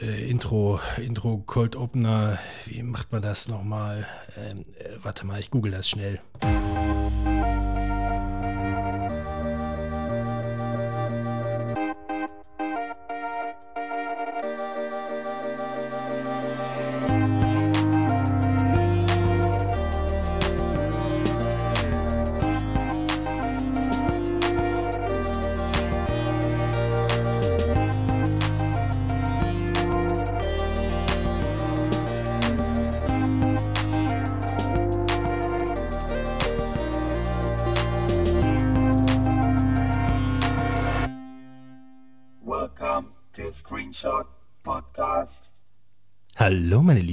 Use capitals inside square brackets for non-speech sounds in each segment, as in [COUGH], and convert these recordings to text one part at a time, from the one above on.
äh, Intro, Intro Cold Opener. Wie macht man das nochmal? Ähm, äh, warte mal, ich google das schnell.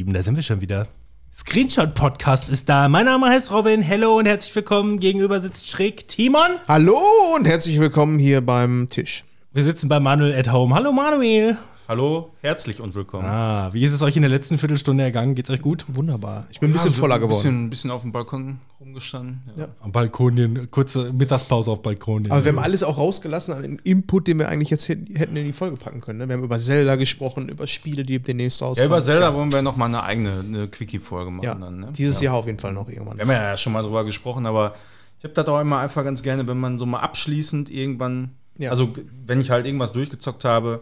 Lieben, da sind wir schon wieder. Screenshot Podcast ist da. Mein Name heißt Robin. Hello und herzlich willkommen. Gegenüber sitzt schräg Timon. Hallo und herzlich willkommen hier beim Tisch. Wir sitzen bei Manuel at Home. Hallo, Manuel. Hallo, herzlich und willkommen. Ah, wie ist es euch in der letzten Viertelstunde ergangen? Geht's euch gut? Wunderbar. Ich bin ein bisschen Ja, voller Ein geworden. bisschen, ein bisschen auf dem Balkon rumgestanden. Ja. Am Balkon, kurze Mittagspause auf Balkon. Aber wir haben alles auch rausgelassen an dem Input, den wir eigentlich jetzt hätten hätten in die Folge packen können. Ne? Wir haben über Zelda gesprochen, über Spiele, die demnächst rauskommen. Ja, über Zelda wollen wir noch mal eine eigene eine Quickie-Folge machen. Ja, dann, ne? dieses ja. Jahr auf jeden Fall noch irgendwann. Wir haben ja schon mal drüber gesprochen, aber ich habe das auch immer einfach ganz gerne, wenn man so mal abschließend irgendwann, Ja. also wenn ich halt irgendwas durchgezockt habe,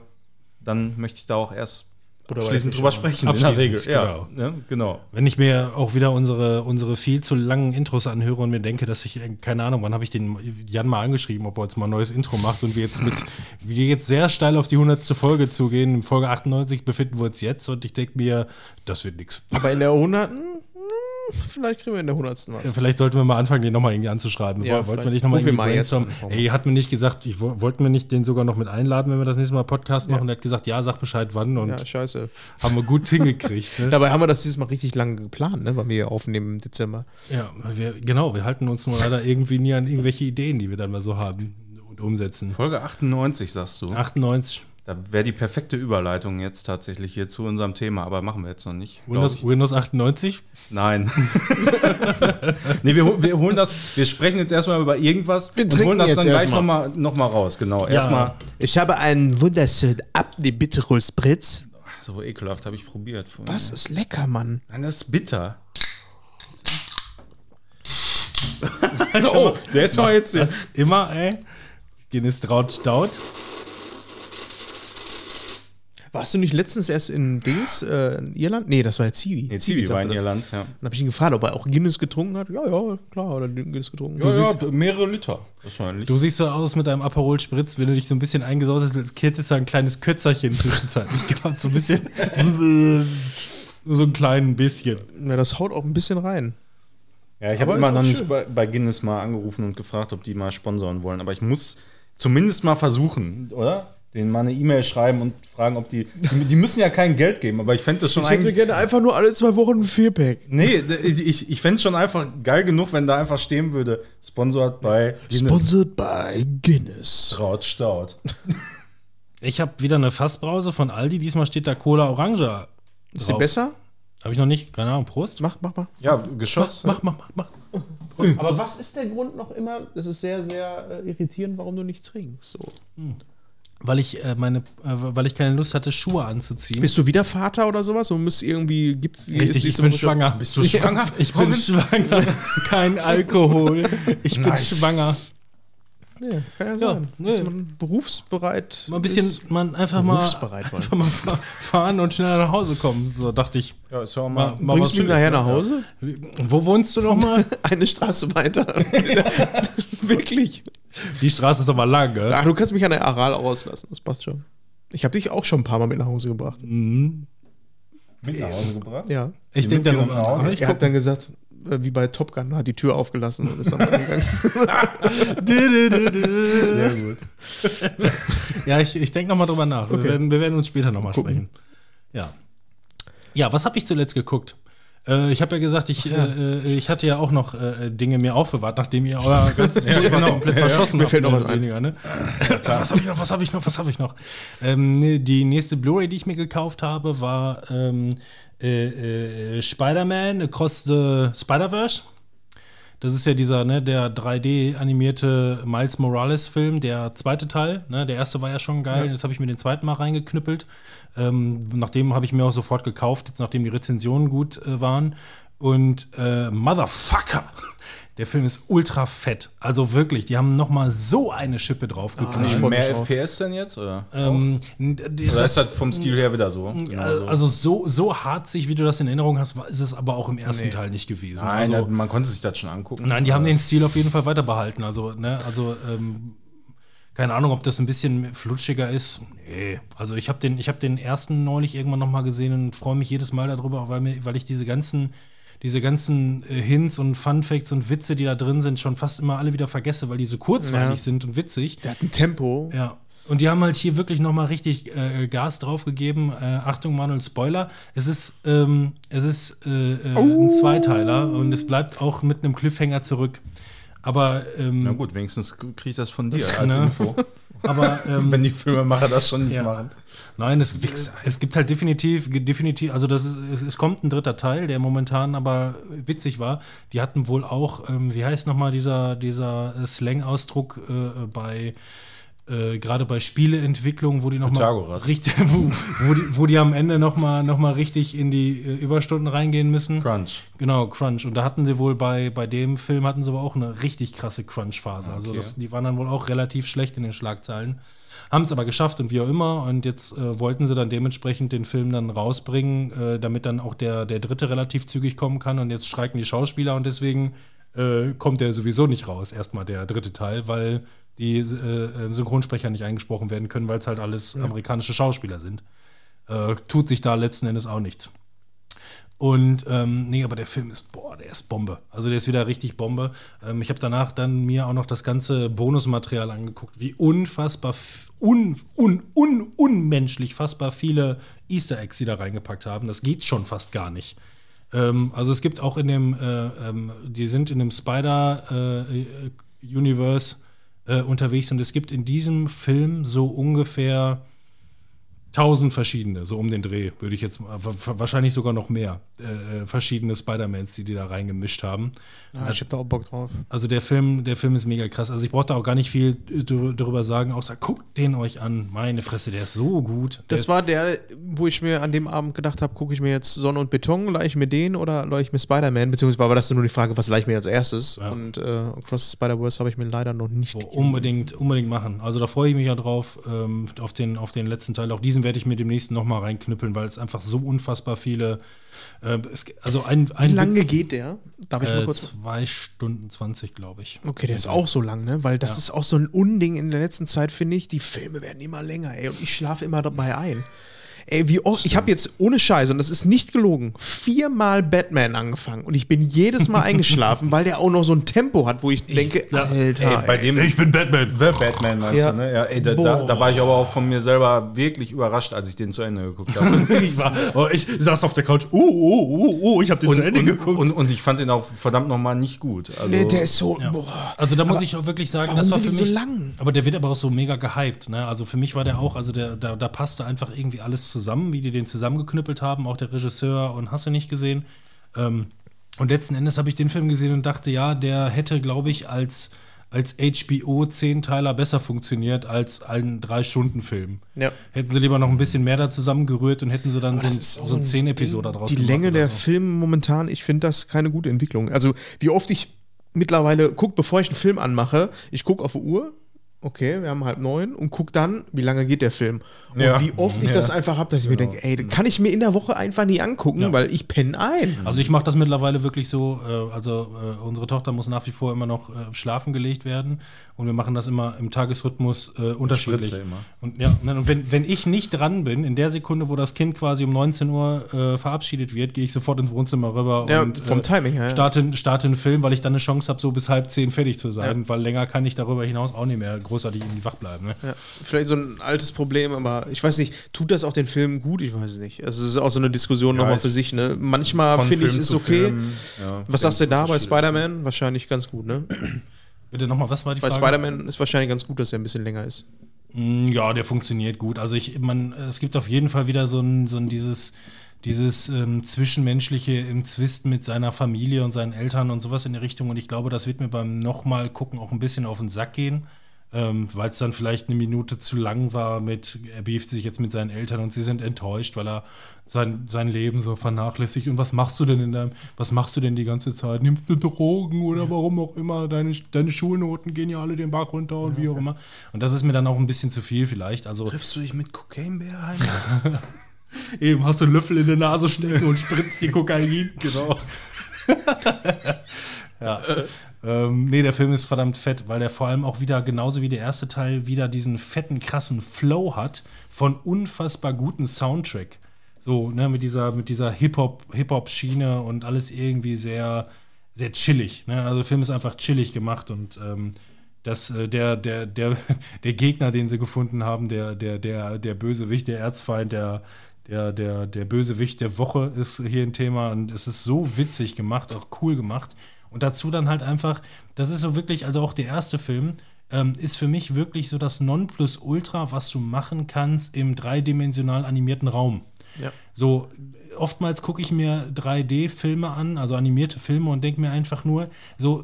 dann möchte ich da auch erst abschließend ich drüber sprechen. in der Abschließend, Regel. Ja, ne? genau. Wenn ich mir auch wieder unsere, unsere viel zu langen Intros anhöre und mir denke, dass ich, äh, keine Ahnung, wann habe ich den Jan mal angeschrieben, ob er uns mal ein neues Intro macht und wir jetzt mit, [LAUGHS] wir jetzt sehr steil auf die 100. Folge zugehen. In Folge 98 befinden wir uns jetzt und ich denke mir, das wird nichts. Aber in der 100. Vielleicht kriegen wir in der 100. was. Vielleicht sollten wir mal anfangen, den nochmal irgendwie anzuschreiben. Ja, Wollten wir nicht nochmal irgendwie mal jetzt brainstormen? Ey, hat mir nicht gesagt, ich wo- wollten wir nicht den sogar noch mit einladen, wenn wir das nächste Mal Podcast machen. Er hat gesagt, ja, sag Bescheid wann und Ja, scheiße. haben wir gut [LAUGHS] hingekriegt. Ne? Dabei haben wir das dieses Mal richtig lange geplant, ne? weil wir hier aufnehmen im Dezember. Ja, wir, genau, wir halten uns nur leider irgendwie nie an irgendwelche Ideen, die wir dann mal so haben und umsetzen. Folge 98, sagst du. 98, Da wäre die perfekte Überleitung jetzt tatsächlich hier zu unserem Thema, aber machen wir jetzt noch nicht. Windows. Windows 98. Nein. [LAUGHS] nee, wir, wir holen das, wir sprechen jetzt erstmal über irgendwas Wir und trinken holen das jetzt dann gleich nochmal noch mal raus. Genau, erstmal. Ich habe einen wunderschönen Abne Bitterol Spritz. So ekelhaft habe ich probiert. vorhin. Was ist lecker, Mann? Nein, das ist bitter. [LAUGHS] [LAUGHS] oh, der ist doch jetzt. Das immer, ey. Guinness Traut Stout. Warst du nicht letztens erst in Dings, äh, in Irland? Nee, das war ja Zivi. Nee, Zivi war in das. Irland, ja. Dann habe ich ihn gefragt, ob er auch Guinness getrunken hat. Ja, ja, klar, oder Guinness getrunken. Ja, ja, mehrere Liter wahrscheinlich. Du siehst so aus mit deinem Aperol Spritz, wenn du dich so ein bisschen eingesaut hast, als hättest du ein kleines Kötzerchen zwischenzeitlich [LAUGHS] gehabt. So ein bisschen. [LAUGHS] so ein klein bisschen. Ja, das haut auch ein bisschen rein. Ja, ich habe immer ist noch nicht bei, bei Guinness mal angerufen und gefragt, ob die mal sponsoren wollen. Aber ich muss zumindest mal versuchen, oder? Denen mal eine E-Mail schreiben und fragen, ob die. Die, die müssen ja kein Geld geben, aber ich fände das schon Ich hätte eigentlich. gerne einfach nur alle zwei Wochen ein Vierpack. Nee, ich, ich, ich fände schon einfach geil genug, wenn da einfach stehen würde, sponsort bei Guinness Sponsored by Guinness. Traut Staut. Ich habe wieder eine Fassbrause von Aldi. Diesmal steht da Cola Orange. Ist sie besser? Habe ich noch nicht. Keine Ahnung. Prost. Mach, mach, mach. Ja, Geschoss. Mach, mach, mach, mach. Aber was ist der Grund noch immer? Das ist sehr, sehr äh, irritierend, warum du nicht trinkst. So. Weil ich äh, meine, äh, weil ich keine Lust hatte, Schuhe anzuziehen. Bist du wieder Vater oder sowas? Und muss irgendwie, gibt's Richtig, ich bin schwanger. Bist du schwanger? Ich bin schwanger. [LAUGHS] Kein Alkohol. Ich bin Nice. schwanger. Nee, kann ja Ja, sein. nee. Ist man berufsbereit? Mal ein bisschen, ist. man einfach mal, einfach mal fa- fahren und schnell nach Hause kommen. So dachte ich. Ja, ist ja auch Mal, mal. mal Bringst du mich nachher ne? nach Hause? Wo wohnst du nochmal? [LAUGHS] Eine Straße weiter. [LAUGHS] Wirklich. Die Straße ist aber lang, gell? Ach, du kannst mich an der Aral auslassen. Das passt schon. Ich habe dich auch schon ein paar Mal mit nach Hause gebracht. Mhm. Mit nach Hause gebracht? Ja. Ich denke darüber mitgenommen nach. Hause? Ich er guck, hat dann gesagt, äh, wie bei Top Gun, hat die Tür aufgelassen und ist dann gegangen. [LAUGHS] Sehr gut. [LAUGHS] ja, ich, ich denke nochmal drüber nach. Wir, Okay. werden, wir werden uns später nochmal sprechen. Ja. Ja, was habe ich zuletzt geguckt? Äh, ich habe ja gesagt, ich, äh, äh, ich hatte ja auch noch äh, Dinge mir aufbewahrt, nachdem ihr euer ganzes [LAUGHS] Buch genau. komplett Ja, ja. verschossen Mir habt. fällt noch mehr was weniger, ne? was habe ich noch, was habe ich noch, was habe ich noch? Ähm, die nächste Blu-ray, die ich mir gekauft habe, war ähm, äh, äh, Spider-Man Across the Spider-Verse. Das ist ja dieser, ne, der 3D-animierte Miles Morales-Film, der zweite Teil. Ne? Der erste war ja schon geil. Ja. Jetzt habe ich mir den zweiten mal reingeknüppelt. Ähm, nachdem habe ich mir auch sofort gekauft, jetzt nachdem die Rezensionen gut äh, waren. Und äh, Motherfucker, der Film ist ultra fett. Also wirklich, die haben noch mal so eine Schippe freu mich Mehr drauf. FPS denn jetzt? Oder, ähm, d- oder ist das vom Stil her wieder so? Genau so? also so, so harzig, wie du das in Erinnerung hast, war- ist es aber auch im ersten Teil nicht gewesen. Nein, also, man konnte sich das schon angucken. Nein, die haben den Stil auf jeden Fall weiter behalten. Also, ne, also, ähm, keine Ahnung, ob das ein bisschen flutschiger ist. Nee. Also ich habe den, ich habe den ersten neulich irgendwann noch mal gesehen und freue mich jedes Mal darüber, weil, mir, weil ich diese ganzen, diese ganzen äh, Hints und Fun Facts und Witze, die da drin sind, schon fast immer alle wieder vergesse, weil die so kurzweilig Ja. sind und witzig. Der hat ein Tempo. Ja. Und die haben halt hier wirklich noch mal richtig äh, Gas draufgegeben. Äh, Achtung, Manuel, Spoiler. Es ist, ähm, es ist äh, äh, ein Zweiteiler und es bleibt auch mit einem Cliffhanger zurück. Aber, ähm, Na gut, wenigstens kriege ich das von dir [LAUGHS] als Ne? Info. aber [LAUGHS] ähm, Wenn die Filmemacher das schon nicht Ja. machen. Nein, es, es gibt halt definitiv, definitiv, also das ist, es, es kommt ein dritter Teil, der momentan aber witzig war. Die hatten wohl auch, ähm, wie heißt nochmal dieser, dieser äh, Slang-Ausdruck äh, bei äh, gerade bei Spieleentwicklung, wo die noch mal Pythagoras. richtig, [LAUGHS] wo, wo, die, wo die am Ende noch mal, noch mal richtig in die äh, Überstunden reingehen müssen. Crunch. Genau, Crunch. Und da hatten sie wohl bei, bei dem Film hatten sie aber auch eine richtig krasse Crunch-Phase. Also Okay. das, die waren dann wohl auch relativ schlecht in den Schlagzeilen. Haben es aber geschafft und wie auch immer. Und jetzt äh, wollten sie dann dementsprechend den Film dann rausbringen, äh, damit dann auch der, der dritte relativ zügig kommen kann. Und jetzt streiken die Schauspieler und deswegen äh, kommt der sowieso nicht raus, erstmal der dritte Teil, weil die äh, Synchronsprecher nicht eingesprochen werden können, weil es halt alles amerikanische Schauspieler sind. Äh, tut sich da letzten Endes auch nichts. Und ähm, nee, aber der Film ist, boah, der ist Bombe. Also der ist wieder richtig Bombe. Ähm, ich habe danach dann mir auch noch das ganze Bonusmaterial angeguckt, wie unfassbar, un, un, un, unmenschlich fassbar viele Easter Eggs sie da reingepackt haben. Das geht schon fast gar nicht. Ähm, also es gibt auch in dem, äh, ähm, die sind in dem Spider-Universe äh, unterwegs und es gibt in diesem Film so ungefähr tausend verschiedene, so um den Dreh, würde ich jetzt wahrscheinlich sogar noch mehr, äh, äh, verschiedene Spider-Mans, die die da reingemischt haben. Ja, ich hab da auch Bock drauf. Also der Film, der Film ist mega krass. Also ich brauche da auch gar nicht viel dr- darüber sagen, außer guckt den euch an. Meine Fresse, der ist so gut. Der Das war der, wo ich mir an dem Abend gedacht habe, gucke ich mir jetzt Sonne und Beton, leih ich mir den oder leih ich mir Spider-Man? Beziehungsweise war das nur die Frage, was leih ich mir als erstes? Ja. Und äh, Cross Spider-Verse habe ich mir leider noch nicht. So, unbedingt, unbedingt machen. Also da freue ich mich ja drauf, ähm, auf, den, auf den letzten Teil. Auch diesen werde ich mir demnächst nochmal reinknüppeln, weil es einfach so unfassbar viele. Äh, es, also ein, ein Wie lange Witz- geht der? Darf ich mal äh, kurz. zwei Stunden 20, glaube ich. Okay, der ist auch so lang, ne? Weil das Ja. ist auch so ein Unding in der letzten Zeit, finde ich. Die Filme werden immer länger, ey. Und ich schlafe immer dabei ein. Ey, wie oft, ich habe jetzt ohne Scheiße, und das ist nicht gelogen, viermal Batman angefangen und ich bin jedes Mal eingeschlafen, [LAUGHS] weil der auch noch so ein Tempo hat, wo ich, denke, ja, Alter, Ey, bei dem bin Batman. The Batman meinst Ja. du, ne? Ja, ey, da, da, da war ich aber auch von mir selber wirklich überrascht, als ich den zu Ende geguckt habe. [LAUGHS] ich, war, oh, ich saß auf der Couch. Oh, oh, oh, oh, ich habe den und, zu Ende und, geguckt. und, und ich fand den auch verdammt nochmal nicht gut. Also, Nee, der ist so, Ja. boah. Also da muss Aber ich auch wirklich sagen, warum das war sind für mich so lang? Aber der wird aber auch so mega gehypt. Ne? Also für mich war der auch, also der, da, da passte einfach irgendwie alles zusammen, wie die den zusammengeknüppelt haben, auch der Regisseur und hast du nicht gesehen. Ähm, und letzten Endes habe ich den Film gesehen und dachte, ja, der hätte, glaube ich, als, als HBO Zehnteiler besser funktioniert als ein Drei-Stunden-Film. Ja. Hätten sie lieber noch ein bisschen mehr da zusammengerührt und hätten sie dann so, so ein Zehn-Episoder draus Die Länge der so. Filme momentan, ich finde das keine gute Entwicklung. Also, wie oft ich mittlerweile gucke, bevor ich einen Film anmache, ich gucke auf die Uhr, okay, wir haben halb neun und guck dann, wie lange geht der Film. Und Ja. wie oft ich Ja. das einfach habe, dass ich mir denke, ey, das kann ich mir in der Woche einfach nie angucken, Ja. weil ich penne ein. Also ich mache das mittlerweile wirklich so, äh, also äh, unsere Tochter muss nach wie vor immer noch äh, schlafen gelegt werden und wir machen das immer im Tagesrhythmus äh, unterschiedlich. Immer. Und ja, ne, und wenn, wenn ich nicht dran bin, in der Sekunde, wo das Kind quasi um 19 Uhr äh, verabschiedet wird, gehe ich sofort ins Wohnzimmer rüber Ja, und vom äh, Timing her, ja. starte, starte einen Film, weil ich dann eine Chance habe, so bis halb zehn fertig zu sein, weil länger kann ich darüber hinaus auch nicht mehr großartig irgendwie wach bleiben. Ne? Ja, vielleicht so ein altes Problem, aber ich weiß nicht, tut das auch den Film gut? Ich weiß nicht. Also es ist auch so eine Diskussion Ja, nochmal für sich. Ne? Manchmal finde ich, zu okay. Film, ja, Was sagst du da bei. Spider-Man? Wahrscheinlich ganz gut, ne? Bitte nochmal, was war die Bei Frage? Spider-Man ist wahrscheinlich ganz gut, dass er ein bisschen länger ist. Mm, Ja, der funktioniert gut. Also ich, man, es gibt auf jeden Fall wieder so ein, so ein dieses, dieses ähm, Zwischenmenschliche im Zwist mit seiner Familie und seinen Eltern und sowas in die Richtung. Und ich glaube, das wird mir beim nochmal gucken auch ein bisschen auf den Sack gehen ähm, weil es dann vielleicht eine Minute zu lang war mit, er beeft sich jetzt mit seinen Eltern und sie sind enttäuscht, weil er sein, sein Leben so vernachlässigt. Und was machst du denn in deinem, was machst du denn die ganze Zeit? Nimmst du Drogen oder warum auch immer? Deine, deine Schulnoten gehen ja alle den Berg runter und wie auch immer. Und das ist mir dann auch ein bisschen zu viel vielleicht. Also Triffst du dich mit Cocaine-Bär heim? [LAUGHS] eben hast du einen Löffel in der Nase stecken und spritzt die Kokain. [LAUGHS] Genau. [LAUGHS] ja. Ähm, nee, der Film ist verdammt fett, weil der vor allem auch wieder, genauso wie der erste Teil, wieder diesen fetten, krassen Flow hat von unfassbar guten Soundtrack. So, ne, mit dieser, mit dieser Hip-Hop, Hip-Hop-Schiene und alles irgendwie sehr, sehr chillig. Ne? Also der Film ist einfach chillig gemacht und ähm, dass äh, der, der, der, [LAUGHS] der Gegner, den sie gefunden haben, der, der, der, der Bösewicht, der Erzfeind, der, der, der, der Bösewicht der Woche ist hier ein Thema und es ist so witzig gemacht, auch cool gemacht. Und dazu dann halt einfach, das ist so wirklich, also auch der erste Film, ähm, ist für mich wirklich so das Nonplusultra, was du machen kannst im dreidimensional animierten Raum. Ja. So, oftmals gucke ich mir 3D-Filme an, also animierte Filme und denke mir einfach nur, so,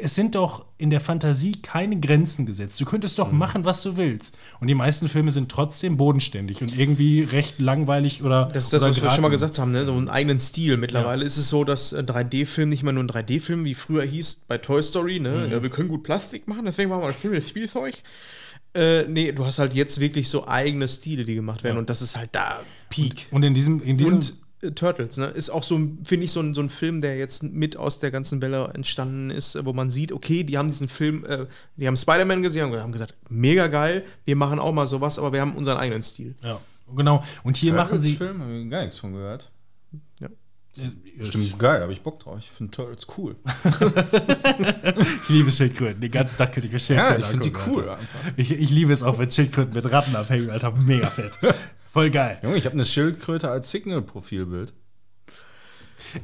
es sind doch in der Fantasie keine Grenzen gesetzt. Du könntest doch machen, was du willst. Und die meisten Filme sind trotzdem bodenständig und irgendwie recht langweilig oder. Das ist das, was wir schon mal gesagt haben, ne? so einen eigenen Stil. Mittlerweile ist es so, dass äh, 3D-Film nicht mehr nur ein 3D-Film, wie früher hieß bei Toy Story. Ne? Ja, wir können gut Plastik machen, deswegen machen wir viel mit Spielzeug. Äh, nee, du hast halt jetzt wirklich so eigene Stile, die gemacht werden. Und das ist halt da Peak. Und in diesem, in diesem Und äh, Turtles, ne? Ist auch so, finde ich, so ein, so ein Film, der jetzt mit aus der ganzen Welle entstanden ist, äh, wo man sieht, okay, die haben diesen Film, äh, die haben Spider-Man gesehen und haben gesagt, mega geil, wir machen auch mal sowas, aber wir haben unseren eigenen Stil. ja, genau. Und hier machen sie. Film, habe ich gar nichts von gehört. Äh, Stimmt, geil, habe ich Bock drauf. Ich finde Turtles cool. [LAUGHS] Ich liebe Schildkröten. Den ganzen Tag könnte ich mir Schildkröten ich finde die cool. Ich, ich liebe es auch, wenn Schildkröten mit Ratten abhängen, Alter. Mega fett. [LAUGHS] Voll geil. Junge, ich habe eine Schildkröte als Signal-Profilbild.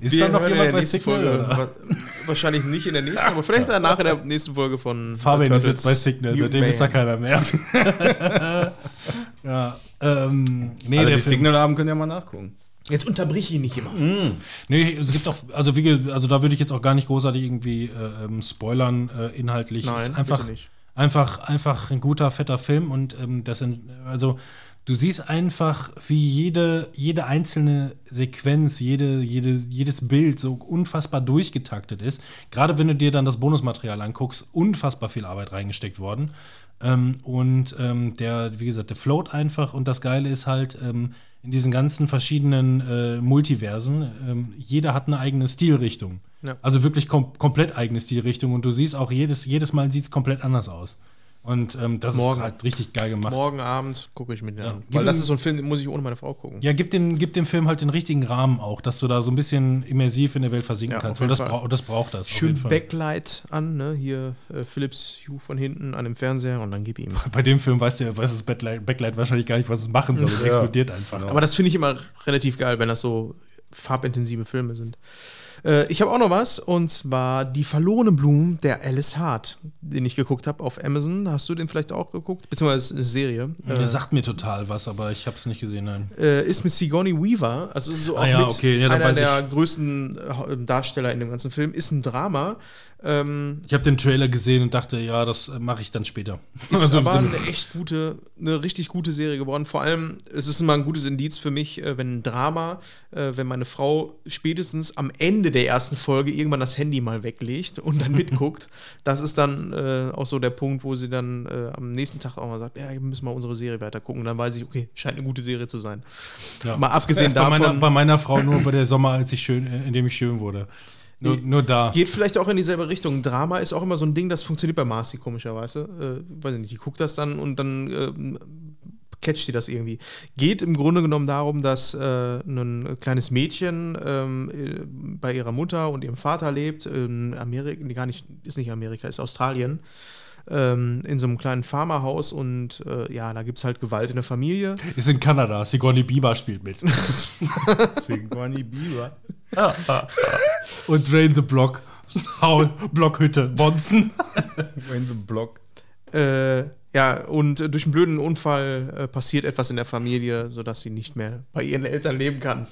Ist Wir da noch jemand der bei nächsten Signal? Folge, wa- [LAUGHS] Wahrscheinlich nicht in der nächsten, aber vielleicht danach in der nächsten Folge von Fabian ist jetzt bei Signal, Mutant seitdem ist da keiner mehr. [LAUGHS] [LAUGHS] ja, ähm, nee, Alle, der die Film, Signal haben, können ja mal nachgucken. Jetzt unterbrich ihn nicht immer. nee, es gibt auch, also wie, also da würde ich jetzt auch gar nicht großartig irgendwie äh, ähm, spoilern äh, inhaltlich. Nein, es ist einfach, bitte nicht. einfach, einfach ein guter, fetter Film und ähm, das sind, also du siehst einfach, wie jede, jede einzelne Sequenz, jede, jede, jedes Bild so unfassbar durchgetaktet ist. Gerade wenn du dir dann das Bonusmaterial anguckst, unfassbar viel Arbeit reingesteckt worden. Ähm, und ähm, der, wie gesagt, der float einfach und das Geile ist halt, ähm, in diesen ganzen verschiedenen äh, Multiversen, ähm, jeder hat eine eigene Stilrichtung. Ja. Also wirklich kom komplett eigene Stilrichtung und du siehst auch jedes, jedes Mal sieht es komplett anders aus. Und ähm, das Morgen. ist halt richtig geil gemacht. Morgen Abend gucke ich mir den an. Gib Weil das ist so ein Film, den muss ich ohne meine Frau gucken. Ja, gib dem, gib dem Film halt den richtigen Rahmen auch, dass du da so ein bisschen immersiv in der Welt versinken Ja, kannst. Weil das, brau das braucht das. auf Schön jeden Fall. Backlight an, ne? Hier äh, Philips Hue von hinten an dem Fernseher und dann gib ihm. [LAUGHS] Bei dem Film weiß der, weiß das Backlight, Backlight wahrscheinlich gar nicht, was es machen soll. [LAUGHS] Es Ja. explodiert einfach. Aber das finde ich immer relativ geil, wenn das so farbintensive Filme sind. Äh, ich habe auch noch was, und zwar Die verlorenen Blumen der Alice Hart, den ich geguckt habe auf Amazon. Hast du den vielleicht auch geguckt? Beziehungsweise eine Serie. der Äh, sagt mir total was, aber ich habe es nicht gesehen. Nein. äh, ist mit Sigourney Weaver, also so auch Ah ja, mit okay, ja, einer der größten äh, Darsteller in dem ganzen Film. Ist ein Drama. Ähm, Ich habe den Trailer gesehen und dachte, ja, das mache ich dann später. [LAUGHS] Ist [LAUGHS] Also aber eine echt gute, eine richtig gute Serie geworden. Vor allem, es ist immer ein gutes Indiz für mich, äh, wenn ein Drama, äh, wenn meine Frau spätestens am Ende der ersten Folge irgendwann das Handy mal weglegt und dann [LAUGHS] mitguckt. das ist dann äh, auch so der Punkt, wo sie dann äh, am nächsten Tag auch mal sagt, ja, wir müssen mal unsere Serie weiter gucken. Dann weiß ich, okay, scheint eine gute Serie zu sein. Ja. Mal abgesehen bei davon. Meiner, bei meiner Frau nur bei der Sommer, als ich schön, in dem ich schön wurde. Nur, nur da. Geht vielleicht auch in dieselbe Richtung. Drama ist auch immer so ein Ding, das funktioniert bei Marcy komischerweise. Äh, weiß ich nicht, die guckt das dann und dann äh, catcht die das irgendwie. Geht im Grunde genommen darum, dass äh, ein kleines Mädchen ähm, äh, bei ihrer Mutter und ihrem Vater lebt in Amerika, nee, gar nicht, ist nicht Amerika, ist Australien. Ähm, in so einem kleinen Farmerhaus und äh, ja, da gibt es halt Gewalt in der Familie. Ist in Kanada. Sigourney Bieber spielt mit. [LAUGHS] Sigourney Bieber. [LAUGHS] und Drain the Block. Blockhütte. Bonzen. In the Block. Äh, ja, und durch einen blöden Unfall äh, passiert etwas in der Familie, sodass sie nicht mehr bei ihren Eltern leben kann.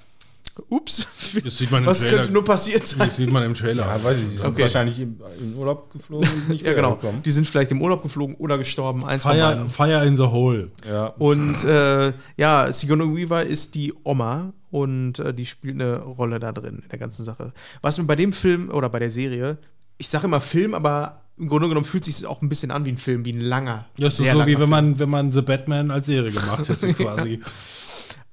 Ups. Das sieht man im Was Trailer. könnte nur passiert sein? Das sieht man im Trailer. Ja, weiß ich, sie sind Okay. wahrscheinlich in, in Urlaub geflogen Ja, genau. wiedergekommen. Die sind vielleicht im Urlaub geflogen oder gestorben. Eins Fire. Fire in the Hole. Ja. Und äh, ja, Sigourney Weaver ist die Oma und äh, die spielt eine Rolle da drin in der ganzen Sache. Was mir bei dem Film oder bei der Serie, ich sage immer Film, aber im Grunde genommen fühlt sich auch ein bisschen an wie ein Film, wie ein langer. Das ist sehr so langer wie wenn Film. man, wenn man The Batman als Serie gemacht hätte, [LAUGHS] quasi.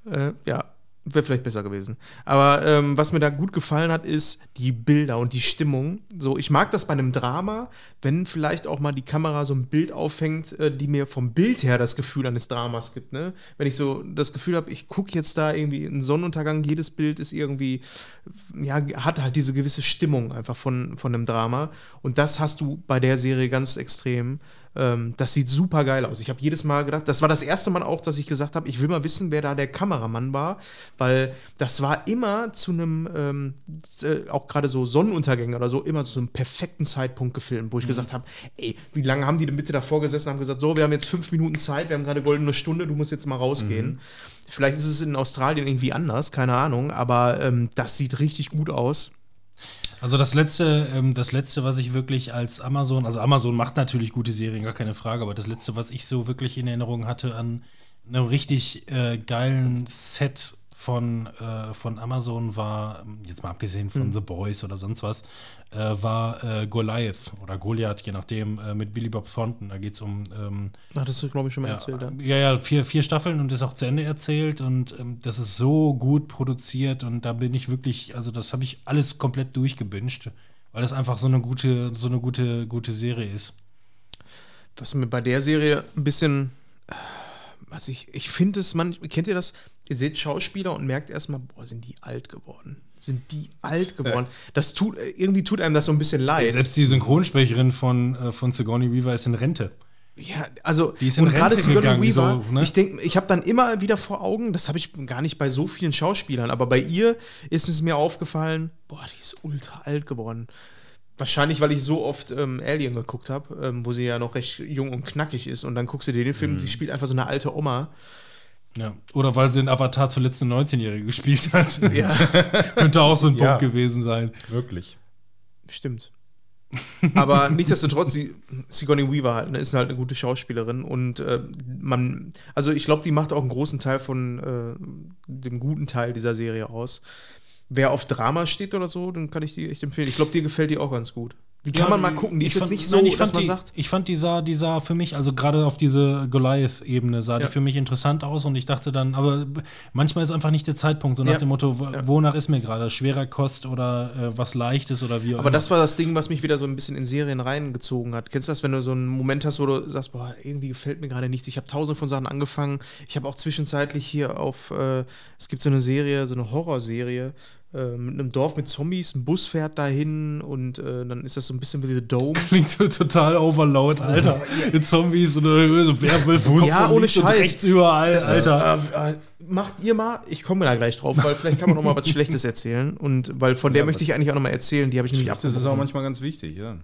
Äh, ja, wäre vielleicht besser gewesen. Aber ähm, was mir da gut gefallen hat, ist die Bilder und die Stimmung. So, ich mag das bei einem Drama, wenn vielleicht auch mal die Kamera so ein Bild auffängt, äh, die mir vom Bild her das Gefühl eines Dramas gibt. Ne? Wenn ich so das Gefühl habe, ich gucke jetzt da irgendwie einen Sonnenuntergang, jedes Bild ist irgendwie, ja, hat halt diese gewisse Stimmung einfach von, von einem Drama. Und das hast du bei der Serie ganz extrem. Ähm, das sieht super geil aus. Ich habe jedes Mal gedacht, das war das erste Mal auch, dass ich gesagt habe, ich will mal wissen, wer da der Kameramann war, weil das war immer zu einem, ähm, äh, auch gerade so Sonnenuntergänge oder so, immer zu einem perfekten Zeitpunkt gefilmt, wo ich gesagt habe, ey, wie lange haben die denn bitte davor gesessen und haben gesagt, so, wir haben jetzt fünf Minuten Zeit, wir haben gerade goldene Stunde, du musst jetzt mal rausgehen. Vielleicht ist es in Australien irgendwie anders, keine Ahnung, aber ähm, das sieht richtig gut aus. Also das letzte, ähm, das letzte, was ich wirklich als Amazon, also Amazon macht natürlich gute Serien, gar keine Frage, aber das letzte, was ich so wirklich in Erinnerung hatte an einem richtig äh, geilen Set von, äh, von Amazon war, ähm, jetzt mal abgesehen von The Boys oder sonst was, äh, war äh, Goliath oder Goliath, je nachdem, äh, mit Billy Bob Thornton. Da geht es um ähm, Ach, das du, glaube ich, schon mal erzählt. Ja. ja, ja, vier, vier Staffeln und ist auch zu Ende erzählt und ähm, das ist so gut produziert und da bin ich wirklich, also das habe ich alles komplett durchgebinged, weil das einfach so eine gute, so eine gute, gute Serie ist. Was mir bei der Serie ein bisschen, äh, was ich, ich finde es, man, kennt ihr das? Ihr seht Schauspieler und merkt erstmal, boah, sind die alt geworden. Sind die alt geworden? Das tut, äh, irgendwie tut einem das so ein bisschen leid. Selbst die Synchronsprecherin von, äh, von Sigourney Weaver ist in Rente. Ja, also Die ist in und gerade Rente Sigourney gegangen, Weaver, so, ne? ich denke, ich habe dann immer wieder vor Augen, das habe ich gar nicht bei so vielen Schauspielern, aber bei ihr ist es mir aufgefallen, boah, die ist ultra alt geworden. Wahrscheinlich, weil ich so oft ähm, Alien geguckt habe, ähm, wo sie ja noch recht jung und knackig ist. Und dann guckst du dir den Mhm. Film, sie spielt einfach so eine alte Oma. Ja. Oder weil sie in Avatar zuletzt eine 19-Jährige gespielt hat. [LAUGHS] Ja, [LAUGHS] Könnte auch so ein Ja. Punkt gewesen sein. Wirklich. stimmt. Aber [LAUGHS] nichtsdestotrotz, sie, Sigourney Weaver halt, ne, ist halt eine gute Schauspielerin und äh, man, also ich glaube, die macht auch einen großen Teil von äh, dem guten Teil dieser Serie aus. Wer auf Drama steht oder so, dann kann ich die echt empfehlen. Ich glaube, dir gefällt die auch ganz gut. Die kann Ja, man mal gucken. Die ist ich jetzt fand- nicht so, nein, ich dass fand man die, sagt. Ich fand, die sah, die sah für mich, also gerade auf diese Goliath-Ebene sah Ja. die für mich interessant aus und ich dachte dann, aber manchmal ist einfach nicht der Zeitpunkt, so nach Ja. dem Motto, wo- wonach ist mir gerade? Schwerer Kost oder äh, was Leichtes oder wie auch Aber das war das Ding, was mich wieder so ein bisschen in Serien reingezogen hat. Kennst du das, wenn du so einen Moment hast, wo du sagst, boah, irgendwie gefällt mir gerade nichts. Ich habe tausend von Sachen angefangen. Ich habe auch zwischenzeitlich hier auf, äh, es gibt so eine Serie, so eine Horrorserie äh, mit einem Dorf mit Zombies. Ein Bus fährt dahin und äh, dann ist das so ein bisschen wie The Dome. [LAUGHS] Klingt so total overload, Alter. Mit Zombies oder so Werwölfe, Kopf Ja, und ohne links und Scheiß. rechts überall, Das ist, Alter. äh, äh, macht ihr mal, ich komme da gleich drauf, weil vielleicht kann man noch mal was [LAUGHS] Schlechtes erzählen. Und weil von der Ja, möchte ich eigentlich auch noch mal erzählen, die habe ich nämlich Das ist auch manchmal ganz wichtig, ja.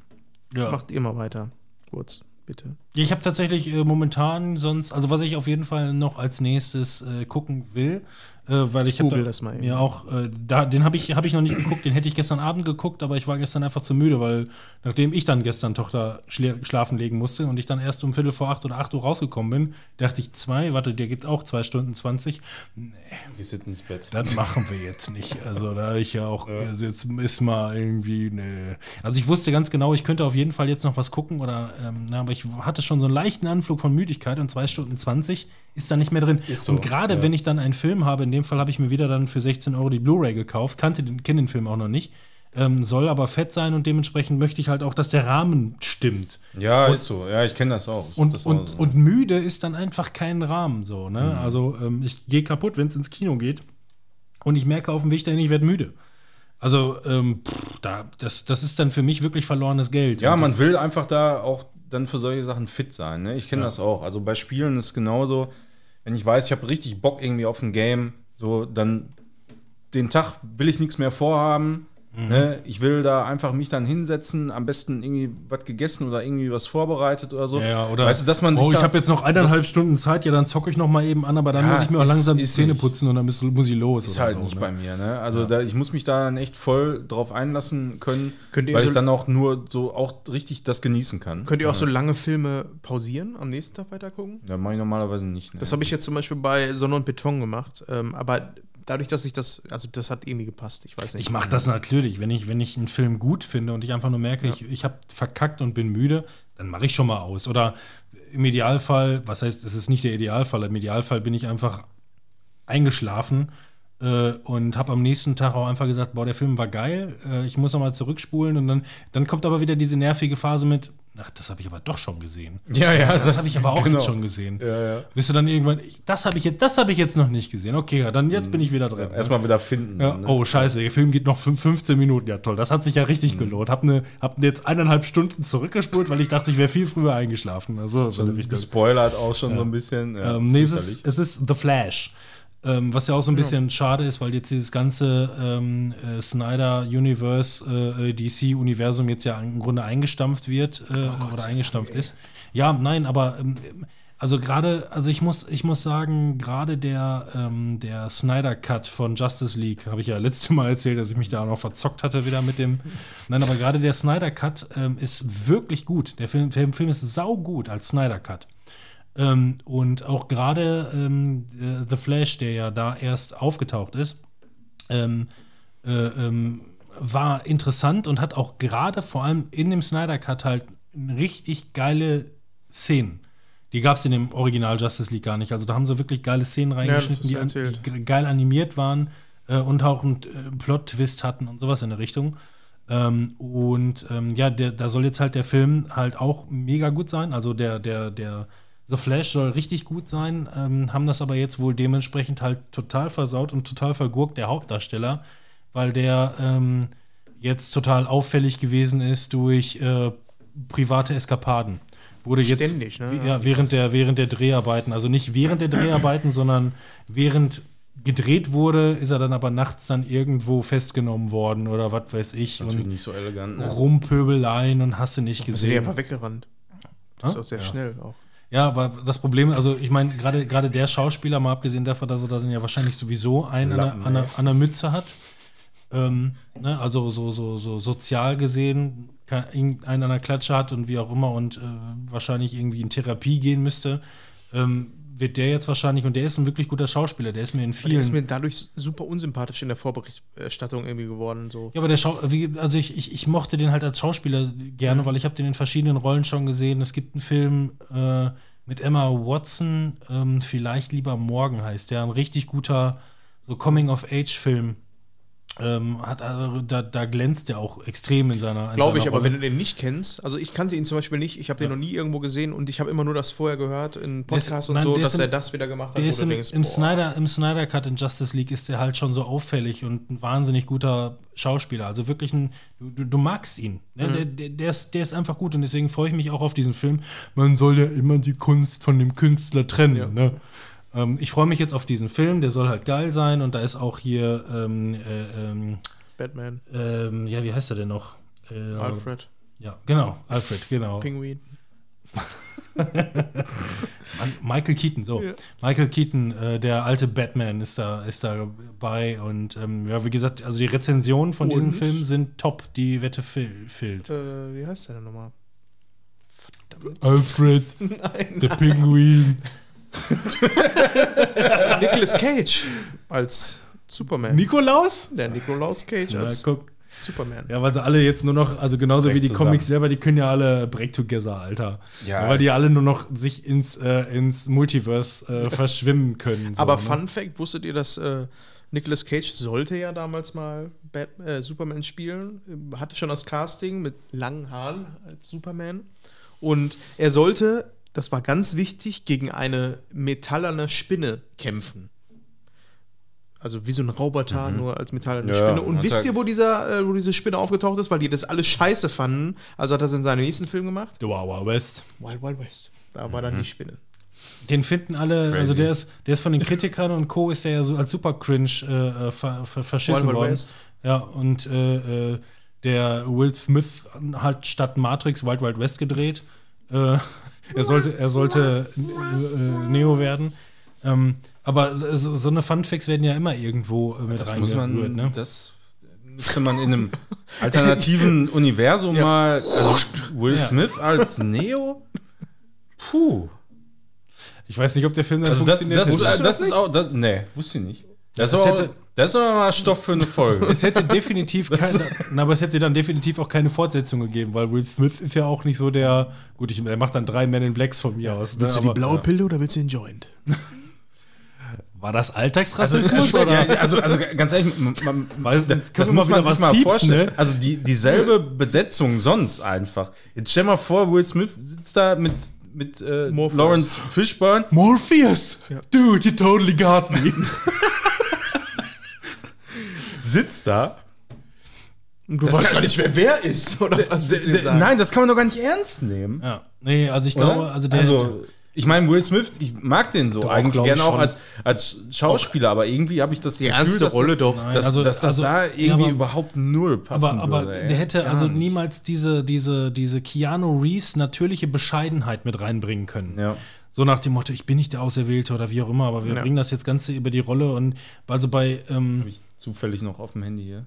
ja. Macht ihr mal weiter. Kurz, bitte. Ich habe tatsächlich äh, momentan sonst, also was ich auf jeden Fall noch als nächstes äh, gucken will, äh, weil ich habe Google da, das mal eben. mir auch, äh, da, den habe ich, hab ich noch nicht geguckt, den hätte ich gestern Abend geguckt, aber ich war gestern einfach zu müde, weil nachdem ich dann gestern Tochter schla schlafen legen musste und ich dann erst um Viertel vor acht oder acht Uhr rausgekommen bin, dachte ich zwei, warte, der geht auch zwei Stunden zwanzig, Wir sitzen ins Bett. das machen wir jetzt nicht. Also da ich ja auch, äh, jetzt ist mal irgendwie, ne. Also ich wusste ganz genau, ich könnte auf jeden Fall jetzt noch was gucken oder, ähm, na, aber ich hatte schon so einen leichten Anflug von Müdigkeit und zwei Stunden 20 ist da nicht mehr drin. Ist so, und gerade ja. wenn ich dann einen Film habe, in dem Fall habe ich mir wieder dann für 16 Euro die Blu-ray gekauft, kannte den, kenne den Film auch noch nicht, ähm, soll aber fett sein und dementsprechend möchte ich halt auch, dass der Rahmen stimmt. Ja, Und- ist so. Ja, ich kenne das auch. Und, das und, so. und müde ist dann einfach kein Rahmen so, ne? Mhm. Also ähm, ich gehe kaputt, wenn es ins Kino geht und ich merke auf dem Weg dahin, ich werde müde. Also ähm, pff, da, das, das ist dann für mich wirklich verlorenes Geld. Ja, man will einfach da auch dann für solche Sachen fit sein. Ne? Ich kenne Ja. das auch. Also bei Spielen ist es genauso, wenn ich weiß, ich habe richtig Bock irgendwie auf ein Game, so dann den Tag will ich nichts mehr vorhaben Ne? Ich will da einfach mich dann hinsetzen, am besten irgendwie was gegessen oder irgendwie was vorbereitet oder so. Ja, ja, oder weißt du, dass man sich oh, ich habe jetzt noch eineinhalb das Stunden Zeit, ja, dann zocke ich noch mal eben an, aber dann Ja, muss ich mir auch langsam die Zähne nicht. putzen und dann muss, muss ich los. Ist oder halt so, nicht ne? bei mir, ne? Also da, ich muss mich da dann echt voll drauf einlassen können, Könnt ihr weil so- ich dann auch nur so auch richtig das genießen kann. Könnt ihr auch so lange Filme pausieren, am nächsten Tag weitergucken? Ja, mache ich normalerweise nicht. Ne? Das habe ich jetzt zum Beispiel bei Sonne und Beton gemacht. Ähm, aber dadurch, dass ich das, also das hat irgendwie gepasst. Ich weiß nicht. Ich mache das natürlich, wenn ich, wenn ich einen Film gut finde und ich einfach nur merke, ich, ich habe verkackt und bin müde, dann mache ich schon mal aus. Oder im Idealfall, was heißt, es ist nicht der Idealfall, im Idealfall bin ich einfach eingeschlafen äh, und habe am nächsten Tag auch einfach gesagt, boah, der Film war geil, äh, ich muss nochmal zurückspulen und dann, dann kommt aber wieder diese nervige Phase mit, ach, das habe ich aber doch schon gesehen. ja, ja, Das, habe ich aber auch genau. jetzt schon gesehen. Ja, ja. Bist du dann irgendwann, das habe ich, jetzt- das hab ich jetzt noch nicht gesehen. Okay, ja, dann jetzt bin ich wieder drin. Erstmal wieder finden. Ja, ne? oh, scheiße, der Film geht noch fün- 15 Minuten. Ja, toll. Das hat sich ja richtig gelohnt. Hab, ne, hab jetzt eineinhalb Stunden zurückgespult, weil ich dachte, ich wäre viel früher eingeschlafen. Also, Richtung. Gespoilert auch schon so ein bisschen. Ja, Ähm, nee, es ist, es ist The Flash. Ähm, was ja auch so ein bisschen schade ist, weil jetzt dieses ganze ähm, äh, Snyder Universe äh, DC Universum jetzt ja im Grunde eingestampft wird äh, oder eingestampft ist. Ja, nein, aber ähm, also gerade, also ich muss, ich muss sagen, gerade der, ähm, der Snyder Cut von Justice League, habe ich ja letztes Mal erzählt, dass ich mich da auch noch verzockt hatte wieder mit dem. [LAUGHS] Nein, aber gerade der Snyder Cut ähm, ist wirklich gut. Der Film, der Film ist saugut als Snyder Cut. Ähm, und auch gerade ähm, äh, The Flash, der ja da erst aufgetaucht ist, ähm, äh, ähm, war interessant und hat auch gerade vor allem in dem Snyder Cut halt richtig geile Szenen. Die gab es in dem Original Justice League gar nicht. Also da haben sie wirklich geile Szenen reingeschnitten, hast die, an, die ge- geil animiert waren äh, und auch einen äh, Plot-Twist hatten und sowas in der Richtung. Ähm, und ähm, ja, der, da soll jetzt halt der Film halt auch mega gut sein. Also der, der, der The Flash soll richtig gut sein, ähm, haben das aber jetzt wohl dementsprechend halt total versaut und total vergurkt, der Hauptdarsteller, weil der ähm, jetzt total auffällig gewesen ist durch äh, private Eskapaden. Wurde jetzt Ständig, ne? ja, während der, während der Dreharbeiten, also nicht während der Dreharbeiten, [CLEARS THROAT] sondern während gedreht wurde, ist er dann aber nachts dann irgendwo festgenommen worden oder was weiß ich. Natürlich Und nicht so elegant. Ne? Rumpöbeleien und hast du nicht Also der gesehen. war weggerannt. Das ist auch sehr schnell auch. Ja, aber das Problem, also ich meine, gerade gerade der Schauspieler, mal abgesehen davon, dass er dann ja wahrscheinlich sowieso einen an, der- Lappen, an, der Mütze hat. Ähm, ne, also so, so, so sozial gesehen irgendeinen an der Klatsche hat und wie auch immer und äh, wahrscheinlich irgendwie in Therapie gehen müsste, ähm, wird der jetzt wahrscheinlich, und der ist ein wirklich guter Schauspieler, der ist mir in Der vielen. ist mir dadurch super unsympathisch in der Vorberichterstattung irgendwie geworden. So. Ja, aber der Schau wie, also ich, ich, ich mochte den halt als Schauspieler gerne, weil ich habe den in verschiedenen Rollen schon gesehen. Es gibt einen Film äh, mit Emma Watson, ähm, vielleicht lieber morgen heißt der, ein richtig guter so Coming-of-Age-Film. Ähm, hat, äh, da, da glänzt er auch extrem in seiner in Glaube ich, seiner aber Rolle. wenn du den nicht kennst, also ich kannte ihn zum Beispiel nicht, ich habe den noch nie irgendwo gesehen und ich habe immer nur das vorher gehört in Podcasts und so, dass ist er das wieder gemacht hat. Der ist im, denkst, im. Snyder, im Snyder Cut in Justice League ist der halt schon so auffällig und ein wahnsinnig guter Schauspieler. Also wirklich ein, du, du, magst ihn. Ne? Der, der, der, ist, der ist einfach gut und deswegen freue ich mich auch auf diesen Film. Man soll ja immer die Kunst von dem Künstler trennen. Ja. Ne? Ähm, ich freue mich jetzt auf diesen Film, der soll halt geil sein und da ist auch hier, ähm, äh, ähm, Batman, ähm, ja, wie heißt er denn noch? Äh, Alfred, Ja, genau, Alfred, genau. Pinguin. [LAUGHS] Michael Keaton, so. Ja. Michael Keaton, äh, der alte Batman, ist da, ist da bei. Und ähm, ja, wie gesagt, also die Rezensionen von diesem? Film sind top, die Wette fehlt. Äh, wie heißt der denn nochmal? Verdammt. Alfred, [LAUGHS] Nein. der Pinguin. [LAUGHS] [LAUGHS] Nicolas Cage als Superman. Nikolaus? der Nikolaus Cage Ja, als guck. Superman. Ja, weil sie alle jetzt nur noch, also genauso Recht wie die zusammen. Comics selber, die können ja alle Break Together, Alter. Ja. weil die alle nur noch sich ins, äh, ins Multiverse äh, [LAUGHS] verschwimmen können. so, Aber ne? Fun Fact, wusstet ihr, dass äh, Nicolas Cage sollte ja damals mal Bat äh, Superman spielen, hatte schon das Casting mit langen Haaren als Superman und er sollte, das war ganz wichtig, gegen eine metallerne Spinne kämpfen. Also wie so ein Roboter, nur als metallerne Ja, Spinne. Und wisst ihr, wo, dieser, äh, wo diese Spinne aufgetaucht ist? Weil die das alle scheiße fanden. Also hat er es in seinem nächsten Film gemacht. The Wow Wow West. Wild Wild West. Da war dann die Spinne. den finden alle, Crazy. also der ist, der ist von den [LAUGHS] Kritikern und Co. ist der ja so als super cringe äh, äh, ver, ver, verschissen Wild Wild worden. West. Ja, und äh, äh, der Will Smith hat statt Matrix Wild Wild West gedreht. Äh, er sollte, er sollte äh, Neo werden. Ähm, aber so, so eine Funfacts werden ja immer irgendwo äh, mit Das muss man, ne? das müsste man in einem alternativen [LAUGHS] Universum mal, also Will Ja. Smith als Neo? Puh. Ich weiß nicht, ob der Film dann Also das, funktioniert das, hätte. das, das ist auch, das, nee, wusste ich nicht. Das, Das hätte- das ist aber mal Stoff für eine Folge. Es hätte definitiv keine, na, aber es hätte dann definitiv auch keine Fortsetzung gegeben, weil Will Smith ist ja auch nicht so der, gut, ich, er macht dann drei Men in Blacks von mir aus. Ne, Willst du die aber blaue Pille oder willst du den Joint? [LAUGHS] war das Also, Alltagsrassismus? ja, oder? also, also ganz ehrlich, man, man, Weiß, das, das muss mal man sich was mal piepsen, vorstellen. ne? Also die, dieselbe Besetzung sonst einfach. Jetzt stell mal vor, Will Smith sitzt da mit, mit äh. Lawrence Fishburne. Morpheus! Dude, you totally got me. [LAUGHS] Sitzt da. Und du weißt gar nicht, wer wer ist. Oder was willst du sagen? Nein, das kann man doch gar nicht ernst nehmen. ja, nee, also ich Oder? glaube, also der, ich meine, Will Smith, ich mag den so Doch, eigentlich gerne auch als, als Schauspieler, aber irgendwie habe ich das Die ernste dass Rolle das, doch. Nein, Dass, also- dass das also- da ja, irgendwie aber- überhaupt null passen aber, aber würde. ey. der hätte Gar also nicht. niemals diese, diese, diese Keanu Reeves natürliche Bescheidenheit mit reinbringen können. Ja. So nach dem Motto, ich bin nicht der Auserwählte oder wie auch immer, aber wir Ja. bringen das jetzt Ganze über die Rolle und also bei, ähm, Habe ich zufällig noch auf dem Handy hier.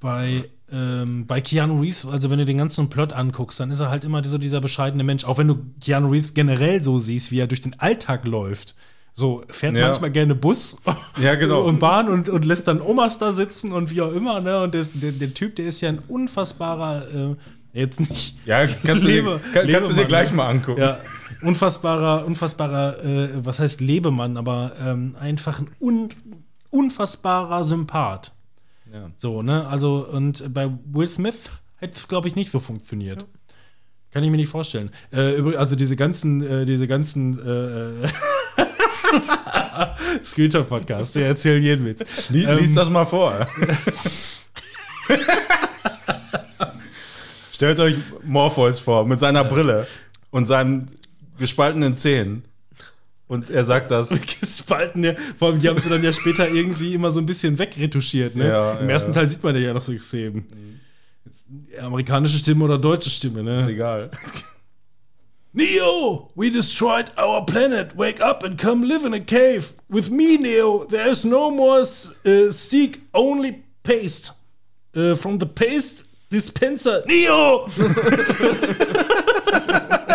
bei, ähm, bei Keanu Reeves, also wenn du den ganzen Plot anguckst, dann ist er halt immer so dieser bescheidene Mensch. Auch wenn du Keanu Reeves generell so siehst, wie er durch den Alltag läuft. So fährt Ja. manchmal gerne Bus [LAUGHS] Ja, genau. und Bahn und, und lässt dann Omas da sitzen und wie auch immer. Ne? Und das, der, der Typ, der ist ja ein unfassbarer, äh, jetzt nicht. Ja, kannst du, Lebe- dir, kann, kannst du dir Lebemann, gleich ne? mal angucken. Ja, unfassbarer, unfassbarer, äh, was heißt Lebemann, aber ähm, einfach ein un, unfassbarer Sympath. Ja. So, ne? Also, und bei Will Smith hätte es, glaube ich, nicht so funktioniert. Kann ich mir nicht vorstellen. Äh, also diese ganzen, äh, diese ganzen äh, äh, [LAUGHS] Screenshot-Podcast, wir erzählen jeden Witz. Lies, Ähm, lies das mal vor. [LAUGHS] Stellt euch Morpheus vor mit seiner Brille und seinen gespaltenen Zähnen. Und er sagt [LAUGHS] das. gespalten, ja. Vor allem, die haben sie dann ja später irgendwie immer so ein bisschen wegretuschiert, ne? Ja, Im ja, ersten. Teil sieht man den ja noch so extrem. Jetzt, amerikanische Stimme oder deutsche Stimme, ne? Ist egal. [LAUGHS] Neo, we destroyed our planet. Wake up and come live in a cave. With me, Neo, there is no more uh, steak, only paste. Uh, from the paste dispenser. Neo! [LAUGHS]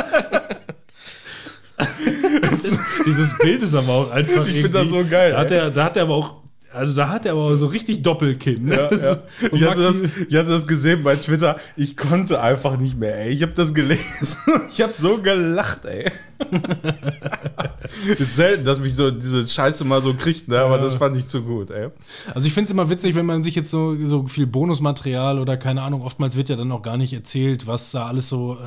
Dieses Bild ist aber auch einfach. Ich find das so geil, Da hat, er, da hat er aber auch. Also da hat er aber so richtig Doppelkinn. Ne? Ja, ja. Und Ich, hatte das, ich hatte das gesehen bei Twitter. Ich konnte einfach nicht mehr, ey. Ich habe das gelesen. [LAUGHS] Ich habe so gelacht, ey. [LAUGHS] ist selten, dass mich so diese Scheiße mal so kriegt, ne? Aber das fand ich zu gut, ey. Also ich finde es immer witzig, wenn man sich jetzt so, so viel Bonusmaterial oder keine Ahnung, oftmals wird ja dann auch gar nicht erzählt, was da alles so äh,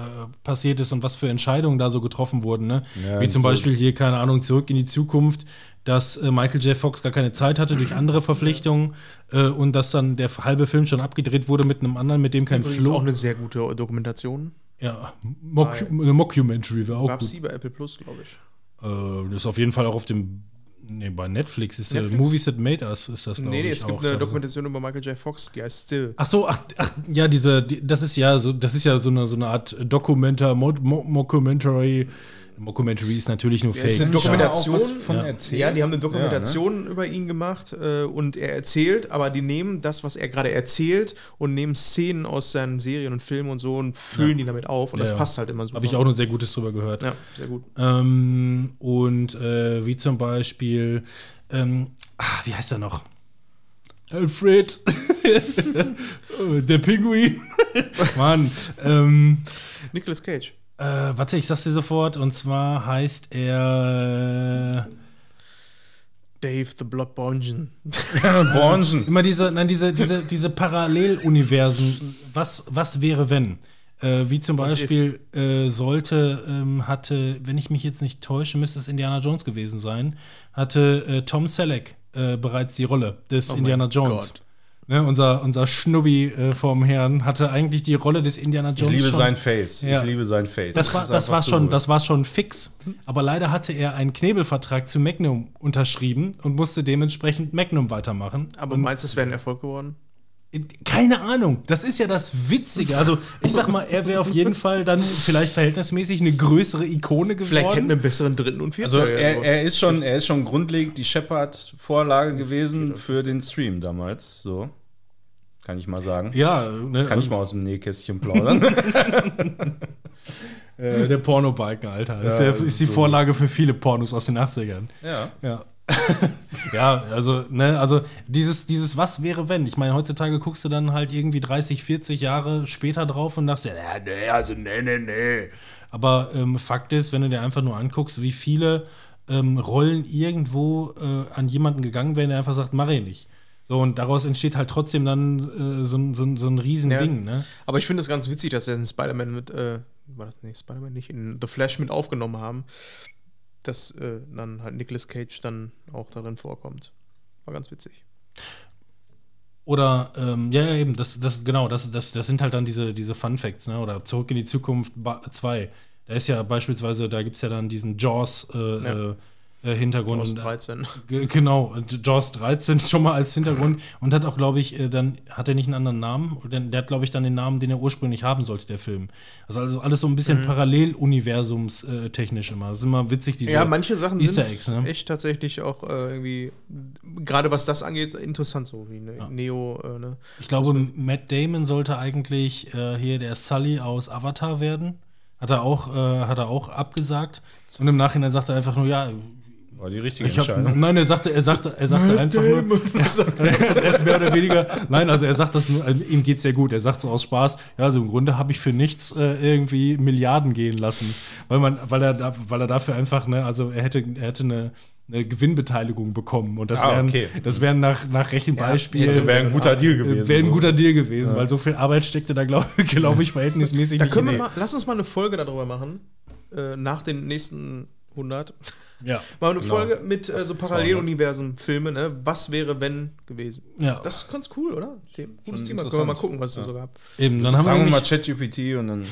passiert ist und was für Entscheidungen da so getroffen wurden. Ne? Ja, Wie zum so- Beispiel hier, keine Ahnung, zurück in die Zukunft, dass äh, Michael J. Fox gar keine Zeit hatte durch andere Verpflichtungen äh, und dass dann der halbe Film schon abgedreht wurde mit einem anderen, mit dem kein Übrigens auch Flo. eine sehr gute Dokumentation. Ja, Mock, eine Mockumentary wäre auch Gab gut. sie bei Apple Plus, glaube ich. Äh, das ist auf jeden Fall auch auf dem, nee, bei Netflix ist Netflix? Movies That Made Us, ist das, Nee, nee, es auch gibt eine. Dokumentation über Michael J. Fox, die heißt Still. Ach so, ach, ach ja, diese, die, das ist ja so, das ist ja so eine, so eine Art Dokumenta, Mo, Mo, Mockumentary. Mockumentary ist natürlich nur Ja, es ist Fake. eine Dokumentation. von Ja. erzählt. Ja, die haben eine Dokumentation über ihn gemacht äh, und er erzählt, aber die nehmen das, was er gerade erzählt und nehmen Szenen aus seinen Serien und Filmen und so und füllen die damit auf und Ja, das ja. passt halt immer super. Habe ich auch nur sehr Gutes drüber gehört. Ja, sehr gut. Ähm, und äh, wie zum Beispiel, ähm, ah, wie heißt er noch? Alfred. [LAUGHS] Der Pinguin. [LAUGHS] Mann. Ähm, Nicolas Cage. Äh, warte, ich sag's dir sofort. Und zwar heißt er. Dave the Blood Bongen. [LAUGHS] Branchen. Immer diese, nein, diese, diese, diese Paralleluniversen. Was, was wäre, wenn? Äh, wie zum Beispiel äh, sollte, ähm, hatte, wenn ich mich jetzt nicht täusche, müsste es Indiana Jones gewesen sein, hatte äh, Tom Selleck äh, bereits die Rolle des Oh Indiana Jones. Gott. Ne, unser, unser Schnubbi äh, vom Herrn, hatte eigentlich die Rolle des Indiana Ich Jones liebe schon. sein Face. Ja. Ich liebe sein Face. Das war, das, war schon, gut. das war schon fix. Aber leider hatte er einen Knebelvertrag zu Magnum unterschrieben und musste dementsprechend Magnum weitermachen. Aber meinst du, es wäre ein Erfolg geworden? Keine Ahnung. Das ist ja das Witzige. Also, ich sag mal, er wäre auf jeden Fall dann vielleicht verhältnismäßig eine größere Ikone geworden. Vielleicht hätten wir einen besseren dritten und vierten. Also er, gehabt. er ist schon, er ist schon grundlegend die Shepard-Vorlage gewesen für den Stream damals. So. Kann ich mal sagen. ja, ne, Kann ich mal aus dem Nähkästchen plaudern. [LAUGHS] [LAUGHS] äh, der Pornobalken, Alter. Das ist, Ja, ja, ist ist die so Vorlage für viele Pornos aus den 80ern. ja. Ja. [LAUGHS] ja, also, ne, also dieses, dieses Was wäre wenn? Ich meine, heutzutage guckst du dann halt irgendwie 30, 40 Jahre später drauf und sagst, ja, nee, also nee, nee, nee. Aber ähm, Fakt ist, wenn du dir einfach nur anguckst, wie viele ähm, Rollen irgendwo äh, an jemanden gegangen wären, der einfach sagt, mach ich nicht. So, und daraus entsteht halt trotzdem dann äh, so, ein- so, so ein Riesending, ne? Aber ich finde es ganz witzig, dass er den Spider-Man mit, äh, war das nicht Spider-Man nicht, in The Flash mit aufgenommen haben, dass äh, dann halt Nicolas Cage dann auch darin vorkommt. War ganz witzig. Oder, ähm, ja, ja, eben, das, das, genau, das, das, das sind halt dann diese, diese Fun Facts, ne? Oder Zurück in die Zukunft 2. Da ist ja beispielsweise, da gibt es ja dann diesen Jaws äh, Ja. Äh, äh, Hintergrund. Und, 13. Ge- Genau, Jaws 13 schon mal als Hintergrund und hat auch, glaube ich, äh, dann, hat er nicht einen anderen Namen? Der, der hat, glaube ich, dann den Namen, den er ursprünglich haben sollte, der Film. Also, also alles so ein bisschen Paralleluniversums-technisch immer. Das ist immer witzig, diese Ja, manche Sachen Easter sind Eggs, ne? echt tatsächlich auch äh, irgendwie, gerade was das angeht, interessant so, wie ne, Ja. Neo, äh, ne? Ich glaube, Matt Damon sollte eigentlich äh, hier der Sully aus Avatar werden. Hat er auch, äh, hat er auch abgesagt. Und im Nachhinein sagt er einfach nur, ja, War die richtige ich hab, Entscheidung. nein, er sagte, er sagte, er sagte einfach nur, [LAUGHS] er hat mehr oder weniger, nein, also er sagt das nur, also ihm geht's sehr gut. Er sagt so aus Spaß, ja, also im Grunde habe ich für nichts äh, irgendwie Milliarden gehen lassen, weil man, weil er, weil er dafür einfach, ne, also er hätte, er hätte eine, eine Gewinnbeteiligung bekommen und das Ah, wären, okay. das wären nach, nach Rechenbeispiel Also wäre ein guter Deal gewesen. Wäre ein guter Deal gewesen, weil so viel Arbeit steckte da, glaube [LAUGHS] glaub ich, verhältnismäßig Da nicht können wir mal, lass uns mal eine Folge darüber machen, äh, nach den nächsten 100. Ja. Mal eine Genau. Folge mit äh, so Paralleluniversen-Filme, ne? Was wäre, wenn gewesen? Ja. Das ist ganz cool, oder? Gutes Thema. Können wir mal gucken, was es da so gab. Eben, dann haben wir Fragen wir mal ChatGPT und dann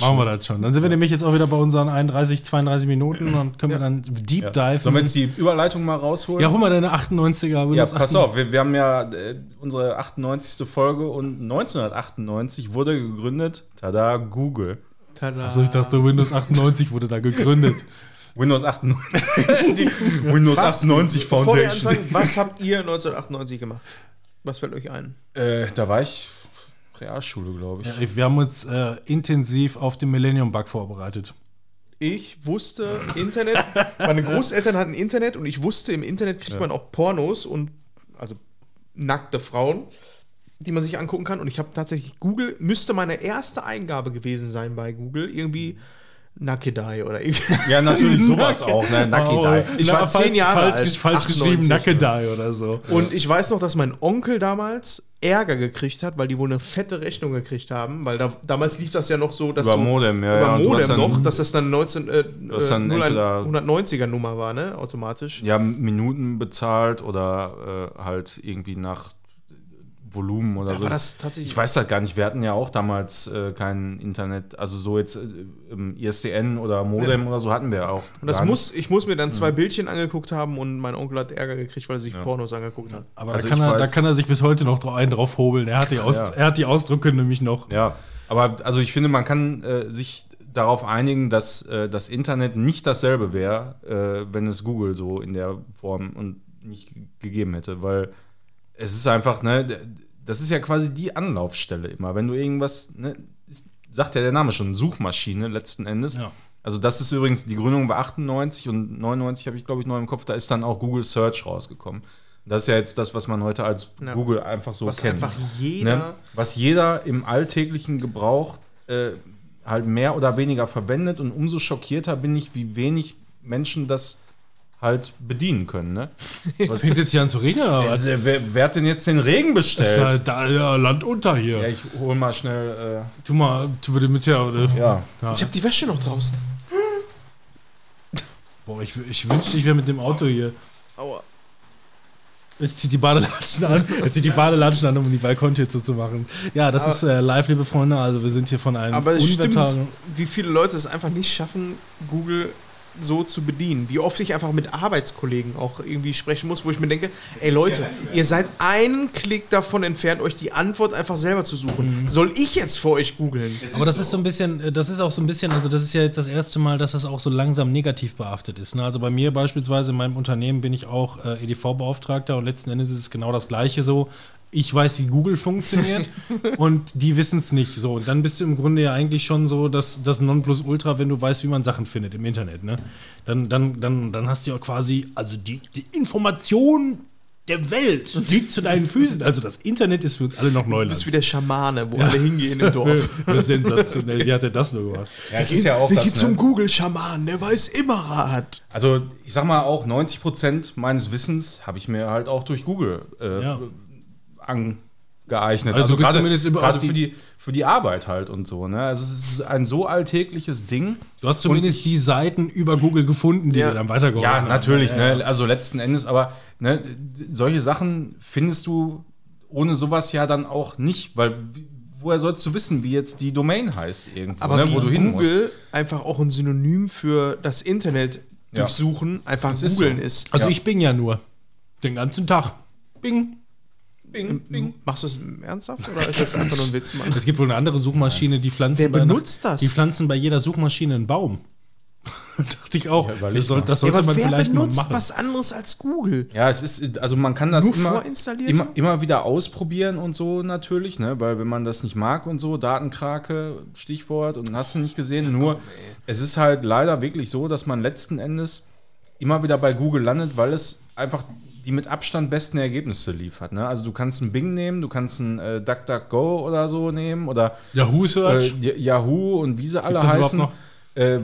machen wir das schon. Dann sind wir nämlich jetzt auch wieder bei unseren 31, 32 Minuten und dann können wir dann Deep Ja. Dive. Sollen wir jetzt die Überleitung mal rausholen? ja, hol mal deine 98er. Ja, pass 98. auf, wir, wir haben ja äh, unsere 98. Folge und 1998 wurde gegründet, tada, Google. Tada. Also ich dachte, Windows 98 wurde da gegründet. [LAUGHS] Windows 98. [LAUGHS] die Windows Was- 98 Bevor wir Foundation. anfangen, was habt ihr 1998 gemacht? Was fällt euch ein? Äh, da war ich Realschule, glaube ich. Ja, wir haben uns äh, intensiv auf den Millennium Bug vorbereitet. Ich wusste Internet, meine Großeltern hatten Internet und ich wusste, im Internet kriegt man auch Pornos und also nackte Frauen, die man sich angucken kann. Und ich habe tatsächlich Google, müsste meine erste Eingabe gewesen sein bei Google, irgendwie Nackedei oder irgendwie. Ja, natürlich [LAUGHS] sowas auch, ne? Nucky Die. Ich war zehn Jahre falsch, alt, Falsch 98, geschrieben, Nackedei oder so. Und ich weiß noch, dass mein Onkel damals Ärger gekriegt hat, weil die wohl eine fette Rechnung gekriegt haben, weil da, damals lief das ja noch so, dass Über Modem, ja, über ja, Modem dann- noch, dass das dann 19 äh, hast dann entweder- 190er Nummer war, ne, automatisch. Ja, Minuten bezahlt oder äh, halt irgendwie nach Volumen oder Da so. war das tatsächlich- Ich weiß halt gar nicht, wir hatten ja auch damals äh, kein Internet, also so jetzt äh, im ISDN oder Modem oder so hatten wir auch. Und das muss, ich muss mir dann zwei Bildchen angeguckt haben und mein Onkel hat Ärger gekriegt, weil er sich Ja. Pornos angeguckt hat. Aber Also da, kann er, da kann er sich bis heute noch einen drauf hobeln. Er hat die, Aus, Ja. er hat die Ausdrücke nämlich noch. Ja, aber also ich finde, man kann äh, sich darauf einigen, dass äh, das Internet nicht dasselbe wäre, äh, wenn es Google so in der Form und nicht ge- gegeben hätte, weil es ist einfach, ne, das ist ja quasi die Anlaufstelle immer. Wenn du irgendwas, ne, ist, sagt ja der Name schon, Suchmaschine letzten Endes. Ja. Also das ist übrigens, die Gründung war 98 und 99 habe ich, glaube ich, noch im Kopf, da ist dann auch Google Search rausgekommen. Das ist ja jetzt das, was man heute als Ja. Google einfach so Was kennt. einfach jeder. Ne? Was jeder im alltäglichen Gebrauch äh, halt mehr oder weniger verwendet und umso schockierter bin ich, wie wenig Menschen das halt bedienen können. Ne? [LAUGHS] Was, Fängt jetzt hier an zu regnen oder was? also, wer, wer hat denn jetzt den Regen Ist ja, bestellt? da, ja, Land unter hier. Ja, ich hol mal schnell. tu mal, tu bitte mit her. Oder? Äh, ja. Ja. Ich habe die Wäsche noch draußen. Boah, ich, ich wünschte, ich wäre mit dem Auto hier. Aua. Jetzt zieht die Badelatschen an, jetzt zieht die Badelatschen an, um die Balkontür zuzumachen. Ja, das Aber- ist äh, live, liebe Freunde. Also wir sind hier von einem Aber es stimmt, Unwetter. wie viele Leute es einfach nicht schaffen, Google so zu bedienen. Wie oft ich einfach mit Arbeitskollegen auch irgendwie sprechen muss, wo ich mir denke, ey Leute, ihr seid einen Klick davon entfernt, euch die Antwort einfach selber zu suchen. Mhm. Soll ich jetzt für euch googeln? Aber das ist so ein bisschen, äh, das ist auch so ein bisschen, also das ist ja jetzt das erste Mal, dass das auch so langsam negativ behaftet ist. Ne? Also bei mir beispielsweise in meinem Unternehmen bin ich auch äh, EDV-Beauftragter und letzten Endes ist es genau das Gleiche so. Ich weiß, wie Google funktioniert [LAUGHS] und die wissen es nicht. So, und dann bist du im Grunde ja eigentlich schon so das, das Nonplusultra, wenn du weißt, wie man Sachen findet im Internet. Ne? Dann, dann, dann, dann hast du ja quasi, also die, die Information der Welt liegt zu deinen Füßen. Also das Internet ist für uns alle noch Du Neuland. bist wie der Schamane, wo alle hingehen im Dorf. [LAUGHS] Sensationell. Wie hat er das nur gemacht? Ja, es ist ja auch Wir das, zum ne? Google-Schaman, der weiß immer Rat. Also, ich sag mal, auch 90 Prozent meines Wissens habe ich mir halt auch durch Google äh, Ja. Angeeignet. Also bist gerade zumindest über- gerade auf die- für, die, für die Arbeit halt und so. Ne? Also, es ist ein so alltägliches Ding. Du hast zumindest Und die Seiten über Google gefunden, die Ja. dir dann weitergeholfen Ja, haben. natürlich. Ja, ja. Ne? Also, letzten Endes, aber ne, solche Sachen findest du ohne sowas ja dann auch nicht, weil woher sollst du wissen, wie jetzt die Domain heißt irgendwo, Aber ne, wo du hin musst? Google einfach auch ein Synonym für das Internet Ja. durchsuchen, einfach Das ist googeln so. ist. Also Ja. ich bing ja nur. Den ganzen Tag. Bing. Bing, bing. Machst du es ernsthaft oder ist das einfach nur ein Witz, Mann? Es gibt wohl eine andere Suchmaschine, die pflanzen Wer bei benutzt das? Die pflanzen bei jeder Suchmaschine einen Baum. [LAUGHS] Dachte ich auch. Ja, das, soll, mal. das Ja, sollte aber man wer vielleicht mal benutzt machen. was anderes als Google? Ja, es ist, also man kann das Nur immer, immer, immer wieder ausprobieren und so natürlich, ne? weil wenn man das nicht mag und so, Datenkrake, Stichwort und hast du nicht gesehen, nur es ist halt leider wirklich so, dass man letzten Endes immer wieder bei Google landet, weil es einfach die mit Abstand besten Ergebnisse liefert. Ne? Also du kannst einen Bing nehmen, du kannst einen äh, DuckDuckGo oder so nehmen oder Yahoo äh, Search. Y- Yahoo und wie sie alle heißen. noch? Äh,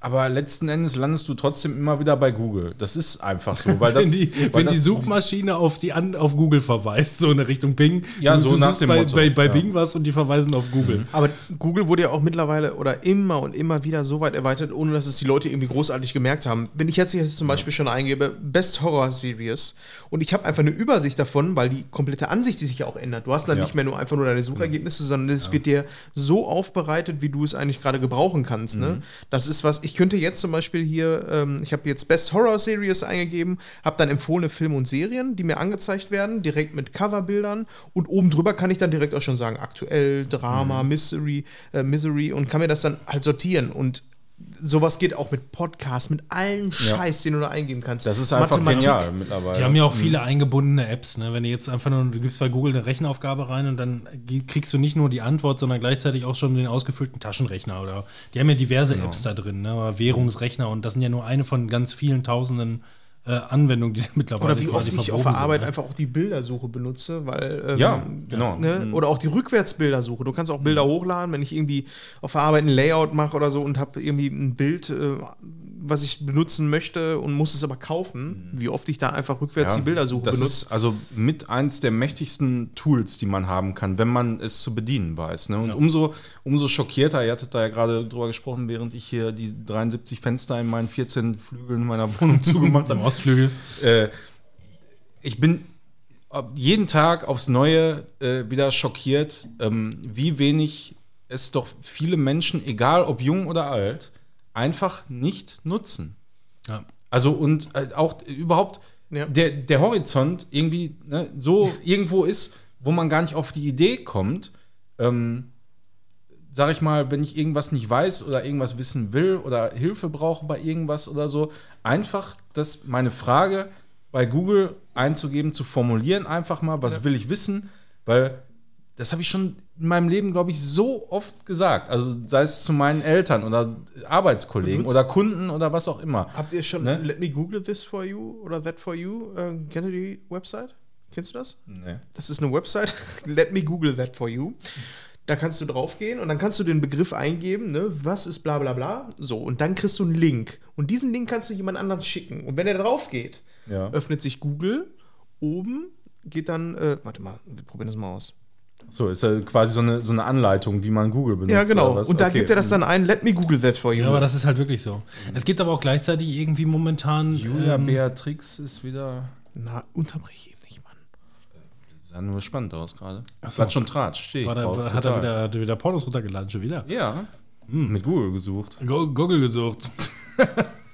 aber letzten Endes landest du trotzdem immer wieder bei Google. Das ist einfach so, weil [LAUGHS] das, wenn die, weil wenn die das- Suchmaschine auf, die an, auf Google verweist, so in der Richtung Bing. Ja, du, so du nach suchst dem bei, Motto, bei, bei ja. Bing was und die verweisen auf Google. Aber Google wurde ja auch mittlerweile oder immer und immer wieder so weit erweitert, ohne dass es die Leute irgendwie großartig gemerkt haben. Wenn ich jetzt hier zum Beispiel schon eingebe, Best Horror Series und ich habe einfach eine Übersicht davon, weil die komplette Ansicht, die sich ja auch ändert. Du hast dann Ja. nicht mehr nur einfach nur deine Suchergebnisse, sondern es wird dir so aufbereitet, wie du es eigentlich gerade gebrauchen kannst. Ne? Das ist was, ich könnte jetzt zum Beispiel hier, ähm, ich habe jetzt Best Horror Series eingegeben, habe dann empfohlene Filme und Serien, die mir angezeigt werden, direkt mit Coverbildern und oben drüber kann ich dann direkt auch schon sagen, aktuell, Drama, Mystery, äh, Misery und kann mir das dann halt sortieren. Und sowas geht auch mit Podcasts, mit allen Scheiß, den du da eingeben kannst. Das ist einfach Mathematik. genial mittlerweile. Die haben ja auch viele eingebundene Apps. Ne? Wenn du jetzt einfach nur, du gibst bei Google eine Rechenaufgabe rein und dann kriegst du nicht nur die Antwort, sondern gleichzeitig auch schon den ausgefüllten Taschenrechner. Oder die haben ja diverse Genau. Apps da drin, ne? oder Währungsrechner und das sind ja nur eine von ganz vielen tausenden äh, Anwendungen, die [LAUGHS] mittlerweile Oder wie oft ich auf der sind, Arbeit ne? einfach auch die Bildersuche benutze, weil ähm, Ja, genau. Ne? Oder auch die Rückwärtsbildersuche. Du kannst auch Bilder hochladen, wenn ich irgendwie auf der Arbeit ein Layout mache oder so und habe irgendwie ein Bild, äh, was ich benutzen möchte und muss es aber kaufen. Wie oft ich da einfach rückwärts Ja, die Bildersuche das benutze. ist also mit eins der mächtigsten Tools, die man haben kann, wenn man es zu bedienen weiß. Ne? Und umso, umso schockierter, ihr hattet da ja gerade drüber gesprochen, während ich hier die 73 Fenster in meinen 14 Flügeln meiner Wohnung [LAUGHS] zugemacht Am habe. Ostflügel. äh, ich bin jeden Tag aufs Neue äh, wieder schockiert, ähm, wie wenig es doch viele Menschen, egal ob jung oder alt, einfach nicht nutzen. Ja. Also und äh, auch überhaupt Ja. der, der Horizont irgendwie ne, so [LAUGHS] irgendwo ist, wo man gar nicht auf die Idee kommt, ähm, sag ich mal, wenn ich irgendwas nicht weiß oder irgendwas wissen will oder Hilfe brauche bei irgendwas oder so, einfach das meine Frage bei Google einzugeben, zu formulieren, einfach mal, was will ich wissen, weil das habe ich schon in meinem Leben, glaube ich, so oft gesagt. Also sei es zu meinen Eltern oder Arbeitskollegen Benutzt- oder Kunden oder was auch immer. Habt ihr schon Ne? Let me Google this for you oder that for you? Äh, kennt ihr die Website? Kennst du das? Nee. Das ist eine Website. [LAUGHS] Let me Google that for you. Da kannst du draufgehen und dann kannst du den Begriff eingeben, ne? was ist bla bla bla. So, und dann kriegst du einen Link. Und diesen Link kannst du jemand anderen schicken. Und wenn er drauf geht, Ja. öffnet sich Google. Oben geht dann, äh, warte mal, wir probieren das mal aus. So, ist ja quasi so eine, so eine Anleitung, wie man Google benutzt. Ja, genau. oder was? Und da Okay. gibt er das dann ein, let me Google that for you. Ja, aber das ist halt wirklich so. Es gibt aber auch gleichzeitig irgendwie momentan. Julia ähm, Beatrix ist wieder. Na, unterbrich ihn nicht, sah nur spannend aus gerade. So. Klatsch und Tratsch, stehe ich War da, drauf. hat er total. wieder, hat er wieder Pornos runtergeladen, schon wieder? Ja, mit Google gesucht. Go- Google gesucht. [LAUGHS]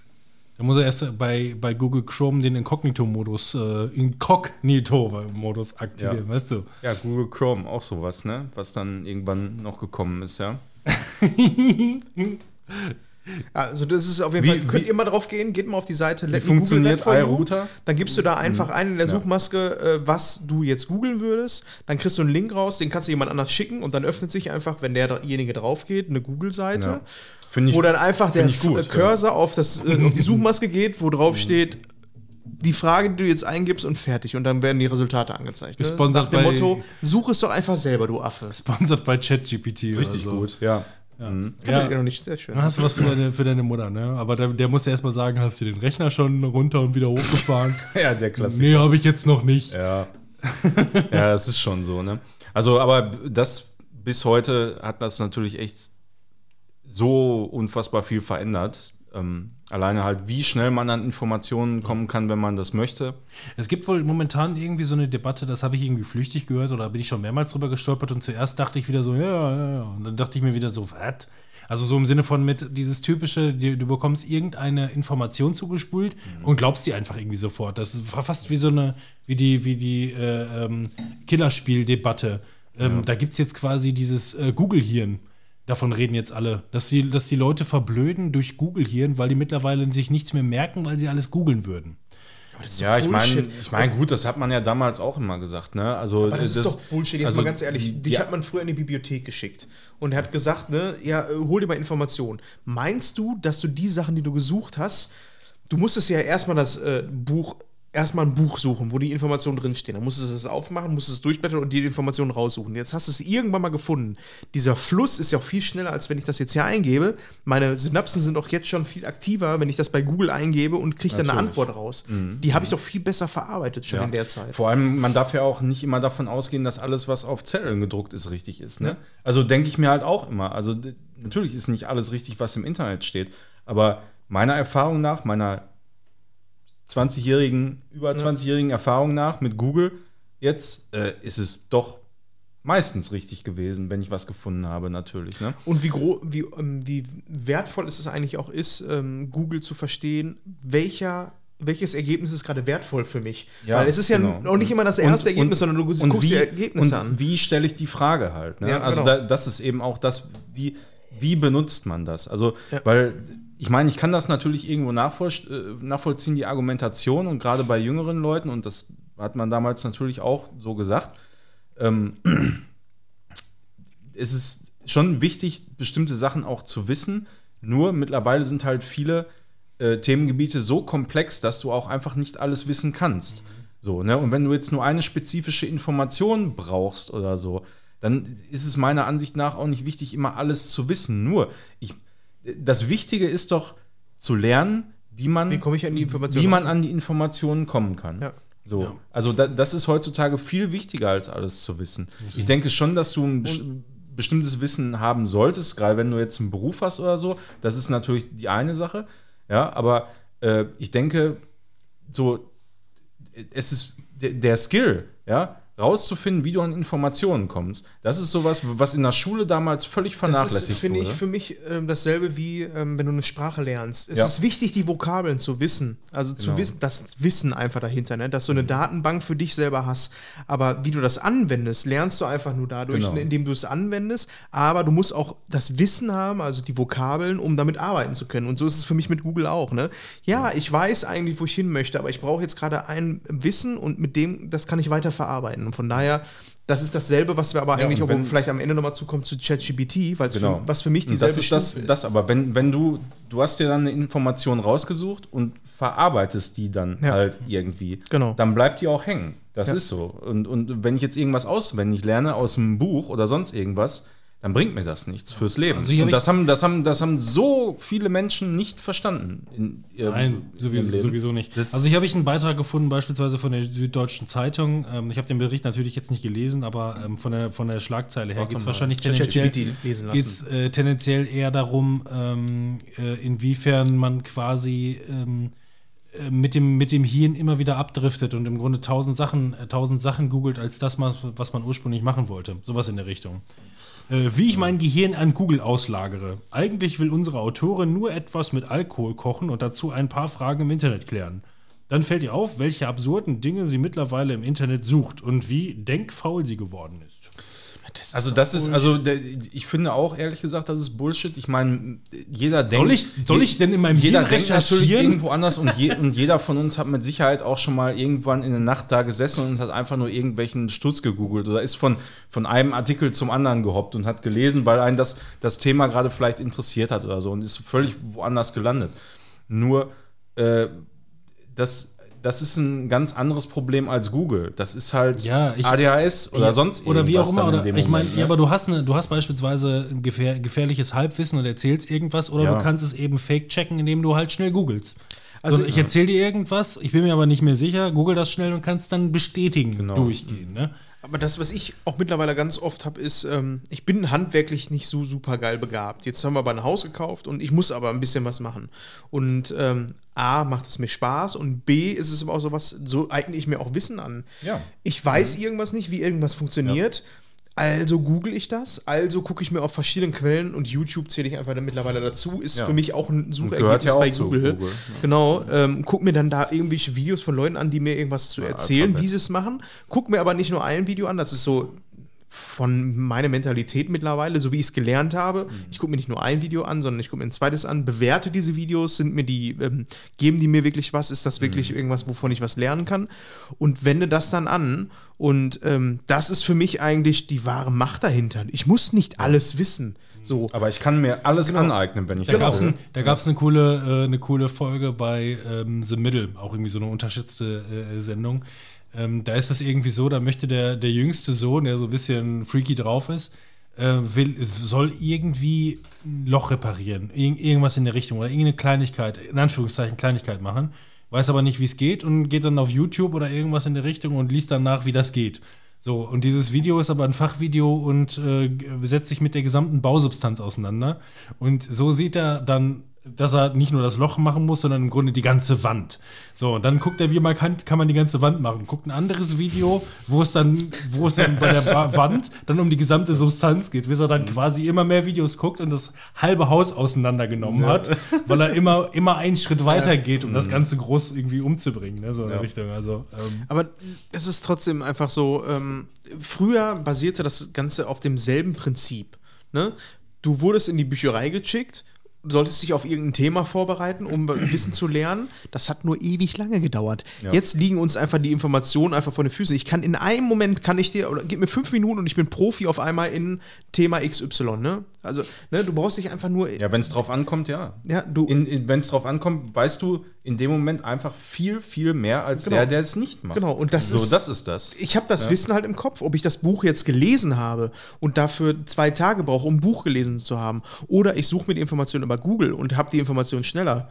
da muss er erst bei, bei Google Chrome den Inkognito-Modus, äh, Inkognito-Modus aktivieren, Ja. weißt du? Ja, Google Chrome, auch sowas, ne? Was dann irgendwann noch gekommen ist, ja. [LAUGHS] Also das ist auf jeden Wie- Fall, könnt wie- ihr mal drauf gehen, geht mal auf die Seite Wie Let Google funktioniert iRouter? Dann gibst du da einfach ein in der Ja. Suchmaske, äh, was du jetzt googeln würdest. Dann kriegst du einen Link raus, den kannst du jemand anders schicken und dann öffnet sich einfach, wenn derjenige drauf geht, eine Google-Seite, Ja. Finde ich, wo dann einfach der gut, Cursor auf, das, äh, auf die Suchmaske geht, wo drauf steht, die Frage, die du jetzt eingibst und fertig. Und dann werden die Resultate angezeigt. Ne? Nach dem bei- Motto, such es doch einfach selber, du Affe. Sponsored bei ChatGPT. richtig oder so. gut, ja. Mhm. Ja. Ja, noch nicht, sehr schön. dann hast du was für deine, für deine Mutter, ne? Aber der, der muss ja erstmal sagen, hast du den Rechner schon runter und wieder hochgefahren? [LAUGHS] Ja, der Klassiker. nee, habe ich jetzt noch nicht. Ja. ja, das ist schon so, ne? Also, aber das bis heute hat das natürlich echt so unfassbar viel verändert. Ähm, alleine halt, wie schnell man an Informationen kommen kann, wenn man das möchte. Es gibt wohl momentan irgendwie so eine Debatte, das habe ich irgendwie flüchtig gehört oder bin ich schon mehrmals drüber gestolpert und zuerst dachte ich wieder so, ja, ja, ja. Und dann dachte ich mir wieder so, was? Also so im Sinne von mit dieses typische, die- du bekommst irgendeine Information zugespult und glaubst die einfach irgendwie sofort. Das ist fast wie so eine, wie die, wie die äh, ähm, Killerspiel-Debatte. Ähm, Da gibt es jetzt quasi dieses äh, Google-Hirn. Davon reden jetzt alle, dass die, dass die Leute verblöden durch Google-Hirn, weil die mittlerweile sich nichts mehr merken, weil sie alles googeln würden. Aber das ist Ja, ich meine, ich meine, gut, das hat man ja damals auch immer gesagt, ne? Also, Aber das, ist doch Bullshit. Jetzt also mal ganz ehrlich, die- dich die- hat man früher in die Bibliothek geschickt und er hat gesagt, ne, ja, äh, hol dir mal Informationen. Meinst du, dass du die Sachen, die du gesucht hast, du musstest ja erstmal das äh, Buch, erstmal ein Buch suchen, wo die Informationen drinstehen. Dann musstest du es aufmachen, musstest es durchblättern und die Informationen raussuchen. Jetzt hast du es irgendwann mal gefunden. Dieser Fluss ist ja auch viel schneller, als wenn ich das jetzt hier eingebe. Meine Synapsen sind auch jetzt schon viel aktiver, wenn ich das bei Google eingebe und kriege dann eine. Antwort raus. Die habe ich doch viel besser verarbeitet schon Ja. in der Zeit. Vor allem, man darf ja auch nicht immer davon ausgehen, dass alles, was auf Zetteln gedruckt ist, richtig ist. Ne? Also denke ich mir halt auch immer. Also natürlich ist nicht alles richtig, was im Internet steht. Aber meiner Erfahrung nach, meiner 20-jährigen, über 20-jährigen Erfahrung nach mit Google, jetzt äh, ist es doch meistens richtig gewesen, wenn ich was gefunden habe, natürlich. Ne? Und wie, gro wie, ähm, wie wertvoll es eigentlich auch ist, ähm, Google zu verstehen, welcher, welches Ergebnis ist gerade wertvoll für mich. Ja, Weil es ist ja genau. auch nicht immer das erste Und- Ergebnis, und- sondern du guckst wie, die Ergebnisse und an. Wie stelle ich die Frage halt? Ne? Ja, also genau. da, das ist eben auch das, wie, wie benutzt man das? Also, Ja. weil ich meine, ich kann das natürlich irgendwo äh, nachvollziehen, die Argumentation und gerade bei jüngeren Leuten, und das hat man damals natürlich auch so gesagt, ähm, [CLEARS THROAT] es ist schon wichtig, bestimmte Sachen auch zu wissen. Nur mittlerweile sind halt viele äh, Themengebiete so komplex, dass du auch einfach nicht alles wissen kannst. So, ne? Und wenn du jetzt nur eine spezifische Information brauchst oder so, dann ist es meiner Ansicht nach auch nicht wichtig, immer alles zu wissen. Nur, ich, das Wichtige ist doch zu lernen, wie man, Wie komme ich an die Informationen wie man an die Informationen kommen kann. Ja. So, Ja. also da, das ist heutzutage viel wichtiger als alles zu wissen. Ich denke schon, dass du ein bes- bestimmtes Wissen haben solltest, gerade wenn du jetzt einen Beruf hast oder so. Das ist natürlich die eine Sache. Ja, aber äh, ich denke, so es ist der, der Skill, ja, rauszufinden, wie du an Informationen kommst. Das ist sowas, was in der Schule damals völlig Das ist, vernachlässigt finde wurde. ich, für mich ähm, dasselbe wie, ähm, wenn du eine Sprache lernst. Es Ja. ist wichtig, die Vokabeln zu wissen. Also zu Genau. wissen, das Wissen einfach dahinter, ne? dass du eine Datenbank für dich selber hast. Aber wie du das anwendest, lernst du einfach nur dadurch, Genau. ne, indem du es anwendest. Aber du musst auch das Wissen haben, also die Vokabeln, um damit arbeiten zu können. Und so ist es für mich mit Google auch. Ne? Ja, ich weiß eigentlich, wo ich hin möchte, aber ich brauche jetzt gerade ein Wissen und mit dem, das kann ich weiter verarbeiten. Und von daher, das ist dasselbe, was wir aber Ja, eigentlich und auch wenn- vielleicht am Ende nochmal zukommen zu ChatGPT, weil es Genau. für, was für mich Und dieselbe das ist das, Stufe das aber wenn, wenn du, du hast dir dann eine Information rausgesucht und verarbeitest die dann Ja. halt irgendwie, Genau. dann bleibt die auch hängen. Das Ja. ist so. Und, und wenn ich jetzt irgendwas auswendig lerne aus einem Buch oder sonst irgendwas, dann bringt mir das nichts fürs Leben. Also und das haben, das, haben, das haben so viele Menschen nicht verstanden. Nein, sowieso, sowieso nicht. Das- also hier habe ich einen Beitrag gefunden, beispielsweise von der Süddeutschen Zeitung. Ähm, ich habe den Bericht natürlich jetzt nicht gelesen, aber ähm, von, der, von der Schlagzeile her geht es wahrscheinlich tendenziell, geht's, äh, tendenziell eher darum, ähm, äh, inwiefern man quasi ähm, äh, mit dem, mit dem Hirn immer wieder abdriftet und im Grunde tausend Sachen, äh, tausend Sachen googelt, als das, was was man ursprünglich machen wollte. Sowas in der Richtung. Äh, wie ich mein Gehirn an Google auslagere. Eigentlich will unsere Autorin nur etwas mit Alkohol kochen und dazu ein paar Fragen im Internet klären. Dann fällt ihr auf, welche absurden Dinge sie mittlerweile im Internet sucht und wie denkfaul sie geworden ist. Also das ist, also der, ich finde auch ehrlich gesagt, das ist Bullshit. Ich meine, jeder denkt. Soll ich- soll ich denn in meinem Jeder denkt natürlich recherchieren? irgendwo anders und, je, und jeder von uns hat mit Sicherheit auch schon mal irgendwann in der Nacht da gesessen und hat einfach nur irgendwelchen Stuss gegoogelt oder ist von, von einem Artikel zum anderen gehoppt und hat gelesen, weil einen das, das Thema gerade vielleicht interessiert hat oder so und ist völlig woanders gelandet. Nur, äh, das, das ist ein ganz anderes Problem als Google. Das ist halt Ja, ich- ADHS oder Ja, sonst oder wie auch irgendwas immer. Oder, ich meine, Moment, ja, ne? aber du hast, eine, du hast beispielsweise ein gefähr, gefährliches Halbwissen und erzählst irgendwas oder Ja. du kannst es eben fake checken, indem du halt schnell googelst. Also- Also ich erzähle dir irgendwas, ich bin mir aber nicht mehr sicher, google das schnell und kannst dann bestätigen, Genau. durchgehen. Ne? Aber das, was ich auch mittlerweile ganz oft habe, ist, ähm, ich bin handwerklich nicht so super geil begabt. Jetzt haben wir aber ein Haus gekauft und ich muss aber ein bisschen was machen. Und ähm, A, macht es mir Spaß und B, ist es aber auch sowas, so eigne ich mir auch Wissen an. Ja. Ich weiß irgendwas nicht, wie irgendwas funktioniert. Also google ich das, also gucke ich mir auf verschiedenen Quellen und YouTube zähle ich einfach dann mittlerweile dazu, ist Ja. für mich auch ein Suchergebnis ja auch bei Google. Google, Genau, ähm, guck mir dann da irgendwelche Videos von Leuten an, die mir irgendwas zu erzählen, wie sie es machen. Guck mir aber nicht nur ein Video an, das ist so von meiner Mentalität mittlerweile, so wie ich es gelernt habe. Ich gucke mir nicht nur ein Video an, sondern ich gucke mir ein zweites an, bewerte diese Videos, sind mir die, ähm, geben die mir wirklich was, ist das wirklich irgendwas, wovon ich was lernen kann und wende das dann an. Und ähm, das ist für mich eigentlich die wahre Macht dahinter. Ich muss nicht alles wissen. So. Aber ich kann mir alles aneignen, wenn ich Da das gab es will. ein, da gab's eine, coole, äh, eine coole Folge bei ähm, The Middle, auch irgendwie so eine unterschätzte äh, Sendung. Ähm, da ist das irgendwie so, da möchte der, der jüngste Sohn, der so ein bisschen freaky drauf ist, äh, will, soll irgendwie ein Loch reparieren, irg irgendwas in der Richtung oder irgendeine Kleinigkeit, in Anführungszeichen Kleinigkeit machen, weiß aber nicht, wie es geht und geht dann auf YouTube oder irgendwas in der Richtung und liest dann nach, wie das geht. So, und dieses Video ist aber ein Fachvideo und äh, setzt sich mit der gesamten Bausubstanz auseinander. Und so sieht er dann, dass er nicht nur das Loch machen muss, sondern im Grunde die ganze Wand. So, und dann guckt er, wie man kann, kann man die ganze Wand machen. Guckt ein anderes Video, wo es dann, wo es dann bei der Ba- Wand dann um die gesamte Substanz geht, bis er dann quasi immer mehr Videos guckt und das halbe Haus auseinandergenommen hat, weil er immer, immer einen Schritt weiter geht, um das Ganze groß irgendwie umzubringen, ne, so in der Ja. Richtung. Also, ähm, Aber es ist trotzdem einfach so, ähm, früher basierte das Ganze auf demselben Prinzip. Ne? Du wurdest in die Bücherei geschickt, solltest dich auf irgendein Thema vorbereiten, um [CLEARS THROAT] Wissen zu lernen. Das hat nur ewig lange gedauert. Ja. Jetzt liegen uns einfach die Informationen einfach vor den Füßen. Ich kann in einem Moment kann ich dir, oder gib mir fünf Minuten und ich bin Profi auf einmal in Thema XY. Ne? Also, ne, du brauchst dich einfach nur. Ja, wenn es drauf ankommt, ja. Ja, du. Wenn es drauf ankommt, weißt du in dem Moment einfach viel, viel mehr als Genau. der, der es nicht macht. Genau, und das so, ist- das ist das. ich habe das Wissen halt im Kopf, ob ich das Buch jetzt gelesen habe und dafür zwei Tage brauche, um ein Buch gelesen zu haben. Oder ich suche mir die Information über Google und habe die Information schneller.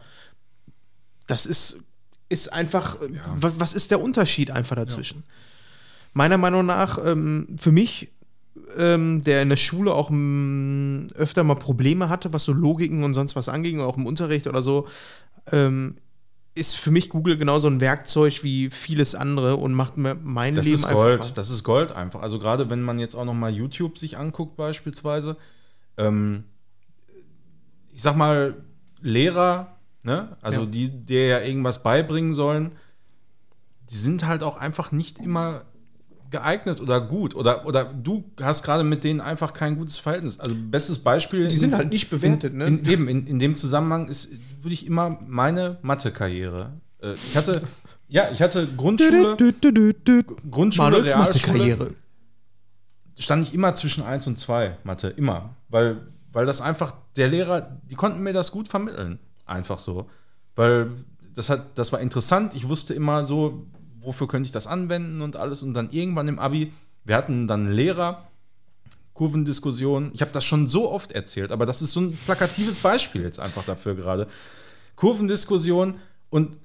Das ist, ist einfach, äh, wa- was ist der Unterschied einfach dazwischen? Meiner Meinung nach, ähm, für mich, ähm, der in der Schule auch ähm, öfter mal Probleme hatte, was so Logiken und sonst was anging, auch im Unterricht oder so, ähm, ist für mich Google genauso ein Werkzeug wie vieles andere und macht mir mein Das Leben ist einfach. Gold, das ist Gold einfach. Also gerade wenn man jetzt auch noch mal YouTube sich anguckt beispielsweise, ähm, ich sag mal Lehrer, ne, also Ja. die dir ja irgendwas beibringen sollen, die sind halt auch einfach nicht immer geeignet oder gut oder oder du hast gerade mit denen einfach kein gutes Verhältnis. Also bestes Beispiel. Die sind halt nicht bewertet, in, ne? In, eben in, in dem Zusammenhang ist würde ich immer meine Mathe-Karriere. Äh, ich hatte ja, ich hatte Grundschule, Grundschule, Manuels Realschule Mathe-Karriere. stand ich immer zwischen 1 und 2 Mathe, immer. Weil, weil das einfach, der Lehrer, die konnten mir das gut vermitteln. Einfach so. Weil das, hat, das war interessant. Ich wusste immer so, wofür könnte ich das anwenden und alles. Und dann irgendwann im Abi, wir hatten dann einen Lehrer, Kurvendiskussion. Ich habe das schon so oft erzählt, aber das ist so ein plakatives Beispiel jetzt einfach dafür gerade. Kurvendiskussion und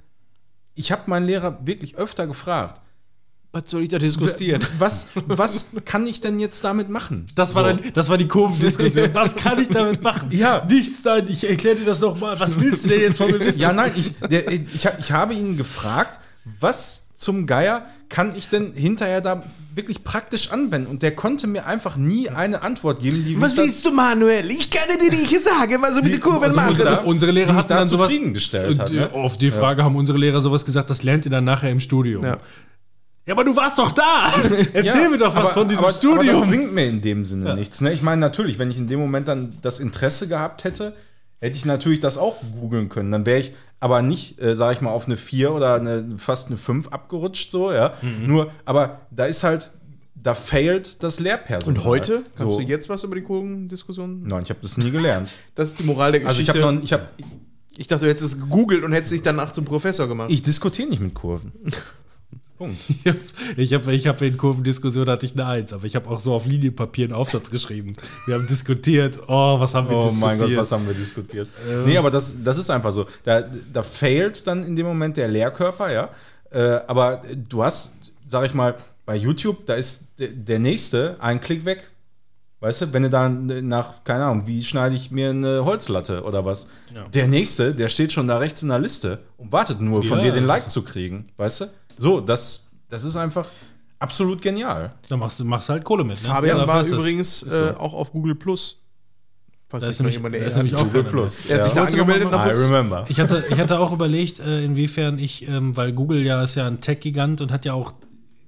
ich habe meinen Lehrer wirklich öfter gefragt, Was soll ich da diskutieren? Was, was kann ich denn jetzt damit machen? Das war, So. dann, das war die Kurvendiskussion. Was kann ich damit machen? Ja. Nichts, nein, ich erkläre dir das nochmal. Was willst du denn jetzt von mir wissen? Ja, nein, ich, der, ich, ich habe ihn gefragt, was zum Geier kann ich denn hinterher da wirklich praktisch anwenden? Und der konnte mir einfach nie eine Antwort geben, die Was willst du, Manuel? Ich kann dir nicht sagen, was du mit den Kurven also machst. da- unsere Lehrer da dann sowas zufriedengestellt Und, hat, äh, ne? Auf die Frage haben unsere Lehrer sowas gesagt, das lernt ihr dann nachher im Studium. Ja. Ja, aber du warst doch da. [LAUGHS] Erzähl Ja, mir doch was aber- von diesem aber, Aber Studium. das bringt mir in dem Sinne nichts. Ne? Ich meine, natürlich, wenn ich in dem Moment dann das Interesse gehabt hätte, hätte ich natürlich das auch googeln können. Dann wäre ich aber nicht, äh, sage ich mal, auf eine 4 oder eine, fast eine 5 abgerutscht, so, ja. Mhm. Nur, aber da ist halt, da failt das Lehrpersonal. Und heute? Kannst so. du jetzt was über die Kurvendiskussion? Nein, ich habe das nie gelernt. [LAUGHS] Das ist die Moral der Also ich Geschichte. habe noch, ich habe, ich dachte, du hättest es gegoogelt und hättest dich danach zum Professor gemacht. ich diskutiere nicht mit Kurven. [LAUGHS] Punkt. [LAUGHS] Ich habe ich hab in Kurvendiskussion hatte ich eine Eins, aber ich habe auch so auf Linienpapier einen Aufsatz geschrieben. Wir haben diskutiert. Oh, was haben wir Oh diskutiert? mein Gott, was haben wir diskutiert? Nee, aber das, das ist einfach so. Da, da failt dann in dem Moment der Lehrkörper, ja. Äh, aber du hast, sag ich mal, bei YouTube, da ist der, nächste ein Klick weg. Weißt du, wenn du dann nach, keine Ahnung, wie schneide ich mir eine Holzlatte oder was? Der nächste, der steht schon da rechts in der Liste und wartet nur von Ja, dir den Like zu kriegen, weißt du? So, das, das ist einfach absolut genial. Da machst du machst halt Kohle mit. Ne? Fabian Ja, war ist übrigens Ist so. äh, auch auf Google Plus. Falls Da ist sich noch nämlich, jemand ist erinnert. nämlich auch Google Plus. Er hat sich Ja. da angemeldet. noch mal- I remember. Ich hatte, ich hatte auch überlegt, äh, inwiefern ich, ähm, weil Google ja ist ja ein Tech-Gigant und hat ja auch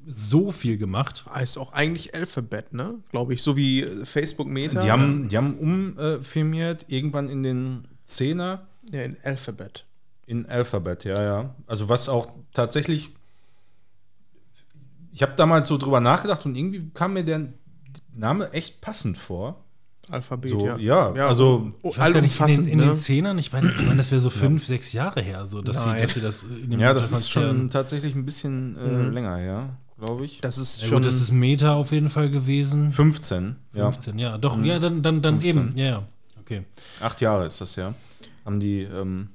so viel gemacht. Heißt auch eigentlich Alphabet, ne? Glaube ich. So wie äh, Facebook Meta. Die haben, die haben umfirmiert, irgendwann in den Zehner ja, in Alphabet. in Alphabet, ja, ja. Also was auch tatsächlich. Ich habe damals so drüber nachgedacht und irgendwie kam mir der Name echt passend vor. Alphabet, So, ja. ja, also, oh, Ich weiß gar nicht, in den, in ne? den Zehnern, ich meine, ich mein, das wäre so fünf, sechs Jahre her, so, dass, sie, dass sie das in dem Ja, das ist schon tatsächlich ein bisschen äh, länger her, glaube ich. Das ist Ja, schon. gut, das ist Meta auf jeden Fall gewesen. 15, ja. 15, ja, doch, ja, dann, dann, dann 15. eben, ja, ja. Okay. Acht Jahre ist das ja. Haben die, ähm,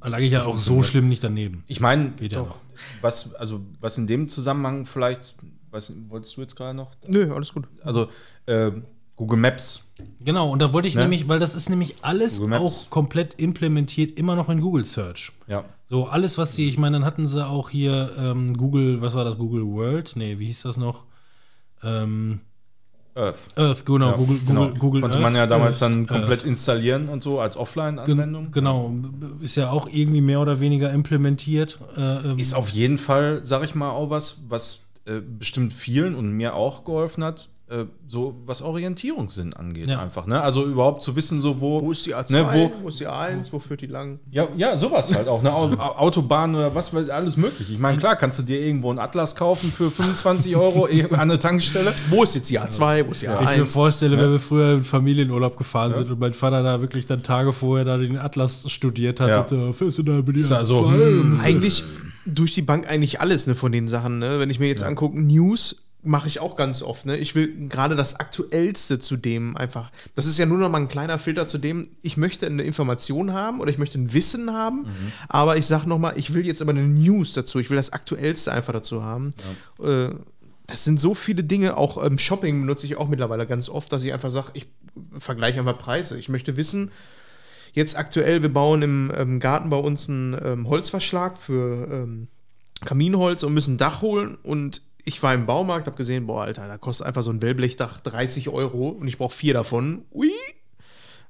Da lag ich ja auch so schlimm nicht daneben. ich meine, Geht ja noch. Was, also, was in dem Zusammenhang vielleicht, was wolltest du jetzt gerade noch? Nö, alles gut. Also, äh, Google Maps Genau, und da wollte ich Ne? nämlich, weil das ist nämlich alles auch komplett implementiert, immer noch in Google Search. Ja. So, alles, was sie, ich meine, dann hatten sie auch hier ähm, Google, was war das, Google World? Nee, wie hieß das noch? Ähm, Earth. Earth, genau, Ja, Google, genau. Google, Google Konnte Earth. man ja damals Earth, dann komplett Earth. installieren und so als Offline-Anwendung. genau, ist ja auch irgendwie mehr oder weniger implementiert. Äh, ähm, Ist auf jeden Fall, sag ich mal, auch was, was äh, bestimmt vielen und mir auch geholfen hat, so was Orientierungssinn angeht, Ja. einfach. Ne? Also überhaupt zu wissen, so wo. Wo ist die A2? Ne, wo, wo ist die A1? Wo führt die lang? ja, ja, sowas halt auch. Ne? Au- Au- Autobahn oder was, alles möglich. Ich meine, klar, kannst du dir irgendwo einen Atlas kaufen für 25 Euro eh, an der Tankstelle. Wo ist jetzt die A2? Wo ist die Wenn ich mir A1? vorstelle, wenn wir früher in Familienurlaub gefahren sind und mein Vater da wirklich dann Tage vorher da den Atlas studiert hat, Ja. und, äh, fährst du da über die Ist ja so, A2? hm. Eigentlich durch die Bank eigentlich alles ne, von den Sachen. Ne? Wenn ich mir jetzt angucke, News mache ich auch ganz oft. Ne? Ich will gerade das Aktuellste zu dem einfach. Das ist ja nur noch mal ein kleiner Filter zu dem, ich möchte eine Information haben oder ich möchte ein Wissen haben, aber ich sage noch mal, ich will jetzt aber eine News dazu. Ich will das Aktuellste einfach dazu haben. Äh, das sind so viele Dinge, auch ähm, Shopping benutze ich auch mittlerweile ganz oft, dass ich einfach sage, ich vergleiche einfach Preise. Ich möchte wissen, jetzt aktuell, wir bauen im ähm, Garten bei uns einen ähm, Holzverschlag für ähm, Kaminholz und müssen ein Dach holen und ich war im Baumarkt, habe gesehen, boah, Alter, da kostet einfach so ein Wellblechdach 30 Euro und ich brauche vier davon. Ui,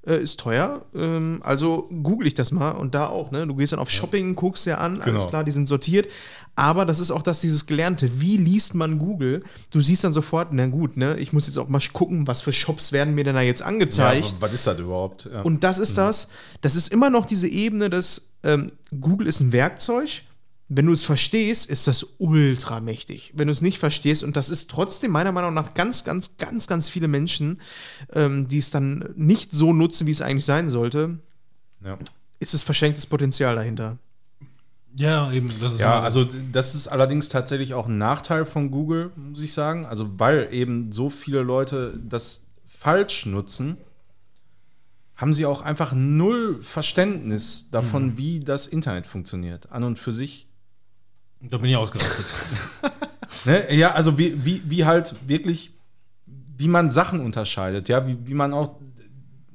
äh, ist teuer. Ähm, also google ich das mal und da auch, ne? Du gehst dann auf Shopping, guckst dir an, alles Genau. klar, die sind sortiert. Aber das ist auch das, dieses Gelernte. Wie liest man Google? Du siehst dann sofort, na gut, ne, ich muss jetzt auch mal gucken, was für Shops werden mir denn da jetzt Ja, angezeigt. was ist das überhaupt? Ja. Und das ist das, das ist immer noch diese Ebene, dass ähm, Google ist ein Werkzeug. Wenn du es verstehst, ist das ultra mächtig. Wenn du es nicht verstehst, und das ist trotzdem meiner Meinung nach ganz, ganz, ganz, ganz viele Menschen, ähm, die es dann nicht so nutzen, wie es eigentlich sein sollte, ja. ist es verschenktes Potenzial dahinter. Ja, eben. Das ist Ja, immer- also das ist allerdings tatsächlich auch ein Nachteil von Google, muss ich sagen. Also weil eben so viele Leute das falsch nutzen, haben sie auch einfach null Verständnis davon, wie das Internet funktioniert. An und für sich. Da bin ich ausgerastet. [LAUGHS] Ne? Ja, also wie, wie, wie halt wirklich, wie man Sachen unterscheidet, ja, wie, wie man auch,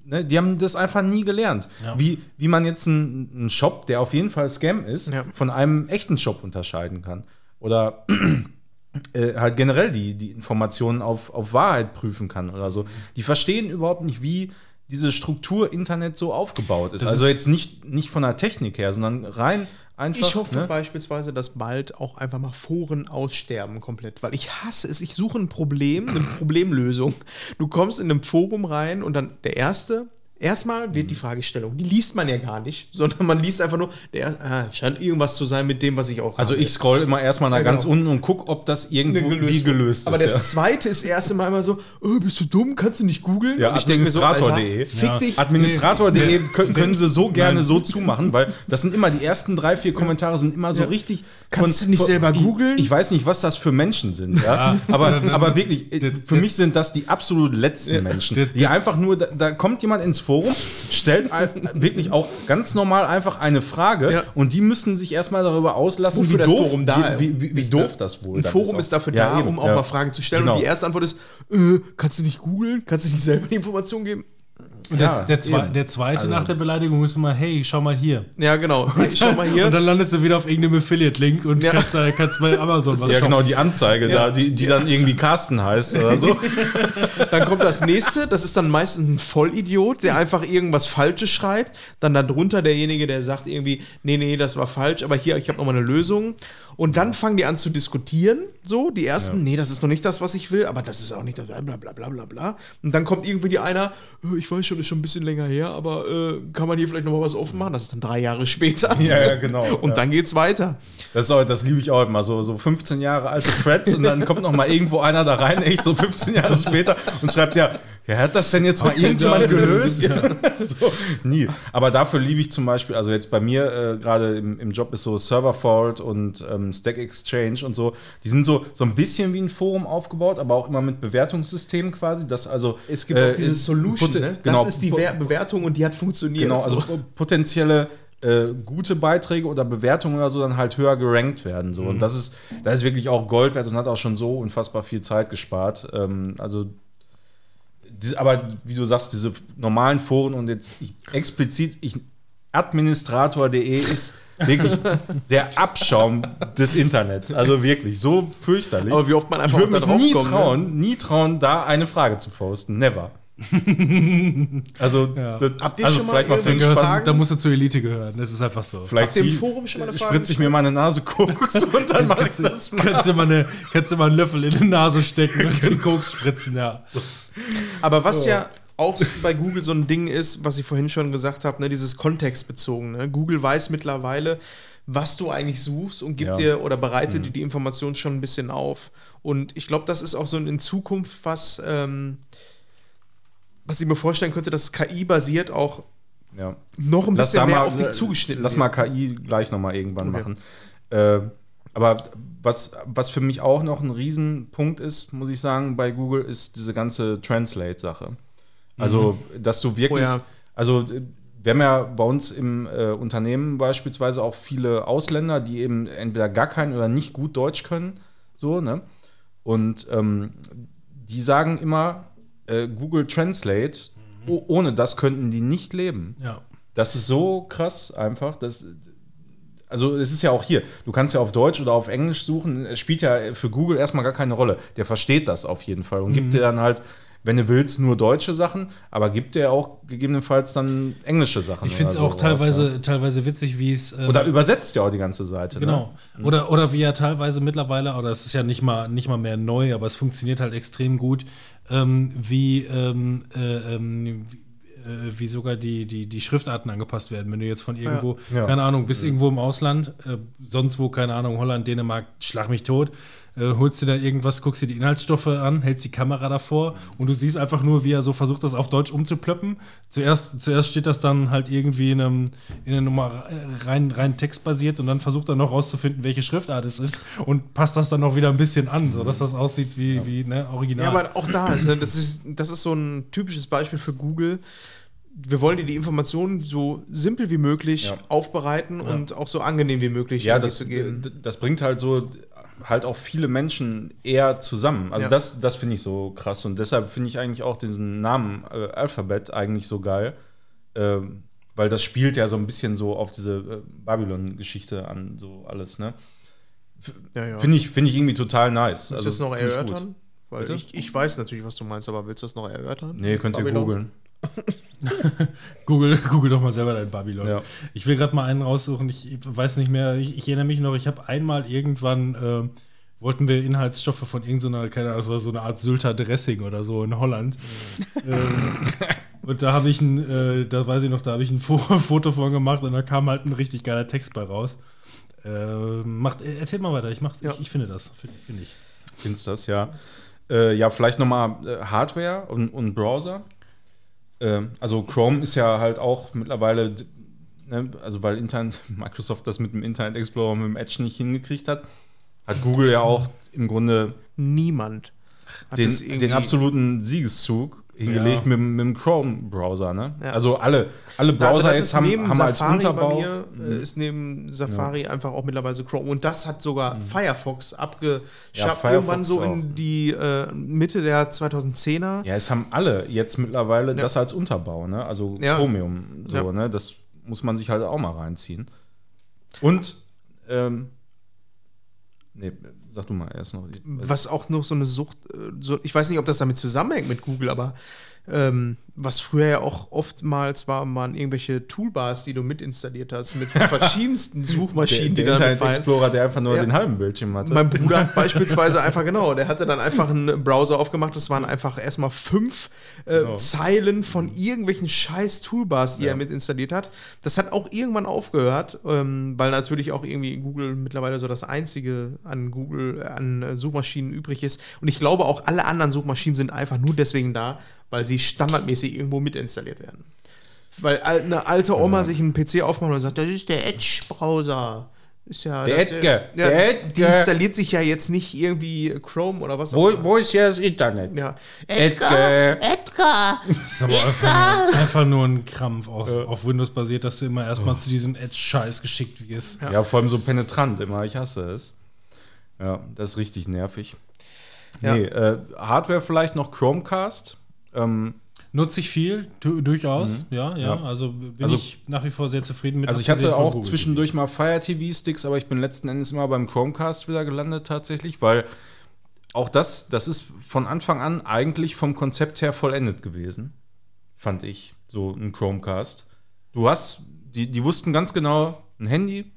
ne? die haben das einfach nie gelernt. Ja. Wie, wie man jetzt einen, einen Shop, der auf jeden Fall Scam ist, Ja. von einem echten Shop unterscheiden kann. Oder [CLEARS THROAT] äh, halt generell die, die Informationen auf, auf Wahrheit prüfen kann oder so. Die verstehen überhaupt nicht, wie diese Struktur Internet so aufgebaut ist. Das also ist- jetzt nicht, nicht von der Technik her, sondern rein einfach. Ich hoffe ne? beispielsweise, dass bald auch einfach mal Foren aussterben komplett, weil ich hasse es. Ich suche ein Problem, eine Problemlösung. Du kommst in einem Forum rein und dann der erste. Erstmal wird die Fragestellung, die liest man ja gar nicht, [LAUGHS] sondern man liest einfach nur, der ah, scheint irgendwas zu sein mit dem, was ich auch Also habe. ich scroll immer erstmal nach Ja, ganz genau. unten und guck, ob das irgendwo wie gelöst Aber ist. das zweite ist erst immer immer so, oh, bist du dumm, kannst du nicht googeln? Ja, ich mir so, Administrator.de. Alter, Fick Ja. dich. Administrator.de können, können sie so gerne Nein. so zumachen, weil das sind immer die ersten drei, vier Kommentare sind immer so Ja. richtig. Kannst du nicht selber ich- googeln? Ich, weiß nicht, was das für Menschen sind, ja. aber, [LAUGHS] aber wirklich, für mich sind das die absolut letzten Menschen, die einfach nur, da, da kommt jemand ins Forum, stellt ein, wirklich auch ganz normal einfach eine Frage Ja. und die müssen sich erstmal darüber auslassen, Wofür wie das doof, Forum da wie, wie, wie, ist, doof ne? das wohl Ein dann Forum auch. ist dafür Ja, da, eben, um auch mal Fragen zu stellen. Genau. Und die erste Antwort ist, äh, kannst du nicht googeln? Kannst du nicht selber die Information geben? Und Ja, der, der, der zweite Also- nach der Beleidigung ist immer, hey, schau mal hier. Ja, genau. [LAUGHS] Hey, schau mal hier. Und dann landest du wieder auf irgendeinem Affiliate-Link und Ja. kannst, äh, kannst bei Amazon was Ja, shoppen. genau, die Anzeige da, die, die dann irgendwie Carsten heißt oder so. [LAUGHS] Dann kommt das nächste, das ist dann meistens ein Vollidiot, der einfach irgendwas Falsches schreibt. Dann darunter derjenige, der sagt irgendwie, nee, nee, das war falsch, aber hier, ich habe nochmal eine Lösung. Und dann fangen die an zu diskutieren, so, die ersten, nee, das ist noch nicht das, was ich will, aber das ist auch nicht das, bla bla bla bla bla. Und dann kommt irgendwie die einer, äh, ich weiß schon, ist schon ein bisschen länger her, aber äh, kann man hier vielleicht nochmal was offen machen? Das ist dann drei Jahre später. [LAUGHS] Ja, ja, genau. [LAUGHS] Und ja. dann geht's weiter. Das, auch, das liebe ich auch immer, so, so 15 Jahre alte Threads und dann kommt noch mal irgendwo einer da rein, echt so 15 Jahre später und schreibt ja, ja, hat das denn jetzt mal irgendjemand gelöst? Ja. [LAUGHS] so, nie. Aber dafür liebe ich zum Beispiel, also jetzt bei mir äh, gerade im, im Job ist so Server Fault und ähm, Stack Exchange und so, die sind so, so ein bisschen wie ein Forum aufgebaut, aber auch immer mit Bewertungssystemen quasi, dass also Es gibt äh, auch diese Solution, poten- ne? genau, das ist die Bewertung und die hat funktioniert. Genau, also So. potenzielle äh, gute Beiträge oder Bewertungen oder so dann halt höher gerankt werden. So. Und das ist, das ist wirklich auch Gold wert und hat auch schon so unfassbar viel Zeit gespart. Ähm, also, aber wie du sagst, diese normalen Foren und jetzt ich, explizit, ich, administrator.de ist wirklich der Abschaum des Internets. Also wirklich, so fürchterlich. Aber wie oft man einfach ich würde mich nie draufkommt, ne? trauen, nie trauen, da eine Frage zu posten. Never. Also, Ja. das, Habt ihr also schon mal vielleicht mal für den Spaß. Fragen? Da musst du zur Elite gehören. Das ist einfach so. Vielleicht im Forum schon mal eine Frage spritze ich mir meine Nase Koks und dann mache ich das mal. kannst, du mal eine, kannst du mal einen Löffel in die Nase stecken und den Koks spritzen, ja. Aber was ja auch bei Google so ein Ding ist, was ich vorhin schon gesagt habe, ne, dieses kontextbezogene. Ne? Google weiß mittlerweile, was du eigentlich suchst und gibt Ja. dir oder bereitet dir die Information schon ein bisschen auf. Und ich glaube, das ist auch so in Zukunft was, ähm, was ich mir vorstellen könnte, dass KI-basiert auch Ja. noch ein Lass bisschen mehr mal, auf dich zugeschnitten Lass wird. mal KI gleich nochmal irgendwann Okay. machen. Äh, aber was, was für mich auch noch ein Riesenpunkt ist, muss ich sagen, bei Google, ist diese ganze Translate-Sache. Also, dass du wirklich, Oh ja. also wir haben ja bei uns im äh, Unternehmen beispielsweise auch viele Ausländer, die eben entweder gar kein oder nicht gut Deutsch können, so, ne? Und ähm, die sagen immer, äh, Google Translate, oh, ohne das könnten die nicht leben. ja. Das ist so krass einfach. Das, also es ist ja auch hier, du kannst ja auf Deutsch oder auf Englisch suchen, es spielt ja für Google erstmal gar keine Rolle. Der versteht das auf jeden Fall und Mhm. gibt dir dann halt, wenn du willst, nur deutsche Sachen, aber gibt dir auch gegebenenfalls dann englische Sachen. Ich finde es oder auch so raus, teilweise, teilweise witzig, wie es. ähm, ja. Oder übersetzt ja auch die ganze Seite. Genau. Ne? Oder, oder wie er teilweise mittlerweile, oder es ist ja nicht mal, nicht mal mehr neu, aber es funktioniert halt extrem gut, ähm, wie, ähm, äh, ähm, wie, äh, wie sogar die, die, die Schriftarten angepasst werden. Wenn du jetzt von irgendwo, Ja. keine Ahnung, bist irgendwo im Ausland, äh, sonst wo, keine Ahnung, Holland, Dänemark, schlag mich tot, äh, holst dir da irgendwas, guckst dir die Inhaltsstoffe an, hältst die Kamera davor und du siehst einfach nur, wie er so versucht, das auf Deutsch umzuplöppen. Zuerst, zuerst steht das dann halt irgendwie in einem, in Nummer rein, rein textbasiert und dann versucht er noch rauszufinden, welche Schriftart es ist und passt das dann noch wieder ein bisschen an, sodass das aussieht wie, wie ne, original. Ja, aber auch da ist, ne, das ist, das ist so ein typisches Beispiel für Google. Wir wollen dir die Informationen so simpel wie möglich Ja. aufbereiten und auch so angenehm wie möglich Ja, das, zu geben. das bringt halt so, halt auch viele Menschen eher zusammen. Also Ja. das, das finde ich so krass und deshalb finde ich eigentlich auch diesen Namen äh, Alphabet eigentlich so geil, ähm, weil das spielt ja so ein bisschen so auf diese äh, Babylon-Geschichte an, so alles, ne? Ja, ja. Finde ich, finde ich irgendwie total nice. Willst du das noch erörtern? Ich, ich weiß natürlich, was du meinst, aber willst du das noch erörtern? Nee, könnt ihr Babylon? googeln. [LAUGHS] Google, Google doch mal selber dein Babylon. Ja. Ich will gerade mal einen raussuchen. Ich weiß nicht mehr. Ich, ich erinnere mich noch, ich habe einmal irgendwann, ähm, wollten wir Inhaltsstoffe von irgendeiner, keine Ahnung, das war so eine Art Sylter Dressing oder so in Holland. ähm, und da habe ich ein, äh, da weiß ich noch, da habe ich ein Fo [LAUGHS] Foto von gemacht und da kam halt ein richtig geiler Text bei raus. Ähm, macht, äh, erzähl mal weiter, ich, mach, Ja. ich, ich finde das, finde find ich. Findest das, ja. Äh, ja, vielleicht nochmal äh, Hardware und, und Browser. Ähm, also Chrome ist ja halt auch mittlerweile, ne, also weil Internet, [LAUGHS] Microsoft das mit dem Internet Explorer mit dem Edge nicht hingekriegt hat, hat Google ja auch im Grunde Niemand den, den absoluten Siegeszug hingelegt Ja. mit, dem- mit dem Chrome-Browser. Ne? Ja. Also alle, alle Also Browser das jetzt haben, haben als Safari Unterbau. bei mir äh, ist neben Safari einfach auch mittlerweile Chrome und das hat sogar Firefox abgeschafft Mhm. Ja, Firefox irgendwann so auch. in die äh, Mitte der 2010er. Ja, es haben alle jetzt mittlerweile das als Unterbau, ne? Also Ja. Chromium, so, Ja. ne? Das muss man sich halt auch mal reinziehen. Und, ähm, nee, sag du mal erst noch. Was auch noch so eine Sucht, äh, so, ich weiß nicht, ob das damit zusammenhängt mit Google, aber ähm, was früher ja auch oftmals war, waren irgendwelche Toolbars, die du mit installiert hast, mit [LAUGHS] verschiedensten Der, Suchmaschinen, die der dann Internet Explorer, der einfach nur Ja. den halben Bildschirm hatte. Mein Bruder [LAUGHS] hat beispielsweise einfach, genau, der hatte dann einfach einen Browser aufgemacht. Das waren einfach erstmal fünf äh, Genau. Zeilen von irgendwelchen scheiß Toolbars, die Ja. er mit installiert hat. Das hat auch irgendwann aufgehört, ähm, weil natürlich auch irgendwie Google mittlerweile so das einzige an Google, an äh, Suchmaschinen übrig ist. Und ich glaube auch alle anderen Suchmaschinen sind einfach nur deswegen da, weil sie standardmäßig irgendwo mit installiert werden. Weil eine alte Oma sich einen PC aufmacht und sagt, das ist der Edge-Browser. Ist ja, Der Edge, ja, der Die Edge. installiert sich ja jetzt nicht irgendwie Chrome oder was wo, auch immer. wo ist hier das Internet? Ja. Edgar. Edgar! Das ist aber einfach, nur- einfach nur ein Krampf auf, auf Windows basiert, dass du immer erstmal zu diesem Edge-Scheiß geschickt wirst. Ja. vor allem so penetrant immer. Ich hasse es. Ja, das ist richtig nervig. Ja. Nee, äh, Hardware vielleicht noch Chromecast. Ähm, Nutze ich viel, du, durchaus, ja, ja, Ja. Also bin Also- ich nach wie vor sehr zufrieden mit. Also ich hatte auch Google zwischendurch mal Fire TV Sticks, aber ich bin letzten Endes immer beim Chromecast wieder gelandet tatsächlich, weil auch das, das ist von Anfang an eigentlich vom Konzept her vollendet gewesen, fand ich, so ein Chromecast. Du hast, die, die wussten ganz genau, ein Handy,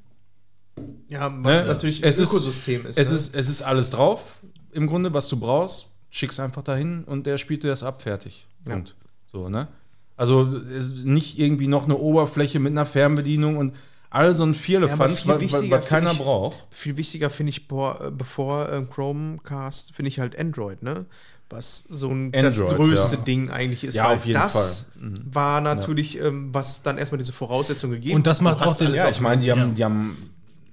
Ja, was Ne? natürlich Es ein ist- Ökosystem ist. es ne? ist, es ist alles drauf, im Grunde, was du brauchst, schickst einfach dahin und der spielt dir das ab, fertig. Ja. Punkt. So, ne? Also nicht irgendwie noch eine Oberfläche mit einer Fernbedienung und all so ein Ja, Vierlefanz, viel was, was, wichtiger was keiner ich- braucht. Viel wichtiger finde ich, boah, äh, bevor ähm, Chromecast, finde ich halt Android, ne? Was so ein, das Android, größte ja. Ding eigentlich ist. Ja, auf jeden das Fall. Mhm. war natürlich, ähm, was dann erstmal diese Voraussetzung gegeben Und das macht auch den- Ja, ich meine, die haben, Ja. die haben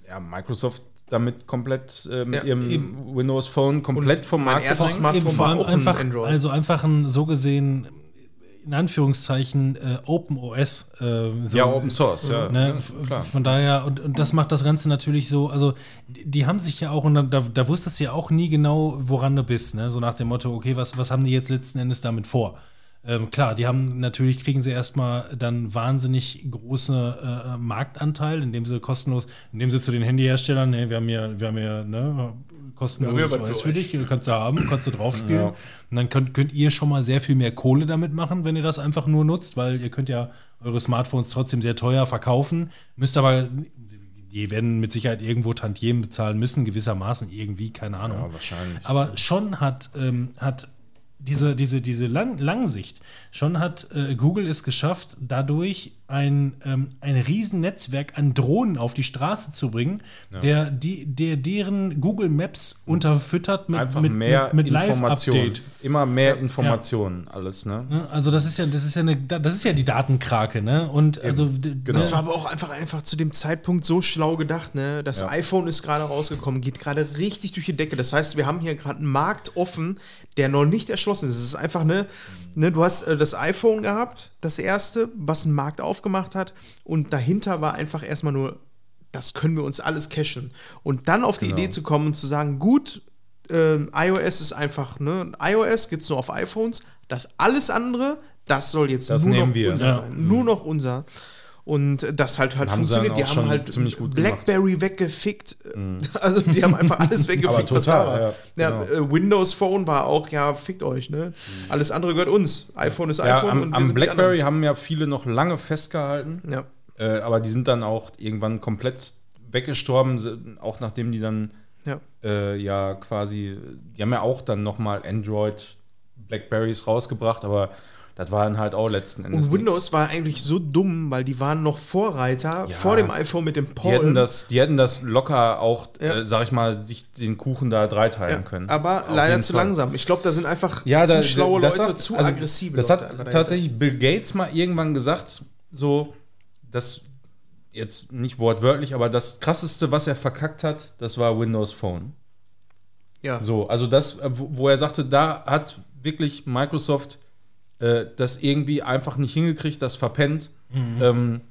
ja, Microsoft damit komplett äh, mit Ja, ihrem eben. Windows Phone komplett vom mein Markt erstes. Smartphone vor war allem auch ein einfach, Android. also einfach ein so gesehen, in Anführungszeichen, äh, Open OS. Äh, so, Ja, Open Source, ja. Ne, ja. Von daher, und, und das macht das Ganze natürlich so, also die, die haben sich ja auch, und da, da wusstest du ja auch nie genau, woran du bist, ne? So nach dem Motto, okay, was, was haben die jetzt letzten Endes damit vor? Ähm, klar, die haben natürlich kriegen sie erstmal dann wahnsinnig große äh, Marktanteil, indem sie kostenlos, indem sie zu den Handyherstellern, ne, wir haben ja, wir haben ja, ne, kostenloses Ja, für dich, kannst du haben, kannst du drauf spielen. Ja. Und dann könnt, könnt ihr schon mal sehr viel mehr Kohle damit machen, wenn ihr das einfach nur nutzt, weil ihr könnt ja eure Smartphones trotzdem sehr teuer verkaufen, müsst aber, die werden mit Sicherheit irgendwo Tantiemen bezahlen müssen, gewissermaßen irgendwie, keine Ahnung. Ja, wahrscheinlich. Aber schon hat, ähm, hat diese, diese, diese Lang Langsicht, schon hat äh, Google es geschafft, dadurch ein, ähm, ein Riesennetzwerk an Drohnen auf die Straße zu bringen, der, die, der deren Google Maps unterfüttert mit, Einfach mit, mehr mit, mit Informationen. Live-Update. Immer mehr Informationen, alles, ne? Also das ist ja, das ist ja eine, das ist ja die Datenkrake, ne? Und also d- genau. Das war aber auch einfach, einfach zu dem Zeitpunkt so schlau gedacht. Ne? Das Ja. iPhone ist gerade rausgekommen, geht gerade richtig durch die Decke. Das heißt, wir haben hier gerade einen Markt offen, der noch nicht erschlossen ist. Es ist einfach, ne, ne, du hast äh, das iPhone gehabt, das erste, was einen Markt aufgemacht hat. Und dahinter war einfach erstmal nur das können wir uns alles cachen. Und dann auf die Genau. Idee zu kommen und zu sagen, gut, ähm, iOS ist einfach, ne, iOS gibt es nur auf iPhones, das alles andere, das soll jetzt Das nur nehmen noch wir. unser Ja. sein. Nur noch unser. Und das halt halt Haben funktioniert. Die haben halt ziemlich gut gemacht. Mhm. Blackberry weggefickt. [LAUGHS] Also die haben einfach alles [LAUGHS] weggefickt, Aber was da total, war. ja, Ja, genau. äh, Windows Phone war auch, ja, fickt euch, ne? Alles andere gehört uns. iPhone ist Ja, iPhone am, und am BlackBerry haben ja viele noch lange festgehalten. Ja. Äh, aber die sind dann auch irgendwann komplett weggestorben, auch nachdem die dann Ja. äh, ja quasi, die haben ja auch dann nochmal Android Blackberries rausgebracht, aber das war dann halt auch letzten Endes. Und Windows war eigentlich so dumm, weil die waren noch Vorreiter Ja. vor dem iPhone mit dem Die Palm. hätten, das, die hätten das locker auch, Ja. äh, sag ich mal, sich den Kuchen da dreiteilen ja, können. aber Auf leider zu Fall. langsam. Ich glaube, da sind einfach Ja, zu da, schlaue Leute, sagt- zu also, aggressive Das Leute hat tatsächlich Bill Gates mal irgendwann gesagt, so, das jetzt nicht wortwörtlich, aber das krasseste, was er verkackt hat, das war Windows Phone. Ja. So, also das, wo er sagte, da hat wirklich Microsoft äh, das irgendwie einfach nicht hingekriegt, das verpennt. Ähm,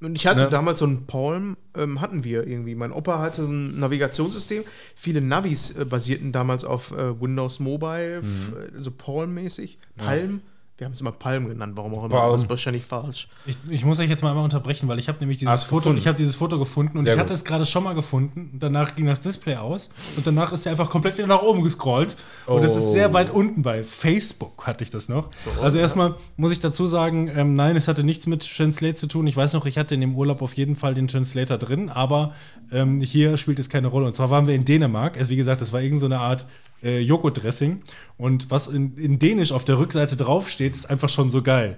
Und ich hatte Ne? damals so einen Palm, ähm, hatten wir irgendwie. Mein Opa hatte ein Navigationssystem. Viele Navis äh, basierten damals auf äh, Windows Mobile, Mhm. äh, so Palm-mäßig. Palm. Wir haben es immer Palm genannt, warum auch immer. Palm. Das ist wahrscheinlich falsch. Ich, ich muss euch jetzt mal einmal unterbrechen, weil ich habe nämlich dieses Hast Foto, gefunden? ich habe dieses Foto gefunden und Sehr ich hatte gut. es gerade schon mal gefunden. Und danach ging das Display aus und danach ist er einfach komplett wieder nach oben gescrollt. Und es ist Oh. sehr weit unten bei Facebook hatte ich das noch. also erstmal muss ich dazu sagen, ähm, nein, es hatte nichts mit Translate zu tun. Ich weiß noch, ich hatte in dem Urlaub auf jeden Fall den Translator drin, aber ähm, hier spielt es keine Rolle. Und zwar waren wir in Dänemark. Also wie gesagt, das war irgend so eine Art äh, Joghurt-Dressing. Und was in, in Dänisch auf der Rückseite draufsteht, ist einfach schon so geil.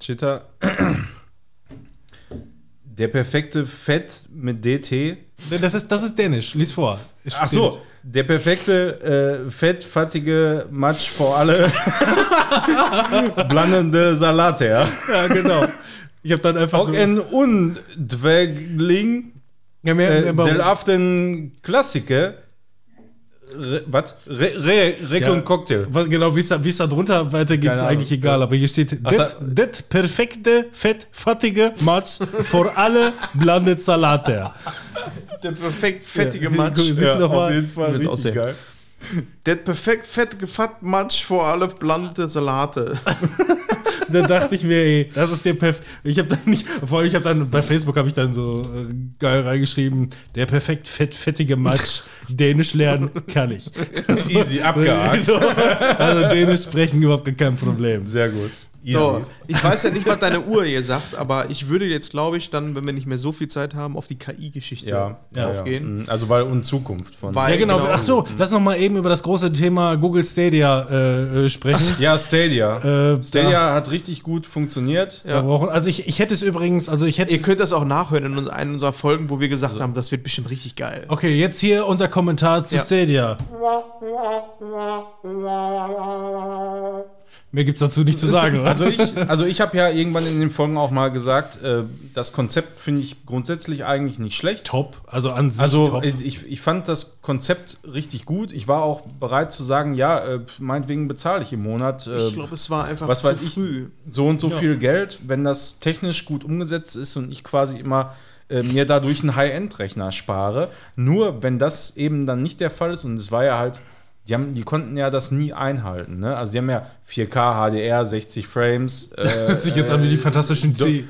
steht da, der perfekte Fett mit DT. Das ist, das ist Dänisch. Lies vor. Ich Ach so, der perfekte äh, fettfattige Matsch vor alle [LAUGHS] blandende Salate, ja. Ja, genau. Ich habe dann einfach. Auch ein Undwägling ja, mehr, äh, mehr, mehr, del Aften Klassiker. Re, was? Re, Re, Rec Ja. und Cocktail. genau, wie es da, drunter weitergeht, ist eigentlich egal. Aber hier steht: das, da- das perfekte, fettfattige Match vor alle blandet Salate. Der perfekt fettige Ja, Matsch. Siehst du noch mal? Fall Will's aussehen. geil. Der perfekt fettige Fat Matsch vor alle blande Salate. [LAUGHS] Dann dachte ich mir, ey, das ist der Perf. Ich habe dann nicht, vor allem, ich habe dann bei Facebook habe ich dann so äh, geil reingeschrieben, der perfekt fett, fettige Matsch, [LAUGHS] Dänisch lernen kann ich. Easy abgehakt. [LAUGHS] so, also Dänisch sprechen überhaupt kein Problem. Sehr gut. Easy. So, ich weiß ja nicht, was deine Uhr hier sagt, aber ich würde jetzt, glaube ich, dann, wenn wir nicht mehr so viel Zeit haben, auf die KI-Geschichte Ja, ja, aufgehen. ja. Also weil und Zukunft von. Weil- Ja, genau. genau. Ach so, lass noch mal eben über das große Thema Google Stadia äh, äh, sprechen. ja, Stadia. Äh, Stadia hat richtig gut funktioniert. Da brauchen, also ich, ich hätte es übrigens, also ich hätte Ihr könnt das auch nachhören in einer unserer Folgen, wo wir gesagt haben, das wird bestimmt richtig geil. Okay, jetzt hier unser Kommentar zu Ja. Stadia. [LAUGHS] Mehr gibt's dazu nicht zu sagen. Also ich, also ich habe ja irgendwann in den Folgen auch mal gesagt, äh, das Konzept finde ich grundsätzlich eigentlich nicht schlecht. top, also an sich Also top. äh, ich, ich fand das Konzept richtig gut. Ich war auch bereit zu sagen, ja, äh, meinetwegen bezahle ich im Monat äh, Ich glaube, es war einfach was zu weiß ich, früh. so und so viel Geld, wenn das technisch gut umgesetzt ist und ich quasi immer äh, mir dadurch einen High-End-Rechner spare. Nur wenn das eben dann nicht der Fall ist, und es war ja halt, die, haben, die konnten ja das nie einhalten. Ne? Also die haben ja 4K, HDR, 60 Frames. [LAUGHS] Äh, Hört sich jetzt an wie die fantastischen C.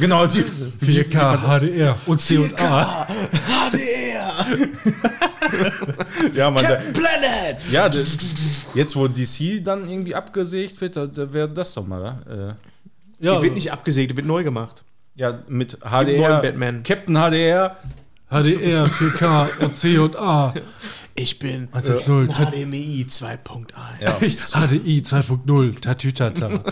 genau, die, 4K, HDR und C und A. HDR! [LAUGHS] ja, man, da, Planet! ja, jetzt wo DC dann irgendwie abgesägt wird, da, da wäre das doch mal. Äh, Ja, Die wird nicht abgesägt, die wird neu gemacht. ja, mit HDR, Batman. Captain HDR, HDR, 4K und C und A. [LAUGHS] Ich bin Also HDMI 2.1. ja. [LAUGHS] HDI 2.0, Tatütata.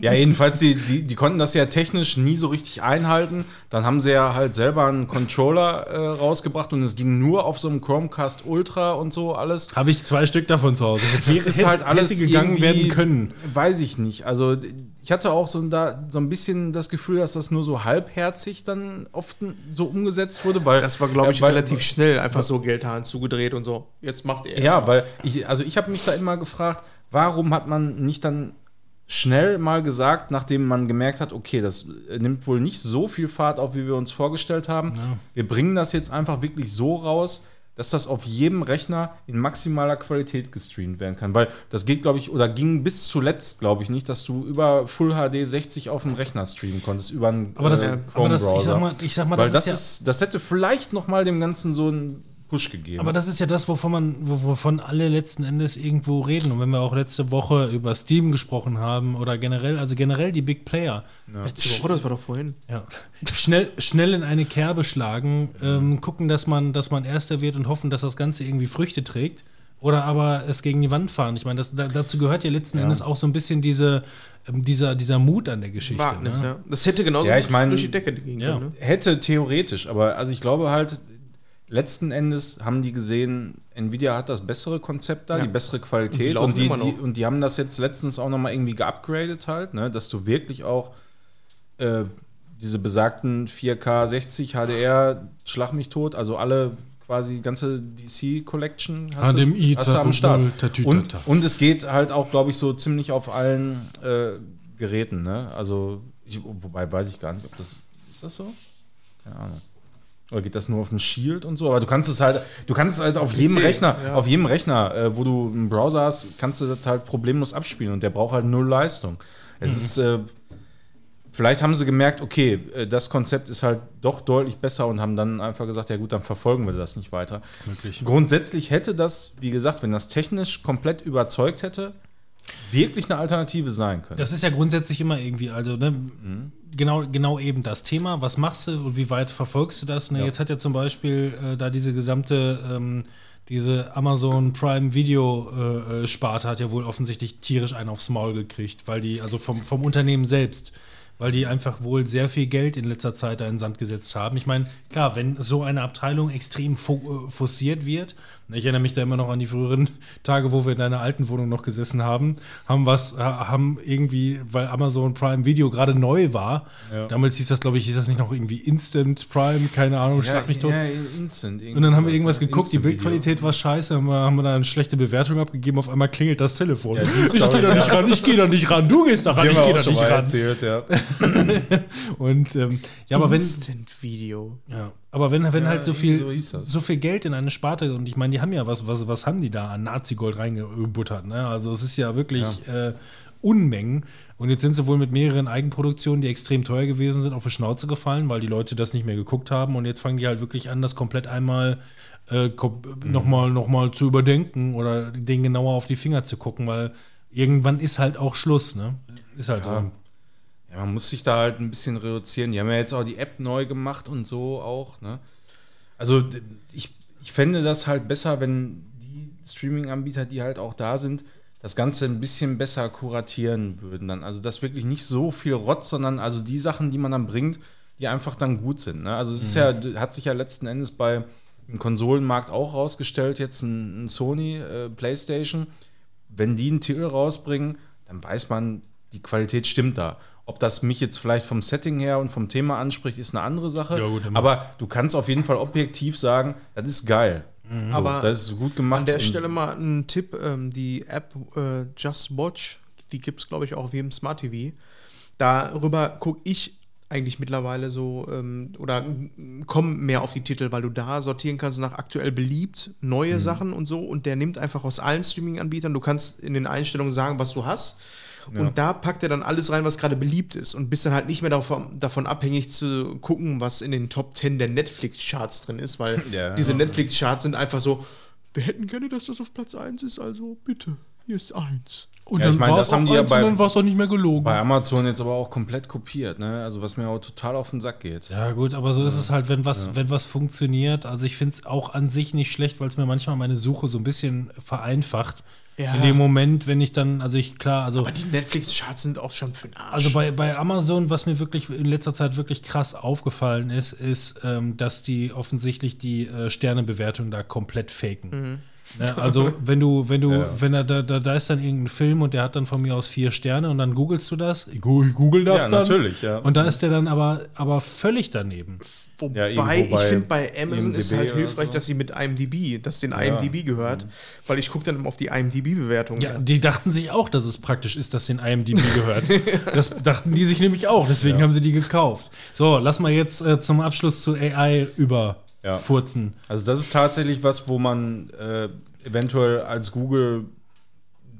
Ja, jedenfalls, die, die, die konnten das ja technisch nie so richtig einhalten. Dann haben sie ja halt selber einen Controller äh, rausgebracht und es ging nur auf so einem Chromecast Ultra und so alles. Habe ich zwei Stück davon zu Hause. Hätte, Das ist halt alles hätte gegangen werden können. Weiß ich nicht. Also ich hatte auch so, da, so ein bisschen das Gefühl, dass das nur so halbherzig dann oft so umgesetzt wurde, weil Das war, glaube ich, ja, weil- relativ schnell einfach so Geldhahn zugedreht und so. Jetzt macht er Ja, weil ich, also ich habe mich da immer gefragt, warum hat man nicht dann schnell mal gesagt, nachdem man gemerkt hat, okay, das nimmt wohl nicht so viel Fahrt auf, wie wir uns vorgestellt haben. Wir bringen das jetzt einfach wirklich so raus, dass das auf jedem Rechner in maximaler Qualität gestreamt werden kann. Weil das geht, glaube ich, oder ging bis zuletzt, glaube ich, nicht, dass du über Full HD 60 auf dem Rechner streamen konntest, über einen Aber das, äh, aber das ich Chrome-Browser. sag mal, ich sag mal, Weil das, ist ja, ist, das hätte vielleicht noch mal dem Ganzen so einen Push gegeben. aber das ist ja das, wovon man, wo- wovon alle letzten Endes irgendwo reden. Und wenn wir auch letzte Woche über Steam gesprochen haben oder generell, also generell die Big Player, Letzte Woche, das war doch vorhin. ja, schnell, schnell in eine Kerbe schlagen, ähm, gucken, dass man, dass man Erster wird und hoffen, dass das Ganze irgendwie Früchte trägt. Oder aber es gegen die Wand fahren. Ich meine, das, da, dazu gehört ja letzten Endes auch so ein bisschen diese, ähm, dieser, dieser Mut an der Geschichte. Wagnis, ne? ja. Das hätte genauso Ja, gut ich mein- durch die Decke gehen Ja. können. Ne? Hätte theoretisch, aber also ich glaube halt, letzten Endes haben die gesehen, Nvidia hat das bessere Konzept da, Ja. die bessere Und die Qualität und die, immer noch. die, und die haben das jetzt letztens auch nochmal irgendwie geupgradet halt, ne, dass du wirklich auch äh, diese besagten 4K 60 HDR Schlag mich tot, also alle quasi die ganze DC Collection hast, du, hast du am Start. 2.0, tatütata. Und, und es geht halt auch, glaube ich, so ziemlich auf allen äh, Geräten, ne? Also, ich, wobei weiß ich gar nicht, ob das. Ist das so? Keine Ahnung. Oder geht das nur auf dem Shield und so? Aber du kannst es halt, du kannst es halt auf jedem PC, Rechner, ja. auf jedem Rechner, äh, wo du einen Browser hast, kannst du das halt problemlos abspielen und der braucht halt null Leistung. Es ist, äh, vielleicht haben sie gemerkt, okay, äh, das Konzept ist halt doch deutlich besser und haben dann einfach gesagt, ja gut, dann verfolgen wir das nicht weiter. Möglich. Grundsätzlich hätte das, wie gesagt, wenn das technisch komplett überzeugt hätte, wirklich eine Alternative sein können. Das ist ja grundsätzlich immer irgendwie, also ne, genau, genau eben das Thema. Was machst du und wie weit verfolgst du das? Ne, Ja. Jetzt hat ja zum Beispiel äh, da diese gesamte, ähm, diese Amazon Prime Video äh, äh, Sparte hat ja wohl offensichtlich tierisch einen aufs Maul gekriegt, weil die, also vom, vom Unternehmen selbst, weil die einfach wohl sehr viel Geld in letzter Zeit da in den Sand gesetzt haben. Ich meine, klar, wenn so eine Abteilung extrem fo äh, forciert wird, ich erinnere mich da immer noch an die früheren [LAUGHS] Tage, wo wir in deiner alten Wohnung noch gesessen haben, haben was, haben irgendwie, weil Amazon Prime Video gerade neu war, damals hieß das, glaube ich, hieß das nicht noch irgendwie Instant Prime, keine Ahnung, schlag mich tot. instant. Und dann haben wir irgendwas ja, geguckt, die Instant Bildqualität war scheiße, haben wir, haben wir da eine schlechte Bewertung abgegeben, auf einmal klingelt das Telefon. Ja, [LAUGHS] ich gehe da nicht ran, ich gehe da nicht ran, du gehst da ran, Die ich gehe da nicht ran. erzählt, ja. [LAUGHS] Und ähm, ja, aber wenn, Instant-Video. ja, aber wenn, wenn Ja, halt so viel, so so viel Geld in eine Sparte, und ich meine, die haben ja was, was, was haben die da an Nazi-Gold reingebuttert, ne? Also es ist ja wirklich Äh, Unmengen. Und jetzt sind sie wohl mit mehreren Eigenproduktionen, die extrem teuer gewesen sind, auf die Schnauze gefallen, weil die Leute das nicht mehr geguckt haben. Und jetzt fangen die halt wirklich an, das komplett einmal äh, kom nochmal noch mal zu überdenken oder denen genauer auf die Finger zu gucken, weil irgendwann ist halt auch Schluss, ne? Ist halt Ja. so. Ja, man muss sich da halt ein bisschen reduzieren. Die haben ja jetzt auch die App neu gemacht und so auch. Ne? Also ich, ich fände das halt besser, wenn die Streaming-Anbieter, die halt auch da sind, das Ganze ein bisschen besser kuratieren würden dann. Also das wirklich nicht so viel Rott, sondern also die Sachen, die man dann bringt, die einfach dann gut sind. Ne? Also es ist ja, hat sich ja letzten Endes bei im Konsolenmarkt auch rausgestellt, jetzt ein, ein Sony äh, PlayStation. Wenn die einen Titel rausbringen, dann weiß man, die Qualität stimmt da. Ob das mich jetzt vielleicht vom Setting her und vom Thema anspricht, ist eine andere Sache. Ja, gut, aber du kannst auf jeden Fall objektiv sagen, das ist geil. So, Aber das ist gut gemacht. An der Stelle mal ein Tipp: ähm, Die App äh, Just Watch, die gibt es, glaube ich, auch auf jedem Smart TV. Darüber gucke ich eigentlich mittlerweile so ähm, oder komme mehr auf die Titel, weil du da sortieren kannst nach aktuell beliebt, neue Mhm. Sachen und so. Und der nimmt einfach aus allen Streaming-Anbietern. Du kannst in den Einstellungen sagen, was du hast. Ja. Und da packt er dann alles rein, was gerade beliebt ist. Und bist dann halt nicht mehr davon, davon abhängig zu gucken, was in den Top 10 der Netflix-Charts drin ist, weil [LAUGHS] Ja. diese Netflix-Charts sind einfach so, wir hätten gerne, dass das auf Platz 1 ist, also bitte, hier ist 1. Und Ja, ich dann meine, war das es haben auch die ja eins bei- und dann war es auch nicht mehr gelogen. bei Amazon jetzt aber auch komplett kopiert, ne? Also was mir auch total auf den Sack geht. Ja, gut, aber so ist es halt, wenn was, wenn was funktioniert. Also ich finde es auch an sich nicht schlecht, weil es mir manchmal meine Suche so ein bisschen vereinfacht. Ja. In dem Moment, wenn ich dann, also ich, klar, also, Aber die Netflix-Charts sind auch schon für den Arsch. also bei, bei Amazon, was mir wirklich in letzter Zeit wirklich krass aufgefallen ist, ist, ähm, dass die offensichtlich die äh, Sternebewertung da komplett faken. Ne, also [LAUGHS] wenn du, wenn du, Ja. wenn da, da, da da ist dann irgendein Film und der hat dann von mir aus vier Sterne und dann googelst du das. Ich google das Ja, dann. natürlich, ja. Und da ist der dann aber, aber völlig daneben. Wobei, Ja, ich finde, bei Amazon ist IMDb halt oder hilfreich, so. dass sie mit IMDb, dass den IMDb gehört, weil ich gucke dann immer auf die IMDb-Bewertung. Ja, die dachten sich auch, dass es praktisch ist, dass den IMDb gehört. [LAUGHS] Das dachten die sich nämlich auch, deswegen haben sie die gekauft. So, lass mal jetzt äh, zum Abschluss zu AI überfurzen. Also das ist tatsächlich was, wo man äh, eventuell als Google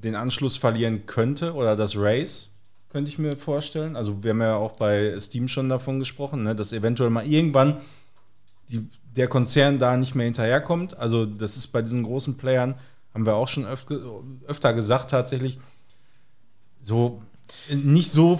den Anschluss verlieren könnte oder das Race, könnte ich mir vorstellen. Also wir haben ja auch bei Steam schon davon gesprochen, ne, dass eventuell mal irgendwann die, der Konzern da nicht mehr hinterherkommt. Also das ist bei diesen großen Playern, haben wir auch schon öf öfter gesagt tatsächlich, so nicht so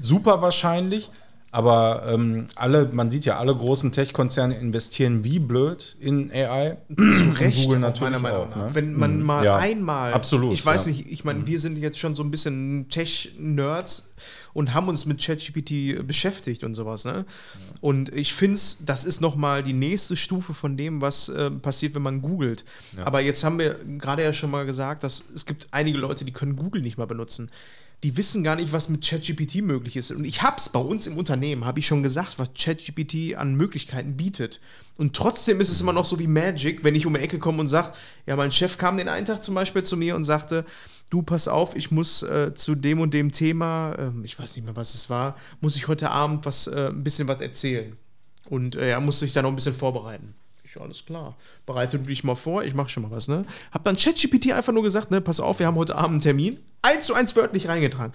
super wahrscheinlich, aber ähm, alle, man sieht ja, alle großen Tech-Konzerne investieren wie blöd in AI. Zu Recht, Google natürlich meiner Meinung auch, nach. ne? Wenn man Mhm. mal Ja, einmal, absolut, ich weiß ja. nicht, ich meine, wir sind jetzt schon so ein bisschen Tech-Nerds und haben uns mit ChatGPT beschäftigt und sowas, ne? Und ich finde, das ist nochmal die nächste Stufe von dem, was äh, passiert, wenn man googelt. Aber jetzt haben wir gerade ja schon mal gesagt, dass es gibt einige Leute, die können Google nicht mal benutzen. Die wissen gar nicht, was mit ChatGPT möglich ist. Und ich habe es bei uns im Unternehmen, habe ich schon gesagt, was ChatGPT an Möglichkeiten bietet. Und trotzdem ist es immer noch so wie Magic, wenn ich um die Ecke komme und sage, ja, mein Chef kam den einen Tag zum Beispiel zu mir und sagte, du, pass auf, ich muss äh, zu dem und dem Thema, ähm, ich weiß nicht mehr, was es war, muss ich heute Abend was, äh, ein bisschen was erzählen. Und äh, er musste sich da noch ein bisschen vorbereiten. Ich, alles klar. Bereite du dich mal vor, ich mache schon mal was, ne? Hab dann ChatGPT einfach nur gesagt, ne, pass auf, wir haben heute Abend einen Termin. Eins zu eins wörtlich reingetragen.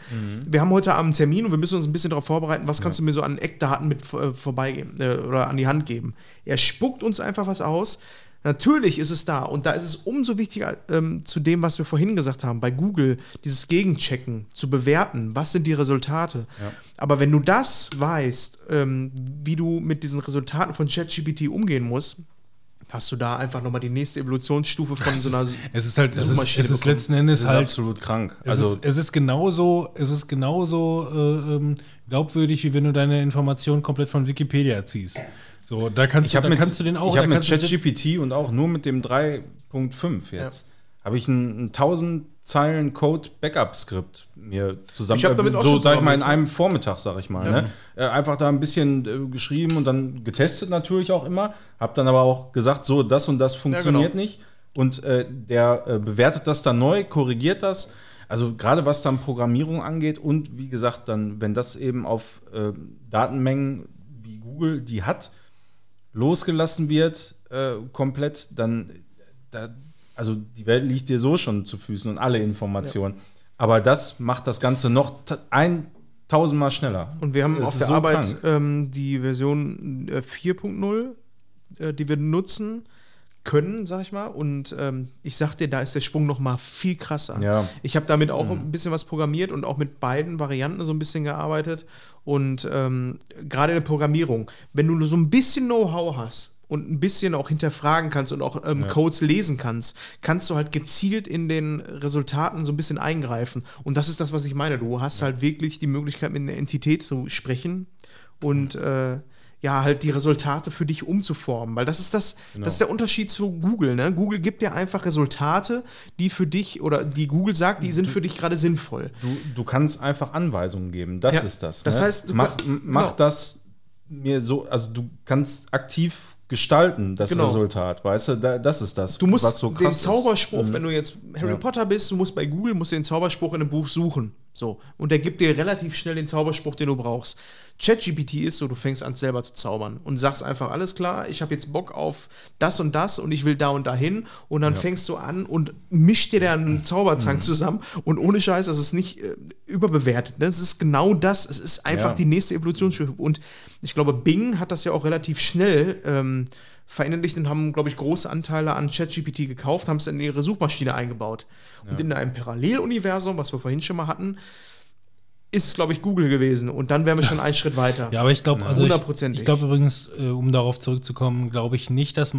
Wir haben heute Abend einen Termin und wir müssen uns ein bisschen darauf vorbereiten, was kannst du mir so an Eckdaten mit äh, vorbeigeben äh, oder an die Hand geben. Er spuckt uns einfach was aus. Natürlich ist es da und da ist es umso wichtiger ähm, zu dem, was wir vorhin gesagt haben, bei Google dieses Gegenchecken zu bewerten, was sind die Resultate. Aber wenn du das weißt, ähm, wie du mit diesen Resultaten von ChatGPT umgehen musst, hast du da einfach nochmal die nächste Evolutionsstufe von so einer. Es ist halt, es ist, es ist letzten Endes Das ist halt absolut krank. Es, Also ist, es ist genauso, es ist genauso äh, ähm, glaubwürdig, wie wenn du deine Informationen komplett von Wikipedia ziehst. So, da kannst ich du, da mit, kannst du den auch. ich habe mit ChatGPT und auch nur mit dem 3.5 jetzt, habe ich ein, ein 1000 Zeilen Code Backup Skript mir zusammen, Ich hab damit auch so sag ich mal in einem Vormittag, sag ich mal, ne? äh, einfach da ein bisschen äh, geschrieben und dann getestet natürlich auch immer, habe dann aber auch gesagt, so das und das funktioniert genau. nicht und äh, der äh, bewertet das dann neu, korrigiert das. Also gerade was dann Programmierung angeht und wie gesagt, dann, wenn das eben auf äh, Datenmengen wie Google die hat, losgelassen wird, äh, komplett, dann, da, also die Welt liegt dir so schon zu Füßen und alle Informationen. Aber das macht das Ganze noch ein tausendmal schneller. Und wir haben Das auf der so Arbeit ähm, die Version äh, 4.0, äh, die wir nutzen können, sag ich mal. Und ähm, ich sag dir, da ist der Sprung noch mal viel krasser. Ja. Ich habe damit auch ein bisschen was programmiert und auch mit beiden Varianten so ein bisschen gearbeitet. Und ähm, gerade in der Programmierung, wenn du nur so ein bisschen Know-how hast und ein bisschen auch hinterfragen kannst und auch ähm, Codes lesen kannst, kannst du halt gezielt in den Resultaten so ein bisschen eingreifen. Und das ist das, was ich meine. Du hast halt wirklich die Möglichkeit, mit einer Entität zu sprechen und äh, ja, halt die Resultate für dich umzuformen. Weil das ist das, das ist der Unterschied zu Google. Ne? Google gibt dir einfach Resultate, die für dich oder die Google sagt, die sind für dich gerade sinnvoll. Du, du kannst einfach Anweisungen geben. Das Ja, ist das. das ne? heißt, du mach, kann- mach genau. das mir so, also du kannst aktiv gestalten, das Genau. Resultat, weißt du? Da, das ist das, Du musst was so den krass ist. Zauberspruch, wenn du jetzt Harry Ja. Potter bist, du musst bei Google musst den Zauberspruch in einem Buch suchen. So. Und der gibt dir relativ schnell den Zauberspruch, den du brauchst. ChatGPT ist so, du fängst an selber zu zaubern und sagst einfach, alles klar, ich habe jetzt Bock auf das und das und ich will da und dahin. Und dann fängst du an und mischt dir da einen Zaubertrank Mhm. zusammen. Und ohne Scheiß, das ist nicht äh, überbewertet. Ne? Es ist genau das. Es ist einfach Ja. die nächste Evolutionsstufe. Und ich glaube, Bing hat das ja auch relativ schnell ähm, verinnerlicht und haben, glaube ich, große Anteile an ChatGPT gekauft, haben es in ihre Suchmaschine eingebaut. Und in einem Paralleluniversum, was wir vorhin schon mal hatten, ist es, glaube ich, Google gewesen. Und dann wären wir schon einen Schritt weiter. Ja, aber ich glaube, also ich, ich glaube übrigens, äh, um darauf zurückzukommen, glaube ich nicht, dass äh,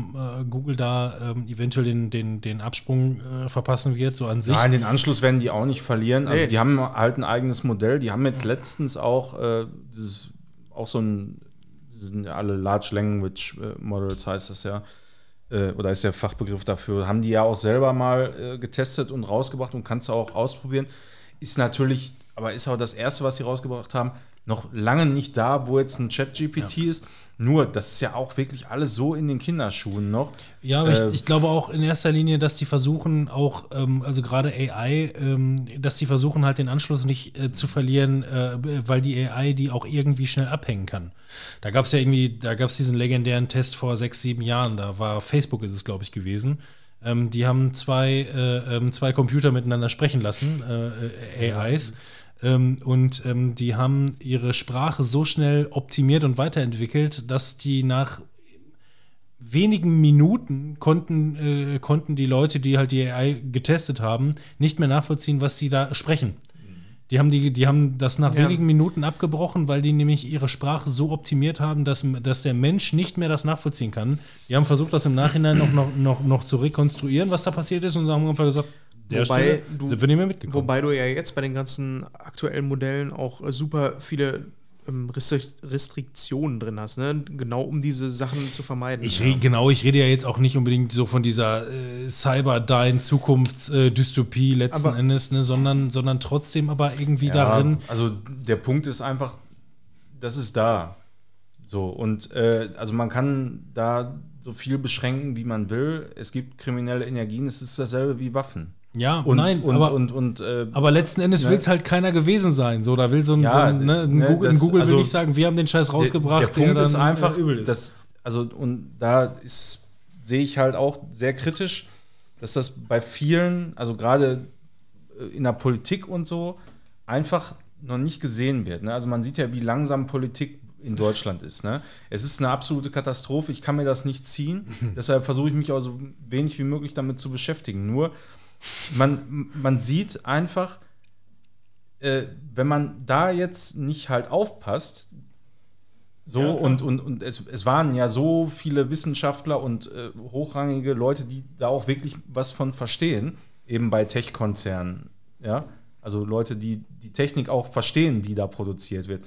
Google da ähm, eventuell den, den, den Absprung äh, verpassen wird, so an sich. Nein, den Anschluss werden die auch nicht verlieren. Also Nee. die haben halt ein eigenes Modell. Die haben jetzt letztens auch äh, dieses, auch so ein, sind ja alle Large Language äh, Models heißt das ja. äh, oder ist der Fachbegriff dafür, haben die ja auch selber mal äh, getestet und rausgebracht und kannst du auch ausprobieren. Ist natürlich, aber ist auch das Erste, was sie rausgebracht haben, noch lange nicht da, wo jetzt ein Chat-GPT ist. Nur, das ist ja auch wirklich alles so in den Kinderschuhen noch. Ja, aber Äh, ich, ich glaube auch in erster Linie, dass die versuchen auch, ähm, also gerade AI, ähm, dass die versuchen halt den Anschluss nicht äh, zu verlieren, äh, weil die AI die auch irgendwie schnell abhängen kann. Da gab es ja irgendwie, da gab es diesen legendären Test vor sechs, sieben Jahren, da war Facebook ist es, glaube ich, gewesen. Ähm, die haben zwei, äh, ähm, zwei Computer miteinander sprechen lassen, äh, äh, AIs. Ähm, und ähm, die haben ihre Sprache so schnell optimiert und weiterentwickelt, dass die nach wenigen Minuten konnten, äh, konnten die Leute, die halt die AI getestet haben, nicht mehr nachvollziehen, was sie da sprechen. Die haben, die, die haben das nach Ja. wenigen Minuten abgebrochen, weil die nämlich ihre Sprache so optimiert haben, dass, dass der Mensch nicht mehr das nachvollziehen kann. Die haben versucht, das im Nachhinein noch, noch, noch, noch zu rekonstruieren, was da passiert ist, und haben einfach gesagt, der Wobei Stelle du- sind wir nicht mehr mitgekommen. Wobei du ja jetzt bei den ganzen aktuellen Modellen auch äh, super viele Restriktionen drin hast, ne? Genau um diese Sachen zu vermeiden. Ich ja. rede, genau, ich rede ja jetzt auch nicht unbedingt so von dieser äh, Cyberdyne-Zukunftsdystopie letzten Aber- Endes, ne, sondern, sondern trotzdem aber irgendwie Ja, darin. Also der Punkt ist einfach, das ist da. So, und äh, also man kann da so viel beschränken, wie man will. Es gibt kriminelle Energien, es ist dasselbe wie Waffen. Ja, Und, nein, und, aber, und, und, äh, aber letzten Endes Ne? will es halt keiner gewesen sein. So, da will so ein, Ja, so ein, ne, ein ne, Google, das- Google also will nicht sagen, wir haben den Scheiß rausgebracht. Der, der Punkt dann, ist einfach, äh, übel ist. dass, also und da sehe ich halt auch sehr kritisch, dass das bei vielen, also gerade äh, in der Politik und so, einfach noch nicht gesehen wird. Ne? Also man sieht ja, wie langsam Politik in Deutschland ist. Ne? Es ist eine absolute Katastrophe. Ich kann mir das nicht ziehen. [LAUGHS] Deshalb versuche ich mich auch so wenig wie möglich damit zu beschäftigen. Nur man, man sieht einfach, äh, wenn man da jetzt nicht halt aufpasst, so Ja, und, und, und es, es waren ja so viele Wissenschaftler und äh, hochrangige Leute, die da auch wirklich was von verstehen, eben bei Tech-Konzernen, ja, also Leute, die die Technik auch verstehen, die da produziert wird,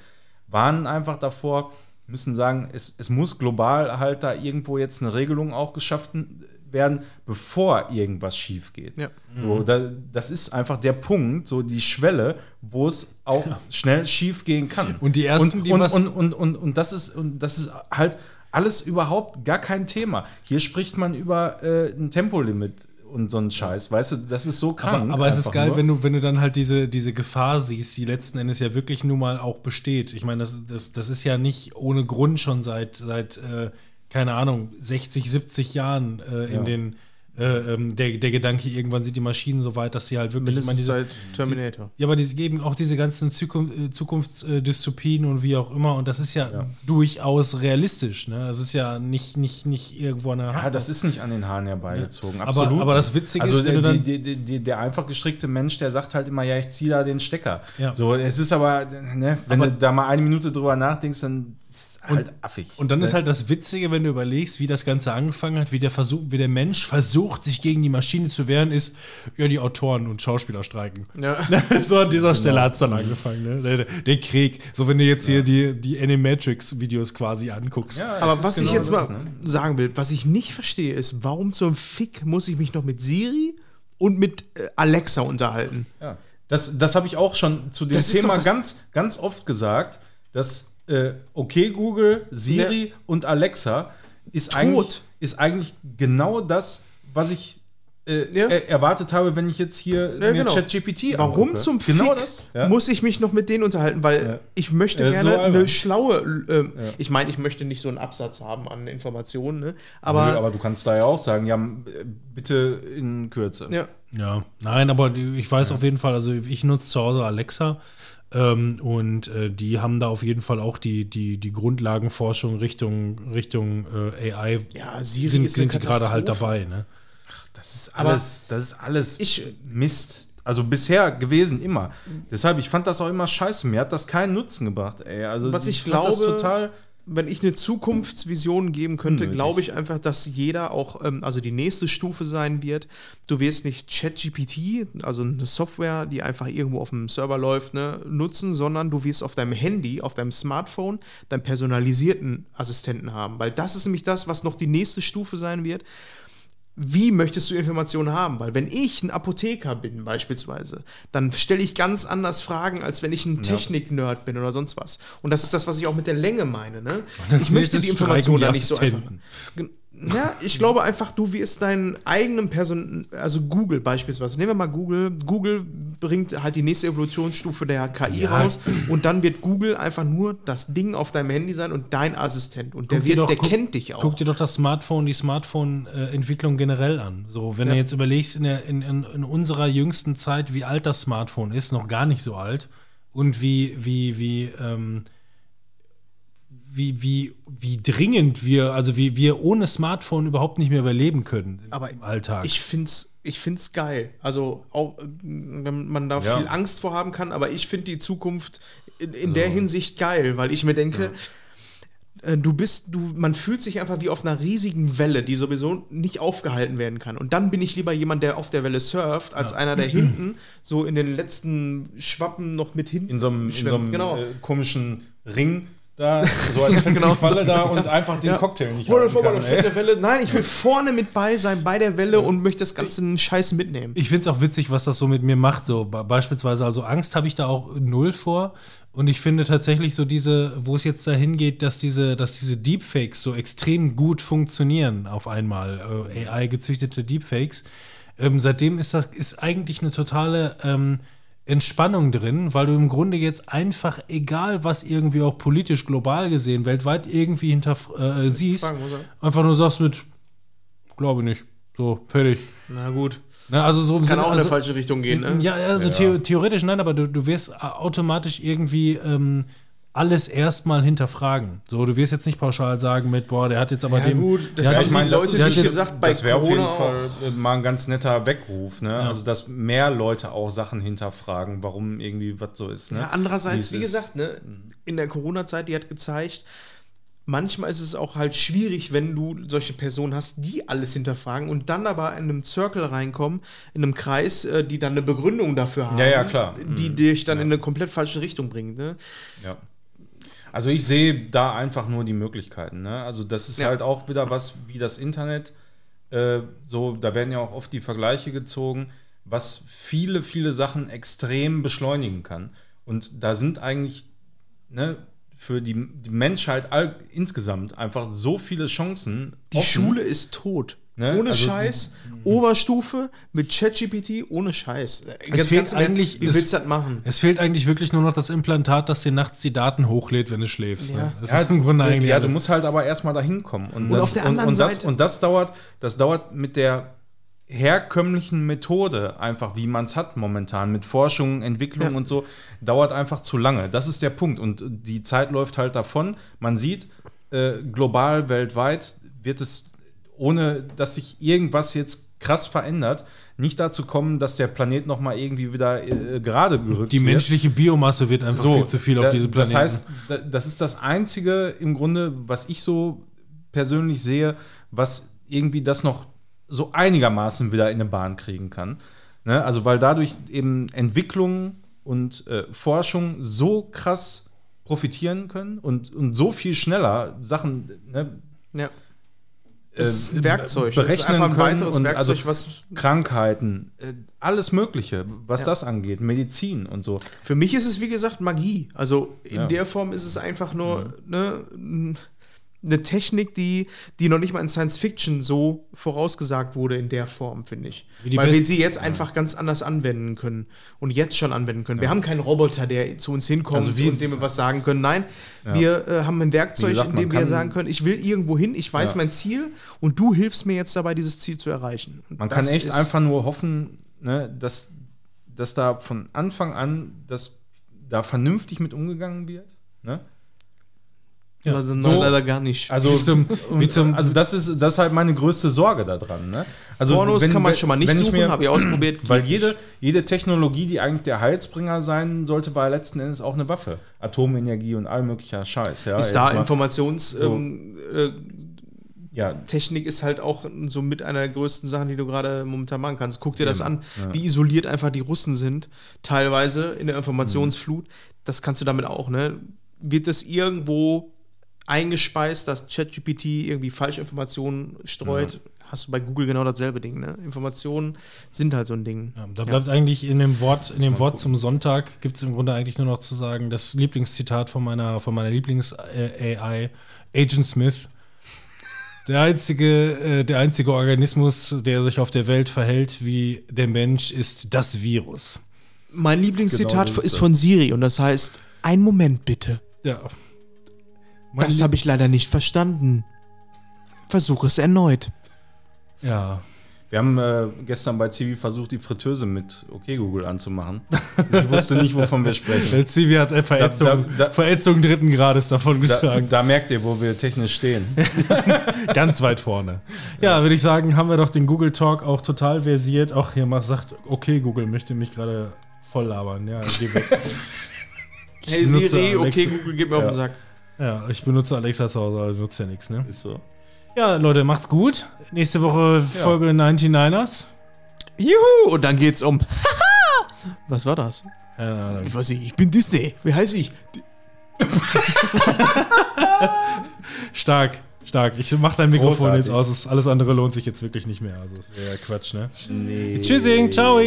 waren einfach davor, müssen sagen, es, es muss global halt da irgendwo jetzt eine Regelung auch geschaffen werden, bevor irgendwas schief geht. Ja. So, da, das ist einfach der Punkt, so die Schwelle, wo es auch schnell schief gehen kann. Und die ersten, und, die und, was- und, und, und, und das ist und das ist halt alles überhaupt gar kein Thema. Hier spricht man über äh, ein Tempolimit und so einen Scheiß, weißt du, das ist so krank. Aber, aber es ist geil, nur. wenn du, wenn du dann halt diese, diese Gefahr siehst, die letzten Endes ja wirklich nun mal auch besteht. Ich meine, das, das, das ist ja nicht ohne Grund schon seit, seit äh, keine Ahnung, 60, 70 Jahren äh, in Ja. den äh, ähm, der, der Gedanke, irgendwann sind die Maschinen so weit, dass sie halt wirklich. ich meine, Mindestens diese, seit Terminator. ja, aber die geben auch diese ganzen Zukunft, äh, Zukunftsdystopien und wie auch immer. Und das ist ja, Ja. durchaus realistisch. Ne? Das ist ja nicht, nicht, nicht irgendwo an der ja, das ist nicht an den Haaren herbeigezogen. Aber- Absolut. aber das Witzige also ist, die, die, die, der einfach gestrickte Mensch, der sagt halt immer, ja, ich ziehe da den Stecker. Ja. So, es ist aber, ne, wenn Aber- du da mal eine Minute drüber nachdenkst, dann ist halt affig. Und dann ist Ne? halt das Witzige, wenn du überlegst, wie das Ganze angefangen hat, wie der Versuch, wie der Mensch versucht, sich gegen die Maschine zu wehren, ist, ja, die Autoren und Schauspieler streiken. Ja. [LAUGHS] so an dieser Stelle Genau. hat es dann angefangen, ne? Der, der Krieg. So, wenn du jetzt hier die, die Animatrix-Videos quasi anguckst. Aber ist was ich genau jetzt das, mal ne? sagen will, was ich nicht verstehe, ist, warum zum Fick muss ich mich noch mit Siri und mit äh, Alexa unterhalten? Ja. Das, das habe ich auch schon zu dem Das ist Thema ganz, ganz oft gesagt, dass äh, okay Google, Siri und Alexa ist eigentlich, ist eigentlich genau das, was ich äh, Ja. er, erwartet habe, wenn ich jetzt hier Ja, genau. ChatGPT Warum angucke. zum Fick Genau das. Ja. muss ich mich noch mit denen unterhalten? Weil Ja. ich möchte so gerne albern. eine schlaue, ähm, ich meine, ich möchte nicht so einen Absatz haben an Informationen, ne? aber, Nö, aber du kannst da ja auch sagen, ja, äh, bitte in Kürze. ja, Ja, nein, aber ich weiß auf jeden Fall, also ich nutze zu Hause Alexa ähm, und äh, die haben da auf jeden Fall auch die, die, die Grundlagenforschung Richtung, Richtung äh, AI. Ja, Siri sind, sind die gerade halt dabei, ne? Das ist Aber alles, das ist alles ich- Mist. Also bisher gewesen immer. Deshalb, ich fand das auch immer scheiße. Mir hat das keinen Nutzen gebracht, ey. Also Was ich glaube- total wenn ich eine Zukunftsvision geben könnte, glaube ich einfach, dass jeder auch, ähm, also die nächste Stufe sein wird. Du wirst nicht ChatGPT, also eine Software, die einfach irgendwo auf dem Server läuft, ne, nutzen, sondern du wirst auf deinem Handy, auf deinem Smartphone, deinen personalisierten Assistenten haben. Weil das ist nämlich das, was noch die nächste Stufe sein wird. Wie möchtest du Informationen haben? Weil wenn ich ein Apotheker bin beispielsweise, dann stelle ich ganz anders Fragen, als wenn ich ein Technik-Nerd bin oder sonst was. Und das ist das, was ich auch mit der Länge meine. Ne? Ich möchte die Informationen da nicht so einfach. Ja, ich [LAUGHS] glaube einfach, du wirst deinen eigenen Person, also Google beispielsweise. Nehmen wir mal Google. Google bringt halt die nächste Evolutionsstufe der KI Ja. raus und dann wird Google einfach nur das Ding auf deinem Handy sein und dein Assistent. Und der, wird, doch- der guck- kennt dich auch. Guck dir doch das Smartphone, die Smartphone-Entwicklung generell an. So, wenn Ja. du jetzt überlegst, in, der, in, in, in unserer jüngsten Zeit, wie alt das Smartphone ist, noch gar nicht so alt, und wie, wie, wie, ähm, wie, wie, wie dringend wir, also wie wir ohne Smartphone überhaupt nicht mehr überleben können Aber im Alltag. Ich find's, ich find's geil. Also auch, wenn man da Ja. viel Angst vor haben kann, aber ich finde die Zukunft in, in der Hinsicht geil, weil ich mir denke, äh, du bist, du, man fühlt sich einfach wie auf einer riesigen Welle, die sowieso nicht aufgehalten werden kann. Und dann bin ich lieber jemand, der auf der Welle surft, als einer, der [CLEARS THROAT] hinten so in den letzten Schwappen noch mit hinten in so einem, in so einem genau. äh, komischen Ring da, so als [LAUGHS] fette genau so. Falle da und einfach den Ja. Cocktail nicht Hol halten kann, ey. fette Welle. Nein, ich will vorne mit bei sein, bei der Welle und möchte das ganze Scheiß mitnehmen. Ich finde es auch witzig, was das so mit mir macht. So Be- beispielsweise, also Angst habe ich da auch null vor. Und ich finde tatsächlich so diese, wo es jetzt dahin geht, dass diese, dass diese Deepfakes so extrem gut funktionieren auf einmal, äh, AI-gezüchtete Deepfakes. Ähm, seitdem ist das ist eigentlich eine totale ähm, Entspannung drin, weil du im Grunde jetzt einfach, egal was irgendwie auch politisch global gesehen, weltweit irgendwie hinter äh, siehst, einfach nur sagst mit, glaube nicht. So, fertig. Na gut. Ne, also so Kann Sinne- auch in also, eine falsche Richtung gehen, ne? Ja, also theo theoretisch nein, aber du, du wirst automatisch irgendwie ähm, alles erstmal hinterfragen. So, du wirst jetzt nicht pauschal sagen mit, boah, der hat jetzt aber Ja, dem. gut, das hat- die meine, das Leute ist- sich der- gesagt bei das wäre auf jeden Corona auch. Fall äh, mal ein ganz netter Weckruf, ne? Also, dass mehr Leute auch Sachen hinterfragen, warum irgendwie was so ist, ne? Ja, andererseits, Wie wie es ist. gesagt, ne, in der Corona-Zeit, die hat gezeigt, manchmal ist es auch halt schwierig, wenn du solche Personen hast, die alles hinterfragen und dann aber in einem Circle reinkommen, in einem Kreis, äh, die dann eine Begründung dafür haben, Ja, ja, klar. die Mhm. dich dann in eine komplett falsche Richtung bringt. Ne? Ja. Also ich sehe da einfach nur die Möglichkeiten. Ne? Also das ist Ja. halt auch wieder was wie das Internet. Äh, so, da werden ja auch oft die Vergleiche gezogen, was viele, viele Sachen extrem beschleunigen kann. Und da sind eigentlich ne, für die, die Menschheit all, insgesamt einfach so viele Chancen. Die offen. Schule ist tot. Ne, Ohne also Scheiß, Oberstufe mit ChatGPT, ohne Scheiß. Äh, Es fehlt Ernst, eigentlich- Wie es- willst du das machen? Es fehlt eigentlich wirklich nur noch das Implantat, das dir nachts die Daten hochlädt, wenn du schläfst. Ja. Ne? Das Ja, ist im Grunde eigentlich. ja, du alles. musst halt aber erstmal dahin kommen. Und, Und das, auf der und, und, das, Seite- und das dauert, das dauert mit der herkömmlichen Methode, einfach wie man es hat momentan, mit Forschung, Entwicklung Ja. und so, dauert einfach zu lange. Das ist der Punkt. Und die Zeit läuft halt davon. Man sieht, äh, global, weltweit wird es, ohne dass sich irgendwas jetzt krass verändert, nicht dazu kommen, dass der Planet nochmal irgendwie wieder äh, gerade gerückt die wird. menschliche Biomasse wird einfach viel zu viel auf da- diese Planeten. Das heißt, da- das ist das Einzige im Grunde, was ich so persönlich sehe, was irgendwie das noch so einigermaßen wieder in eine Bahn kriegen kann. Ne? Also weil dadurch eben Entwicklung und äh, Forschung so krass profitieren können und, und so viel schneller Sachen ne, Ja. Es ist ein äh, Werkzeug. Das ist berechnen einfach ein weiteres und Werkzeug, also was Krankheiten, äh, alles Mögliche, was Ja. das angeht, Medizin und so. Für mich ist es, wie gesagt, Magie. Also in Ja. Mhm. der Form ist es einfach nur ne, n- eine Technik, die, die noch nicht mal in Science Fiction so vorausgesagt wurde in der Form, finde ich. Weil wir sie jetzt einfach ganz anders anwenden können und jetzt schon anwenden können. Wir haben keinen Roboter, der zu uns hinkommt Also wie- und dem wir was sagen können. Nein, wir äh, haben ein Werkzeug, gesagt, in dem wir sagen können, ich will irgendwo hin, ich weiß Ja. mein Ziel und du hilfst mir jetzt dabei, dieses Ziel zu erreichen. Und Man kann echt einfach nur hoffen, ne, dass, dass da von Anfang an dass da vernünftig mit umgegangen wird. Ne? Ja, Leider, so- leider gar nicht. Also, Wie zum- wie zum- also das ist das ist halt meine größte Sorge daran. Ne? Also Pornos wenn- kann man schon mal nicht suchen, habe ich ausprobiert. [CLEARS THROAT] Weil jede, jede Technologie, die eigentlich der Heilsbringer sein sollte, war letzten Endes auch eine Waffe. Atomenergie und all möglicher Scheiß. Ja, ist da Informationstechnik ähm, äh, ja, Technik ist halt auch so mit einer der größten Sachen, die du gerade momentan machen kannst. Guck dir das an, ja. wie isoliert einfach die Russen sind, teilweise in der Informationsflut. Das kannst du damit auch, ne? Wird das irgendwo eingespeist, dass ChatGPT irgendwie Falschinformationen streut? Hast du bei Google genau dasselbe Ding, ne? Informationen sind halt so ein Ding. Ja, da bleibt eigentlich in dem Wort, in dem Wort zum Sonntag gibt es im Grunde eigentlich nur noch zu sagen, das Lieblingszitat von meiner, von meiner Lieblings-AI, Agent Smith. Der einzige, äh, der einzige Organismus, der sich auf der Welt verhält wie der Mensch, ist das Virus. Mein Lieblingszitat Genau, ist ist von Siri und das heißt: Ein Moment bitte. Ja. Mein Das habe ich leider nicht verstanden. Versuche es erneut. Ja. wir haben äh, gestern bei TV versucht, die Fritteuse mit OK Google anzumachen. Ich wusste nicht, wovon wir sprechen. Der Zivi hat äh, Verätzung, Da- da- da- Verätzung dritten Grades davon Da, getragen. da merkt ihr, wo wir technisch stehen. [LAUGHS] Ganz weit vorne. Ja, würde ich sagen, haben wir doch den Google Talk auch total versiert. Auch hier mal sagt, okay, Google möchte mich gerade voll labern. Ja, geh weg. [LAUGHS] Hey Siri, okay, Alexa. Google, gib mir auf Ja. den Sack. Ja, ich benutze Alexa zu Hause, aber nutze ja nichts, ne? Ist so. Ja, Leute, macht's gut. Nächste Woche Folge 99ers. Juhu! Und dann geht's um. [LAUGHS] Was war das? Keine Ahnung. Ich weiß nicht, ich bin Disney. Wie heiße ich? [LAUGHS] Stark, stark. Ich mach dein Mikrofon Großartig. jetzt aus. Das- Alles andere lohnt sich jetzt wirklich nicht mehr. Also, das wäre ja Quatsch, ne? Nee. Tschüssing, ciao.